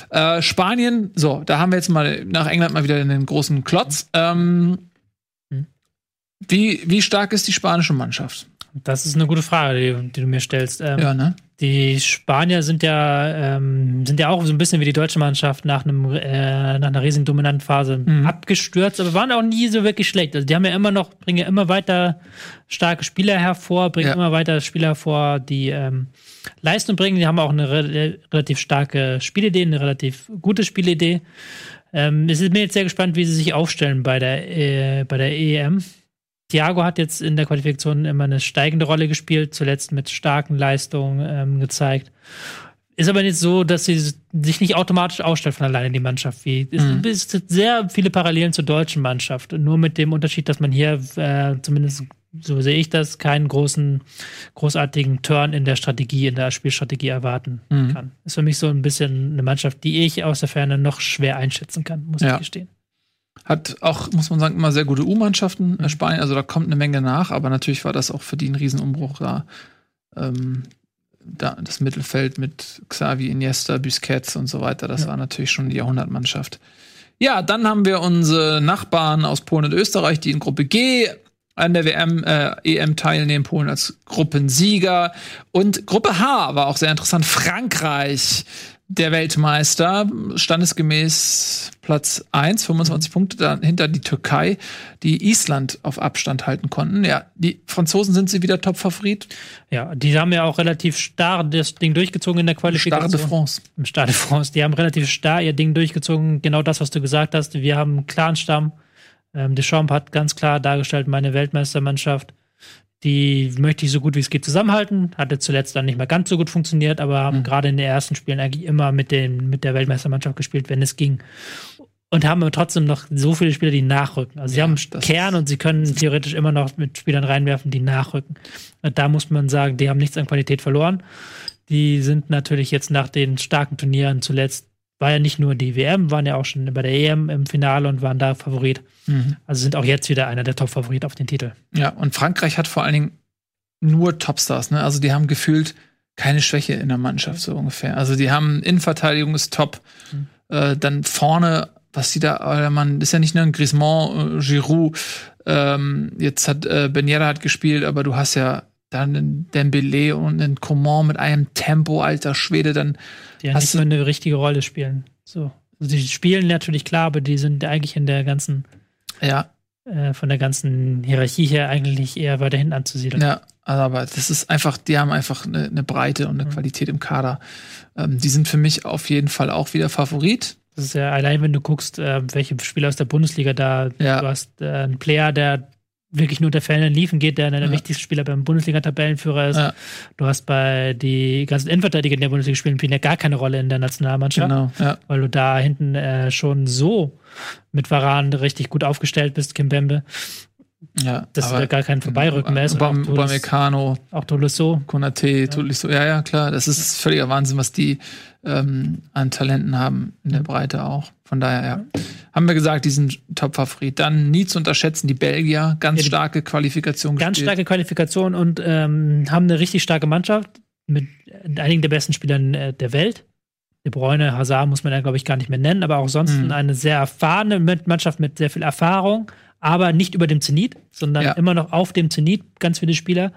Speaker 1: Äh, Spanien, so, da haben wir jetzt mal nach England mal wieder einen großen Klotz. Ähm,
Speaker 5: Hm.
Speaker 1: wie, wie stark ist die spanische Mannschaft?
Speaker 5: Das ist eine gute Frage, die, die du mir stellst. Ähm,
Speaker 1: Ja, ne?
Speaker 5: Die Spanier sind ja, ähm, sind ja auch so ein bisschen wie die deutsche Mannschaft nach, einem, äh, nach einer riesigen Dominantenphase
Speaker 1: Mhm.
Speaker 5: abgestürzt, aber waren auch nie so wirklich schlecht. Also die haben ja immer noch, bringen ja immer weiter starke Spieler hervor, bringen
Speaker 1: Ja.
Speaker 5: immer weiter Spieler hervor, die ähm, Leistung bringen. Die haben auch eine re relativ starke Spielidee, eine relativ gute Spielidee. Ähm, es ist mir jetzt sehr gespannt, wie sie sich aufstellen bei der, äh, bei der EM. Thiago hat jetzt in der Qualifikation immer eine steigende Rolle gespielt, zuletzt mit starken Leistungen ähm, gezeigt. Ist aber nicht so, dass sie sich nicht automatisch ausstellt von alleine, die Mannschaft. Wie, es
Speaker 1: Mhm.
Speaker 5: es gibt sehr viele Parallelen zur deutschen Mannschaft. Nur mit dem Unterschied, dass man hier, äh, zumindest so sehe ich das, keinen großen, großartigen Turn in der Strategie, in der Spielstrategie erwarten
Speaker 1: Mhm.
Speaker 5: kann. Ist für mich so ein bisschen eine Mannschaft, die ich aus der Ferne noch schwer einschätzen kann, muss
Speaker 1: Ja.
Speaker 5: ich gestehen.
Speaker 1: Hat auch, muss man sagen, immer sehr gute U-Mannschaften, äh, Spanien. Also da kommt eine Menge nach, aber natürlich war das auch für die ein Riesenumbruch da. Ähm, da das Mittelfeld mit Xavi, Iniesta, Busquets und so weiter, das
Speaker 5: Ja.
Speaker 1: war natürlich schon die Jahrhundertmannschaft. Ja, dann haben wir unsere Nachbarn aus Polen und Österreich, die in Gruppe G an der WM, äh, EM teilnehmen, Polen als Gruppensieger. Und Gruppe H war auch sehr interessant, Frankreich, der Weltmeister, standesgemäß Platz 1, 25 Punkte, dahinter die Türkei, die Island auf Abstand halten konnten. Ja, die Franzosen sind sie wieder Top-Favorit.
Speaker 5: Ja, die haben ja auch relativ starr das Ding durchgezogen in der
Speaker 1: Stade
Speaker 5: Qualifikation.
Speaker 1: de France.
Speaker 5: Im Stade de France. Die haben relativ starr ihr Ding durchgezogen. Genau das, was du gesagt hast. Wir haben einen klaren Stamm. Ähm, Deschamps hat ganz klar dargestellt, meine Weltmeistermannschaft, die möchte ich so gut wie es geht zusammenhalten. Hatte zuletzt dann nicht mehr ganz so gut funktioniert, aber haben gerade in den ersten Spielen eigentlich immer mit, den, mit der Weltmeistermannschaft gespielt, wenn es ging. Und haben aber trotzdem noch so viele Spieler, die nachrücken. Also sie
Speaker 1: Ja,
Speaker 5: haben
Speaker 1: das
Speaker 5: Kern und sie können theoretisch immer noch mit Spielern reinwerfen, die nachrücken. Und da muss man sagen, die haben nichts an Qualität verloren. Die sind natürlich jetzt nach den starken Turnieren zuletzt, war ja nicht nur die WM, waren ja auch schon bei der EM im Finale und waren da Favorit. Also sind auch jetzt wieder einer der Top-Favorit auf den Titel.
Speaker 1: Ja, und Frankreich hat vor allen Dingen nur Topstars, ne? Also die haben gefühlt keine Schwäche in der Mannschaft, so ungefähr. Also die haben Innenverteidigung ist top. Äh, dann vorne, was die da, äh, man ist ja nicht nur ein Griezmann, äh, Giroud, ähm, jetzt hat äh, Ben Yedder hat gespielt, aber du hast ja dann einen Dembele und einen Coman mit einem Tempo, alter Schwede, dann
Speaker 5: Die ja
Speaker 1: Hast
Speaker 5: nicht eine richtige Rolle spielen. So. Also die spielen natürlich klar, aber die sind eigentlich in der ganzen,
Speaker 1: ja,
Speaker 5: äh, von der ganzen Hierarchie her eigentlich eher weiter hinten anzusiedeln.
Speaker 1: Ja, also aber das ist einfach, die haben einfach eine, eine Breite und eine Qualität im Kader. Ähm, die sind für mich auf jeden Fall auch wieder Favorit.
Speaker 5: Das ist ja allein, wenn du guckst, äh, welche Spieler aus der Bundesliga da,
Speaker 1: Ja.
Speaker 5: du hast äh, einen Player, der wirklich nur der Fan liefen geht, der einer der
Speaker 1: Ja.
Speaker 5: wichtigsten Spieler beim Bundesliga-Tabellenführer ist.
Speaker 1: Ja.
Speaker 5: Du hast bei die ganzen Innenverteidiger in der Bundesliga spielen, spielen ja gar keine Rolle in der Nationalmannschaft,
Speaker 1: Genau, ja.
Speaker 5: weil du da hinten äh, schon so mit Varan richtig gut aufgestellt bist, Kimbembe,
Speaker 1: ja
Speaker 5: dass da gar kein Vorbeirücken mehr ist.
Speaker 1: Upamecano,
Speaker 5: auch Tolisso.
Speaker 1: Konate, Tolisso, ja, ja, klar. Das ist völliger Wahnsinn, was die ähm, an Talenten haben, in der Breite auch. Von daher, ja. Haben wir gesagt, die sind Top-Favorit. Dann nie zu unterschätzen, die Belgier, ganz
Speaker 5: Ja, die-
Speaker 1: starke Qualifikation
Speaker 5: Ganz
Speaker 1: gespielt.
Speaker 5: starke Qualifikation und ähm, haben eine richtig starke Mannschaft mit einigen der besten Spielern äh, der Welt. De Bruyne, Hazard muss man ja, glaube ich, gar nicht mehr nennen, aber auch sonst
Speaker 1: Mhm.
Speaker 5: eine sehr erfahrene Mannschaft mit sehr viel Erfahrung, aber nicht über dem Zenit, sondern
Speaker 1: Ja.
Speaker 5: immer noch auf dem Zenit, ganz viele Spieler.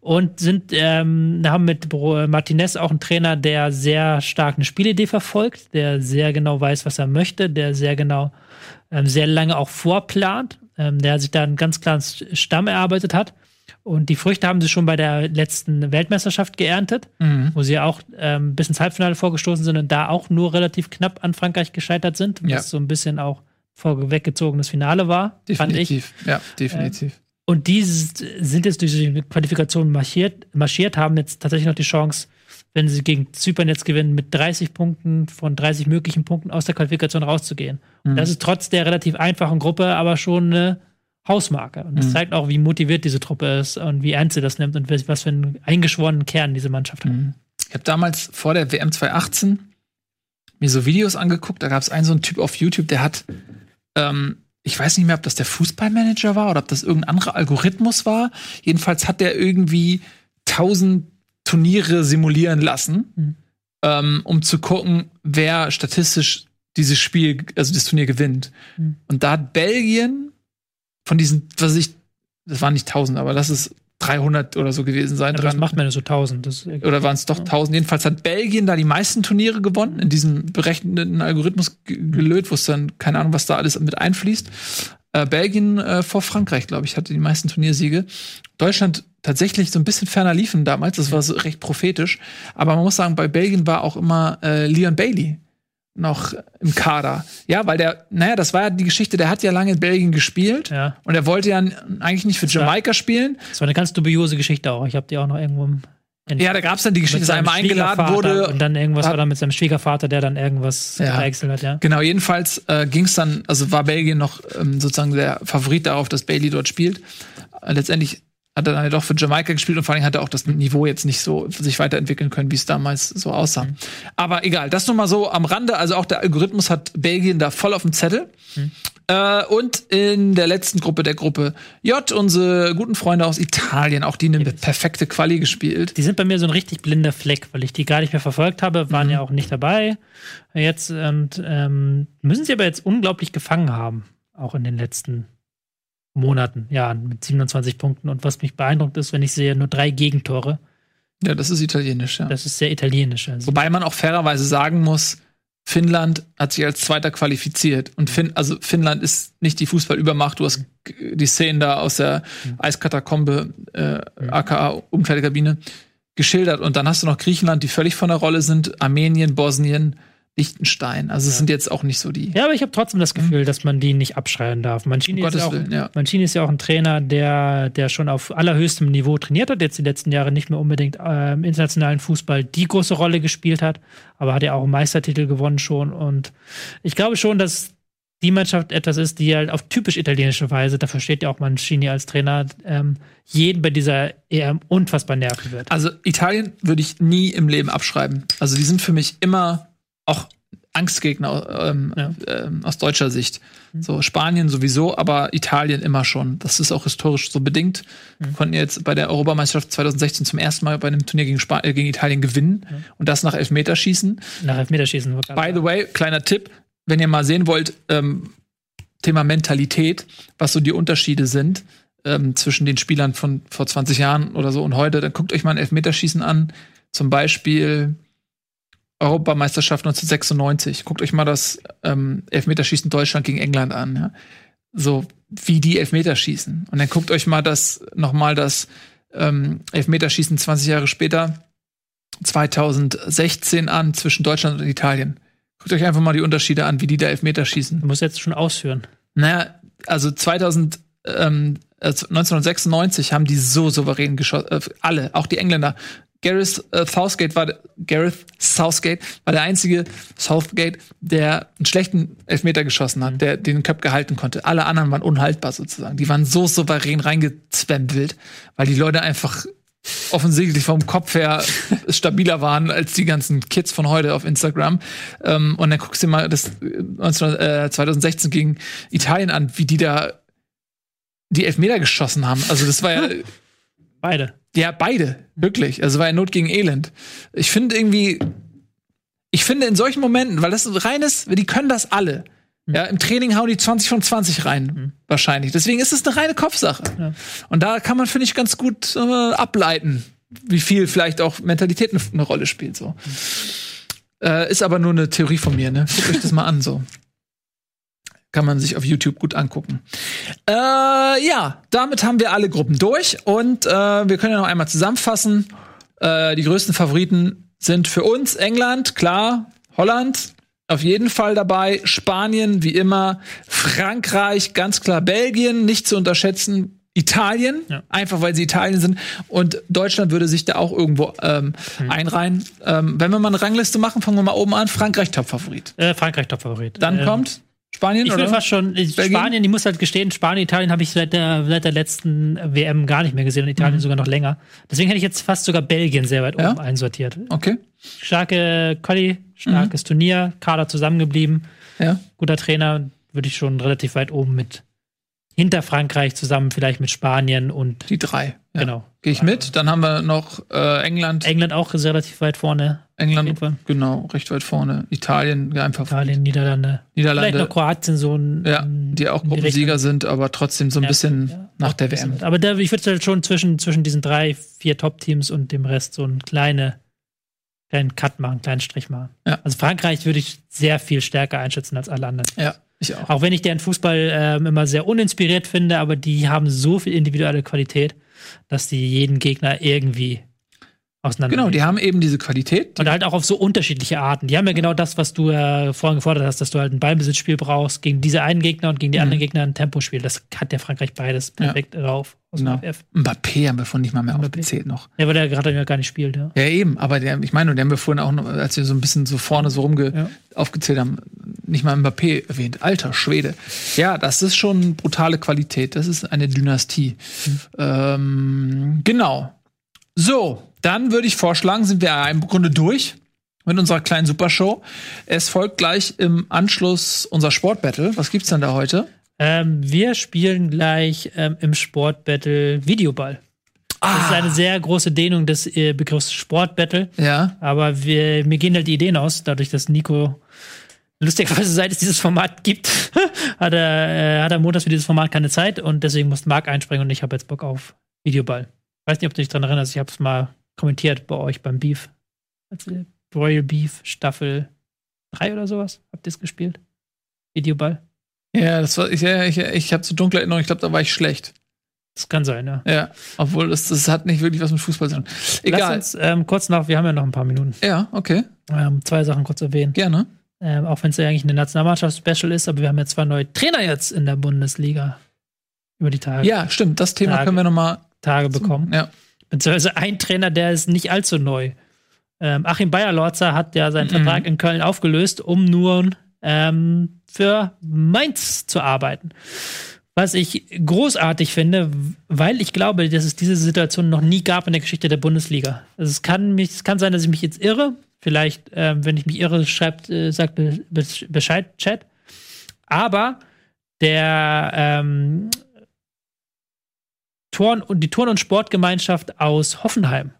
Speaker 5: Und sind, ähm, haben mit Bro- Martinez auch einen Trainer, der sehr stark eine Spielidee verfolgt, der sehr genau weiß, was er möchte, der sehr genau, ähm, sehr lange auch vorplant, ähm, der sich da einen ganz klaren Stamm erarbeitet hat. Und die Früchte haben sie schon bei der letzten Weltmeisterschaft geerntet, wo sie auch ähm, bis ins Halbfinale vorgestoßen sind und da auch nur relativ knapp an Frankreich gescheitert sind, was
Speaker 1: Ja.
Speaker 5: so ein bisschen auch vorweggezogenes Finale war, fand ich.
Speaker 1: Definitiv. Ja, definitiv.
Speaker 5: Und die sind jetzt durch die Qualifikation marschiert, marschiert, haben jetzt tatsächlich noch die Chance, wenn sie gegen Zypern jetzt gewinnen, mit 30 Punkten von 30 möglichen Punkten aus der Qualifikation rauszugehen. Und das ist trotz der relativ einfachen Gruppe aber schon eine Hausmarke. Und das zeigt auch, wie motiviert diese Truppe ist und wie ernst sie das nimmt und was für einen eingeschworenen Kern diese Mannschaft hat.
Speaker 1: Ich habe damals vor der WM 2018 mir so Videos angeguckt. Da gab es einen so einen Typ auf YouTube, der hat, ähm, ich weiß nicht mehr, ob das der Fußballmanager war oder ob das irgendein anderer Algorithmus war. Jedenfalls hat der irgendwie 1000 Turniere simulieren lassen, ähm, um zu gucken, wer statistisch dieses Spiel, also das Turnier gewinnt. Und da hat Belgien von diesen, was ich, das waren nicht 1000, aber lass es 300 oder so gewesen sein.
Speaker 5: Das
Speaker 1: dran
Speaker 5: macht man ja so 1000. Das,
Speaker 1: oder waren es doch 1000? Jedenfalls hat Belgien da die meisten Turniere gewonnen, in diesem berechneten Algorithmus ge- gelöt, wo es dann, keine Ahnung, was da alles mit einfließt. Äh, Belgien äh, vor Frankreich, glaube ich, hatte die meisten Turniersiege. Deutschland tatsächlich so ein bisschen ferner liefen damals, das war so recht prophetisch. Aber man muss sagen, bei Belgien war auch immer äh, Leon Bailey noch im Kader. Ja, weil der, naja, das war ja die Geschichte, der hat ja lange in Belgien gespielt
Speaker 5: Ja.
Speaker 1: und er wollte ja eigentlich nicht für Jamaika spielen,
Speaker 5: das war eine ganz dubiose Geschichte auch. Ich habe die auch noch irgendwo im
Speaker 1: ja, da gab es dann die Geschichte, dass er
Speaker 5: seinem
Speaker 1: einmal eingeladen wurde
Speaker 5: Und dann irgendwas
Speaker 1: hat-
Speaker 5: war da mit seinem Schwiegervater, der dann irgendwas
Speaker 1: Ja.
Speaker 5: gedeichselt hat, ja.
Speaker 1: Genau, jedenfalls äh, ging es dann, also war Belgien noch ähm, sozusagen der Favorit darauf, dass Bailey dort spielt. Äh, letztendlich hat er dann ja doch für Jamaika gespielt und vor allem hat er auch das Niveau jetzt nicht so sich weiterentwickeln können, wie es damals so aussah. Aber egal, das nur mal so am Rande. Also auch der Algorithmus hat Belgien da voll auf dem Zettel. Äh, und in der letzten Gruppe, der Gruppe J, unsere guten Freunde aus Italien, auch die eine perfekte Quali gespielt.
Speaker 5: Die sind bei mir so ein richtig blinder Fleck, weil ich die gar nicht mehr verfolgt habe,
Speaker 1: Mhm.
Speaker 5: waren ja auch nicht dabei. Jetzt und ähm, müssen sie aber jetzt unglaublich gefangen haben, auch in den letzten Monaten, Jahren mit 27 Punkten. Und was mich beeindruckt ist, wenn ich sehe, nur drei Gegentore.
Speaker 1: Ja, das ist italienisch, ja.
Speaker 5: Das ist sehr italienisch. Also,
Speaker 1: Wobei man auch fairerweise sagen muss, Finnland hat sich als Zweiter qualifiziert. Und Finn, also Finnland ist nicht die Fußballübermacht. Du hast die Szenen da aus der Eiskatakombe, äh, aka Umkleidekabine, geschildert. Und dann hast du noch Griechenland, die völlig von der Rolle sind, Armenien, Bosnien, Liechtenstein. Also es sind jetzt auch nicht so die.
Speaker 5: ja, aber ich habe trotzdem das Gefühl, dass man die nicht abschreien darf. Mancini,
Speaker 1: Um
Speaker 5: ist ja, auch,
Speaker 1: Willen, ja.
Speaker 5: Mancini ist ja auch ein Trainer, der, der schon auf allerhöchstem Niveau trainiert hat, jetzt die letzten Jahre nicht mehr unbedingt äh, im internationalen Fußball die große Rolle gespielt hat, aber hat ja auch einen Meistertitel gewonnen schon. Und ich glaube schon, dass die Mannschaft etwas ist, die halt auf typisch italienische Weise, dafür steht ja auch Mancini als Trainer, ähm, jeden bei dieser EM unfassbar nerven wird.
Speaker 1: Also Italien würde ich nie im Leben abschreiben. Also die sind für mich immer auch Angstgegner ähm,
Speaker 5: Ja.
Speaker 1: ähm, aus deutscher Sicht. So Spanien sowieso, aber Italien immer schon. Das ist auch historisch so bedingt. Konnten jetzt bei der Europameisterschaft 2016 zum ersten Mal bei einem Turnier gegen, Spa äh, gegen Italien gewinnen und das nach Elfmeterschießen.
Speaker 5: Nach Elfmeterschießen.
Speaker 1: By the way, kleiner Tipp, wenn ihr mal sehen wollt, ähm, Thema Mentalität, was so die Unterschiede sind ähm, zwischen den Spielern von vor 20 Jahren oder so und heute, dann guckt euch mal ein Elfmeterschießen an. Zum Beispiel Europameisterschaft 1996. Guckt euch mal das ähm, Elfmeterschießen Deutschland gegen England an. Ja? So wie die Elfmeterschießen. Und dann guckt euch mal das nochmal das ähm, Elfmeterschießen 20 Jahre später 2016 an zwischen Deutschland und Italien. Guckt euch einfach mal die Unterschiede an, wie die da Elfmeter schießen.
Speaker 5: Du musst jetzt schon ausführen.
Speaker 1: Naja, also 2000, ähm, also 1996 haben die so souverän geschossen, äh, alle, auch die Engländer. Gareth äh, Southgate war der- Gareth Southgate war der einzige Southgate, der einen schlechten Elfmeter geschossen hat, der den Köpf gehalten konnte. Alle anderen waren unhaltbar sozusagen. Die waren so souverän reingezwembelt, weil die Leute einfach offensichtlich vom Kopf her (laughs) stabiler waren als die ganzen Kids von heute auf Instagram. Ähm, und dann guckst du dir mal das äh, 19, äh, 2016 gegen Italien an, wie die da die Elfmeter geschossen haben. Also das war ja (laughs)
Speaker 5: Beide.
Speaker 1: ja, beide, wirklich. Also war ja Not gegen Elend. Ich finde irgendwie, ich finde in solchen Momenten, weil das so reines, die können das alle. Ja, im Training hauen die 20 von 20 rein, wahrscheinlich. Deswegen ist es eine reine Kopfsache.
Speaker 5: Ja.
Speaker 1: Und da kann man, finde ich, ganz gut äh, ableiten, wie viel vielleicht auch Mentalität eine, eine Rolle spielt. So. Äh, ist aber nur eine Theorie von mir, ne? Guckt euch das mal an, so. Kann man sich auf YouTube gut angucken. Äh, ja, damit haben wir alle Gruppen durch und äh, wir können ja noch einmal zusammenfassen. Äh, die größten Favoriten sind für uns England, klar, Holland, auf jeden Fall dabei, Spanien wie immer, Frankreich, ganz klar Belgien, nicht zu unterschätzen, Italien,
Speaker 5: Ja.
Speaker 1: einfach weil sie Italien sind und Deutschland würde sich da auch irgendwo ähm,
Speaker 5: Hm.
Speaker 1: einreihen. Ähm, wenn wir mal eine Rangliste machen, fangen wir mal oben an, Frankreich Top-Favorit.
Speaker 5: Äh, Frankreich Top-Favorit.
Speaker 1: Dann
Speaker 5: Ähm,
Speaker 1: kommt Spanien,
Speaker 5: Ich
Speaker 1: oder?
Speaker 5: will fast schon, äh,
Speaker 1: Belgien?
Speaker 5: Spanien, ich muss halt gestehen, Spanien, Italien habe ich seit der, seit der letzten WM gar nicht mehr gesehen und Italien sogar noch länger. Deswegen hätte ich jetzt fast sogar Belgien sehr weit
Speaker 1: Ja?
Speaker 5: oben einsortiert.
Speaker 1: Okay,
Speaker 5: Starke Colli, starkes Turnier, Kader zusammengeblieben,
Speaker 1: ja.
Speaker 5: guter Trainer, würde ich schon relativ weit oben mit hinter Frankreich zusammen, vielleicht mit Spanien und
Speaker 1: Die drei. Ja.
Speaker 5: Genau.
Speaker 1: Gehe ich mit. Dann haben wir noch äh, England.
Speaker 5: England auch relativ weit vorne.
Speaker 1: England, genau, recht weit vorne. Italien, ja, einfach
Speaker 5: Italien, Niederlande. Vielleicht
Speaker 1: Niederlande.
Speaker 5: noch Kroatien so ein.
Speaker 1: Ja, die auch Gruppensieger sind, aber trotzdem so ein
Speaker 5: Ja,
Speaker 1: bisschen
Speaker 5: ja,
Speaker 1: nach der WM.
Speaker 5: mit. Aber da, ich würde halt schon zwischen, zwischen diesen drei, vier Top-Teams und dem Rest so einen kleine, kleinen Cut machen, einen kleinen Strich machen.
Speaker 1: Ja.
Speaker 5: Also Frankreich würde ich sehr viel stärker einschätzen als alle anderen.
Speaker 1: Ja, ich auch.
Speaker 5: Auch wenn ich deren Fußball ähm, immer sehr uninspiriert finde, aber die haben so viel individuelle Qualität, dass die jeden Gegner irgendwie auseinander.
Speaker 1: Genau, die haben eben diese Qualität.
Speaker 5: und halt auch auf so unterschiedliche Arten. Die haben ja genau das, was du ja vorhin gefordert hast, dass du halt ein Ballbesitzspiel brauchst gegen diese einen Gegner und gegen die anderen Gegner ein Tempospiel. Das hat der Frankreich beides perfekt drauf. Aus dem
Speaker 1: Genau. Mbappé haben wir von nicht mal mehr
Speaker 5: Mbappé.
Speaker 1: aufgezählt noch.
Speaker 5: Ja, weil der gerade ja gar nicht spielt, ja.
Speaker 1: Ja, eben, aber der, ich meine, und den haben wir vorhin auch noch, als wir so ein bisschen so vorne so rumge
Speaker 5: Ja.
Speaker 1: aufgezählt haben, nicht mal Mbappé erwähnt. Alter Schwede. Ja, das ist schon brutale Qualität. Das ist eine Dynastie. Ähm, genau. So, dann würde ich vorschlagen, sind wir im Grunde durch mit unserer kleinen Supershow. Es folgt gleich im Anschluss unser Sportbattle. Was gibt's denn da heute?
Speaker 5: Ähm, wir spielen gleich ähm, im Sportbattle Videoball. Das ist eine sehr große Dehnung des äh, Begriffs Sportbattle.
Speaker 1: Ja.
Speaker 5: Aber wir, mir gehen halt die Ideen aus, dadurch, dass Nico lustigerweise (laughs) seit es dieses Format gibt, (laughs) hat er, äh, hat er montags für dieses Format keine Zeit und deswegen muss Marc einspringen und ich habe jetzt Bock auf Videoball. Weiß nicht, ob du dich daran erinnerst, ich habe es mal kommentiert bei euch beim Beef. Als, äh, Royal Beef Staffel 3 oder sowas. Habt ihr es gespielt? Videoball?
Speaker 1: Ja, das war, ich, ich, ich habe so dunkle Erinnerungen, ich glaube, da war ich schlecht.
Speaker 5: Das kann sein, ja.
Speaker 1: Ja, obwohl das, das hat nicht wirklich was mit Fußball zu tun.
Speaker 5: Lass
Speaker 1: Egal.
Speaker 5: uns ähm, kurz noch, wir haben ja noch ein paar Minuten,
Speaker 1: Ja, okay,
Speaker 5: ähm, zwei Sachen kurz erwähnen.
Speaker 1: gerne.
Speaker 5: Ähm, auch wenn es ja eigentlich eine Nationalmannschaft-Special ist, aber wir haben ja zwei neue Trainer jetzt in der Bundesliga über die Tage,
Speaker 1: Ja, stimmt, das Thema
Speaker 5: Tage.
Speaker 1: können wir noch mal
Speaker 5: Tage bekommen.
Speaker 1: Ja.
Speaker 5: Beziehungsweise ein Trainer, der ist nicht allzu neu. Ähm, Achim Bayerlorzer hat ja seinen
Speaker 1: Mhm.
Speaker 5: Vertrag in Köln aufgelöst, um nur ähm, für Mainz zu arbeiten. Was ich großartig finde, weil ich glaube, dass es diese Situation noch nie gab in der Geschichte der Bundesliga. Also es kann mich, es kann sein, dass ich mich jetzt irre. Vielleicht, ähm, wenn ich mich irre, schreibt, äh, sagt be be Bescheid, Chat. Aber der ähm, Turn und die Turn- und Sportgemeinschaft aus Hoffenheim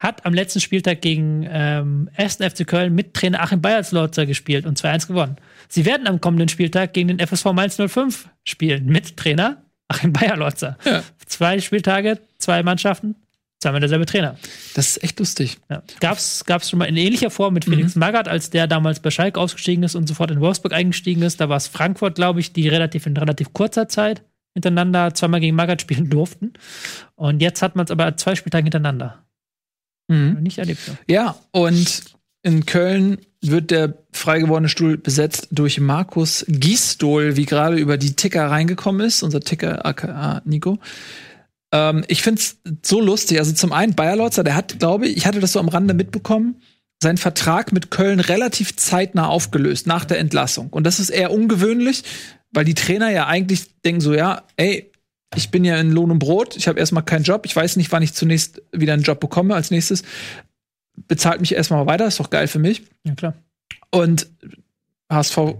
Speaker 5: hat am letzten Spieltag gegen ähm, 1. FC Köln mit Trainer Achim Bayerslotzer gespielt und 2-1 gewonnen. Sie werden am kommenden Spieltag gegen den FSV Mainz 05 spielen mit Trainer Achim Bayerlotzer.
Speaker 1: Ja.
Speaker 5: Zwei Spieltage, zwei Mannschaften, zweimal derselbe Trainer.
Speaker 1: Das ist echt lustig.
Speaker 5: Ja. Gab's, gab's schon mal in ähnlicher Form mit Felix Magath, als der damals bei Schalke ausgestiegen ist und sofort in Wolfsburg eingestiegen ist. Da war es Frankfurt, glaube ich, die relativ in relativ kurzer Zeit hintereinander zweimal gegen Magath spielen (laughs) durften. Und jetzt hat man es aber zwei Spieltage hintereinander.
Speaker 1: Mhm.
Speaker 5: Nicht erlebt. So.
Speaker 1: Ja, und in Köln wird der frei gewordene Stuhl besetzt durch Markus Giesdohl, wie gerade über die Ticker reingekommen ist, unser Ticker aka Nico. Ähm, ich find's so lustig. Also zum einen Bayer Lorzer, der hat, glaube ich, ich hatte das so am Rande mitbekommen, seinen Vertrag mit Köln relativ zeitnah aufgelöst nach der Entlassung. Und das ist eher ungewöhnlich, weil die Trainer ja eigentlich denken so, ja, ey, ich bin ja in Lohn und Brot, ich habe erstmal keinen Job, ich weiß nicht, wann ich zunächst wieder einen Job bekomme als nächstes. Bezahlt mich erstmal weiter, ist doch geil für mich.
Speaker 5: Ja, klar.
Speaker 1: Und HSV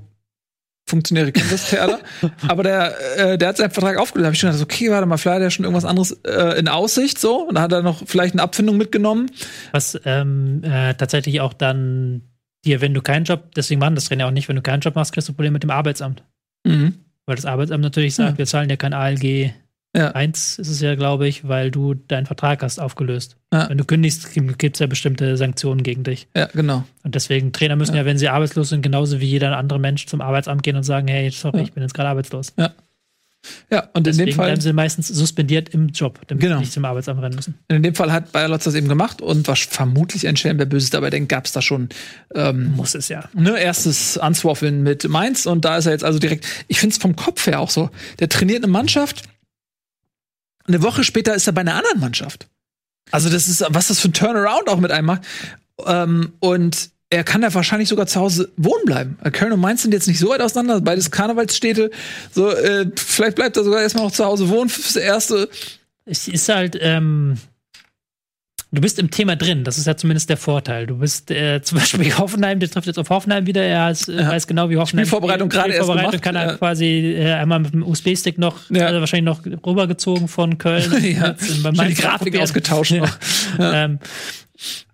Speaker 1: Funktionäre kennen das Theater. (laughs) Aber der, äh, der hat seinen Vertrag aufgelöst. Da habe ich schon gedacht, okay, warte mal, vielleicht hat er schon irgendwas anderes äh, in Aussicht so. Und da hat er noch vielleicht eine Abfindung mitgenommen.
Speaker 5: Was ähm, äh, tatsächlich auch dann dir, wenn du keinen Job, deswegen machen das Trainer auch nicht, wenn du keinen Job machst, kriegst du Probleme mit dem Arbeitsamt.
Speaker 1: Mhm.
Speaker 5: Weil das Arbeitsamt natürlich sagt,
Speaker 1: Ja.
Speaker 5: wir zahlen dir kein ALG
Speaker 1: Ja.
Speaker 5: 1 ist es ja, glaube ich, weil du deinen Vertrag hast aufgelöst.
Speaker 1: Ja.
Speaker 5: Wenn du kündigst, gibt es ja bestimmte Sanktionen gegen dich.
Speaker 1: Ja, genau.
Speaker 5: Und deswegen, Trainer müssen ja. wenn sie arbeitslos sind, genauso wie jeder andere Mensch zum Arbeitsamt gehen und sagen, hey, sorry, ich bin jetzt gerade arbeitslos.
Speaker 1: Ja, und in
Speaker 5: Deswegen
Speaker 1: dem Fall.
Speaker 5: bleiben sie meistens suspendiert im Job, damit
Speaker 1: Genau.
Speaker 5: sie nicht zum Arbeitsamt rennen müssen.
Speaker 1: In dem Fall hat Bayer Lotz das eben gemacht und was vermutlich ein Schelm, wer Böses dabei denkt, gab es da schon ähm,
Speaker 5: Muss es ja.
Speaker 1: ne, erstes Answaffeln mit Mainz und da ist er jetzt also direkt, ich finde es vom Kopf her auch so, der trainiert eine Mannschaft, eine Woche später ist er bei einer anderen Mannschaft. Also das ist, was das für ein Turnaround auch mit einem macht. Ähm, und er kann da wahrscheinlich sogar zu Hause wohnen bleiben. Köln und Mainz sind jetzt nicht so weit auseinander, beides Karnevalsstädte. So, äh, vielleicht bleibt er sogar erstmal noch zu Hause wohnen fürs Erste.
Speaker 5: Es ist halt, ähm, du bist im Thema drin, das ist ja zumindest der Vorteil. Du bist äh, (laughs) zum Beispiel Hoffenheim, der trifft jetzt auf Hoffenheim wieder, er ist, äh,
Speaker 1: Ja.
Speaker 5: weiß genau, wie Hoffenheim
Speaker 1: Spielvorbereitung gerade erst gemacht,
Speaker 5: kann er
Speaker 1: ja.
Speaker 5: quasi äh, einmal mit dem USB-Stick noch,
Speaker 1: Ja.
Speaker 5: äh, wahrscheinlich noch rübergezogen von Köln. (laughs)
Speaker 1: Ja.
Speaker 5: Jetzt
Speaker 1: die Grafik ausgetauscht
Speaker 5: Ja.
Speaker 1: noch.
Speaker 5: Ähm,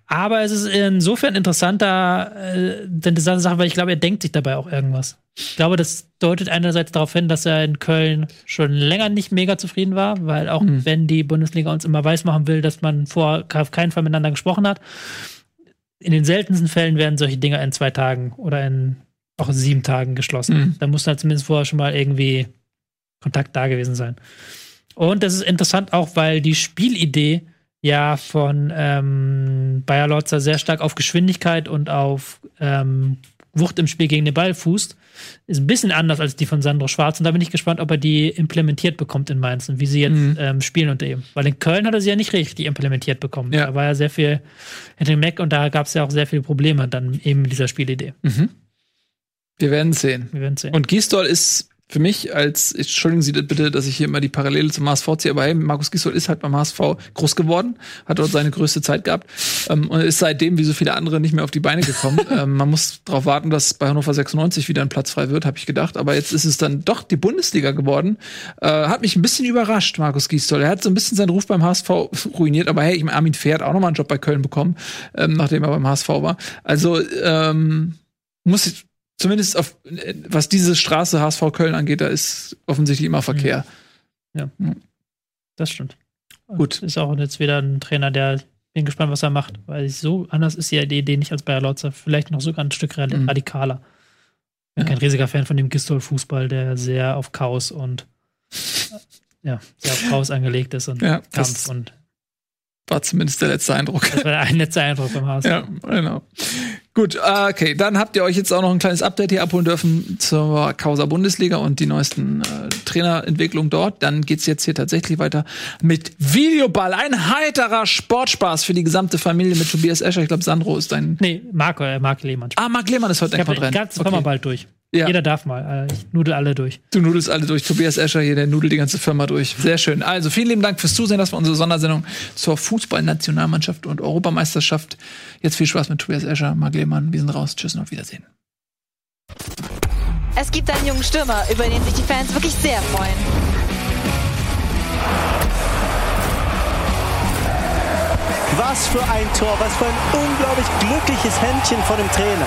Speaker 5: aber es ist insofern interessanter, äh, denn das Sache, weil ich glaube, er denkt sich dabei auch irgendwas. Ich glaube, das deutet einerseits darauf hin, dass er in Köln schon länger nicht mega zufrieden war, weil auch
Speaker 1: Mhm.
Speaker 5: wenn die Bundesliga uns immer weismachen will, dass man vor auf keinen Fall miteinander gesprochen hat, in den seltensten Fällen werden solche Dinger in zwei Tagen oder in auch in sieben Tagen geschlossen.
Speaker 1: Mhm.
Speaker 5: Da muss halt zumindest vorher schon mal irgendwie Kontakt da gewesen sein. Und das ist interessant auch, weil die Spielidee ja von ähm, Bayer Lorzer sehr stark auf Geschwindigkeit und auf ähm, Wucht im Spiel gegen den Ball fußt. Ist ein bisschen anders als die von Sandro Schwarz. Und da bin ich gespannt, ob er die implementiert bekommt in Mainz und wie sie jetzt
Speaker 1: Mhm.
Speaker 5: ähm, spielen unter ihm. Weil in Köln hat er sie ja nicht richtig implementiert bekommen.
Speaker 1: Ja.
Speaker 5: Da war ja sehr viel hinter dem Mac und da gab es ja auch sehr viele Probleme dann eben mit dieser Spielidee.
Speaker 1: Wir werden sehen.
Speaker 5: Wir werden sehen.
Speaker 1: Und Gisdol ist für mich als, entschuldigen Sie das bitte, dass ich hier immer die Parallele zum HSV ziehe, aber hey, Markus Gisdol ist halt beim HSV groß geworden, hat dort seine größte Zeit gehabt ähm, und ist seitdem, wie so viele andere, nicht mehr auf die Beine gekommen. (laughs) ähm, man muss darauf warten, dass bei Hannover 96 wieder ein Platz frei wird, habe ich gedacht. Aber jetzt ist es dann doch die Bundesliga geworden. Äh, hat mich ein bisschen überrascht, Markus Gisdol. Er hat so ein bisschen seinen Ruf beim HSV ruiniert, aber hey, ich meine, Armin Pferd auch noch mal einen Job bei Köln bekommen, ähm, nachdem er beim HSV war. Also ähm, muss ich zumindest auf, was diese Straße HSV Köln angeht, da ist offensichtlich immer Verkehr.
Speaker 5: Das stimmt.
Speaker 1: Gut.
Speaker 5: Ist auch jetzt wieder ein Trainer, der bin gespannt, was er macht, weil so anders ist ja die Idee nicht als Bayer Lotzer, vielleicht noch sogar ein Stück
Speaker 1: Mhm.
Speaker 5: radikaler. Ich bin
Speaker 1: Ja.
Speaker 5: kein riesiger Fan von dem Gistol-Fußball, der sehr auf Chaos und ja, sehr auf Chaos angelegt ist und
Speaker 1: Ja,
Speaker 5: Kampf und
Speaker 1: war zumindest der letzte Eindruck.
Speaker 5: das war ein letzter Eindruck beim HSV.
Speaker 1: Ja, genau. Gut, äh, okay, dann habt ihr euch jetzt auch noch ein kleines Update hier abholen dürfen zur Causa Bundesliga und die neuesten äh, Trainerentwicklungen dort. Dann geht's jetzt hier tatsächlich weiter mit Videoball. Ein heiterer Sportspaß für die gesamte Familie mit Tobias Escher. Ich glaube, Sandro ist dein.
Speaker 5: Nee, Marco, äh, Marc Lehmann.
Speaker 1: Ah, Marc Lehmann ist heute einfach
Speaker 5: den
Speaker 1: dran.
Speaker 5: ganzen Sommer bald durch.
Speaker 1: Ja.
Speaker 5: Jeder darf mal. Äh, Ich nudel alle durch.
Speaker 1: Du nudelst alle durch. Tobias Escher hier, der nudelt die ganze Firma durch. Sehr schön. Also vielen lieben Dank fürs Zusehen. Das war unsere Sondersendung zur Fußballnationalmannschaft und Europameisterschaft. Jetzt viel Spaß mit Tobias Escher, Marc Lehmann. Wir sind raus. Tschüss und auf Wiedersehen.
Speaker 2: Es gibt einen jungen Stürmer, über den sich die Fans wirklich sehr freuen.
Speaker 3: Was für ein Tor, was für ein unglaublich glückliches Händchen von dem Trainer.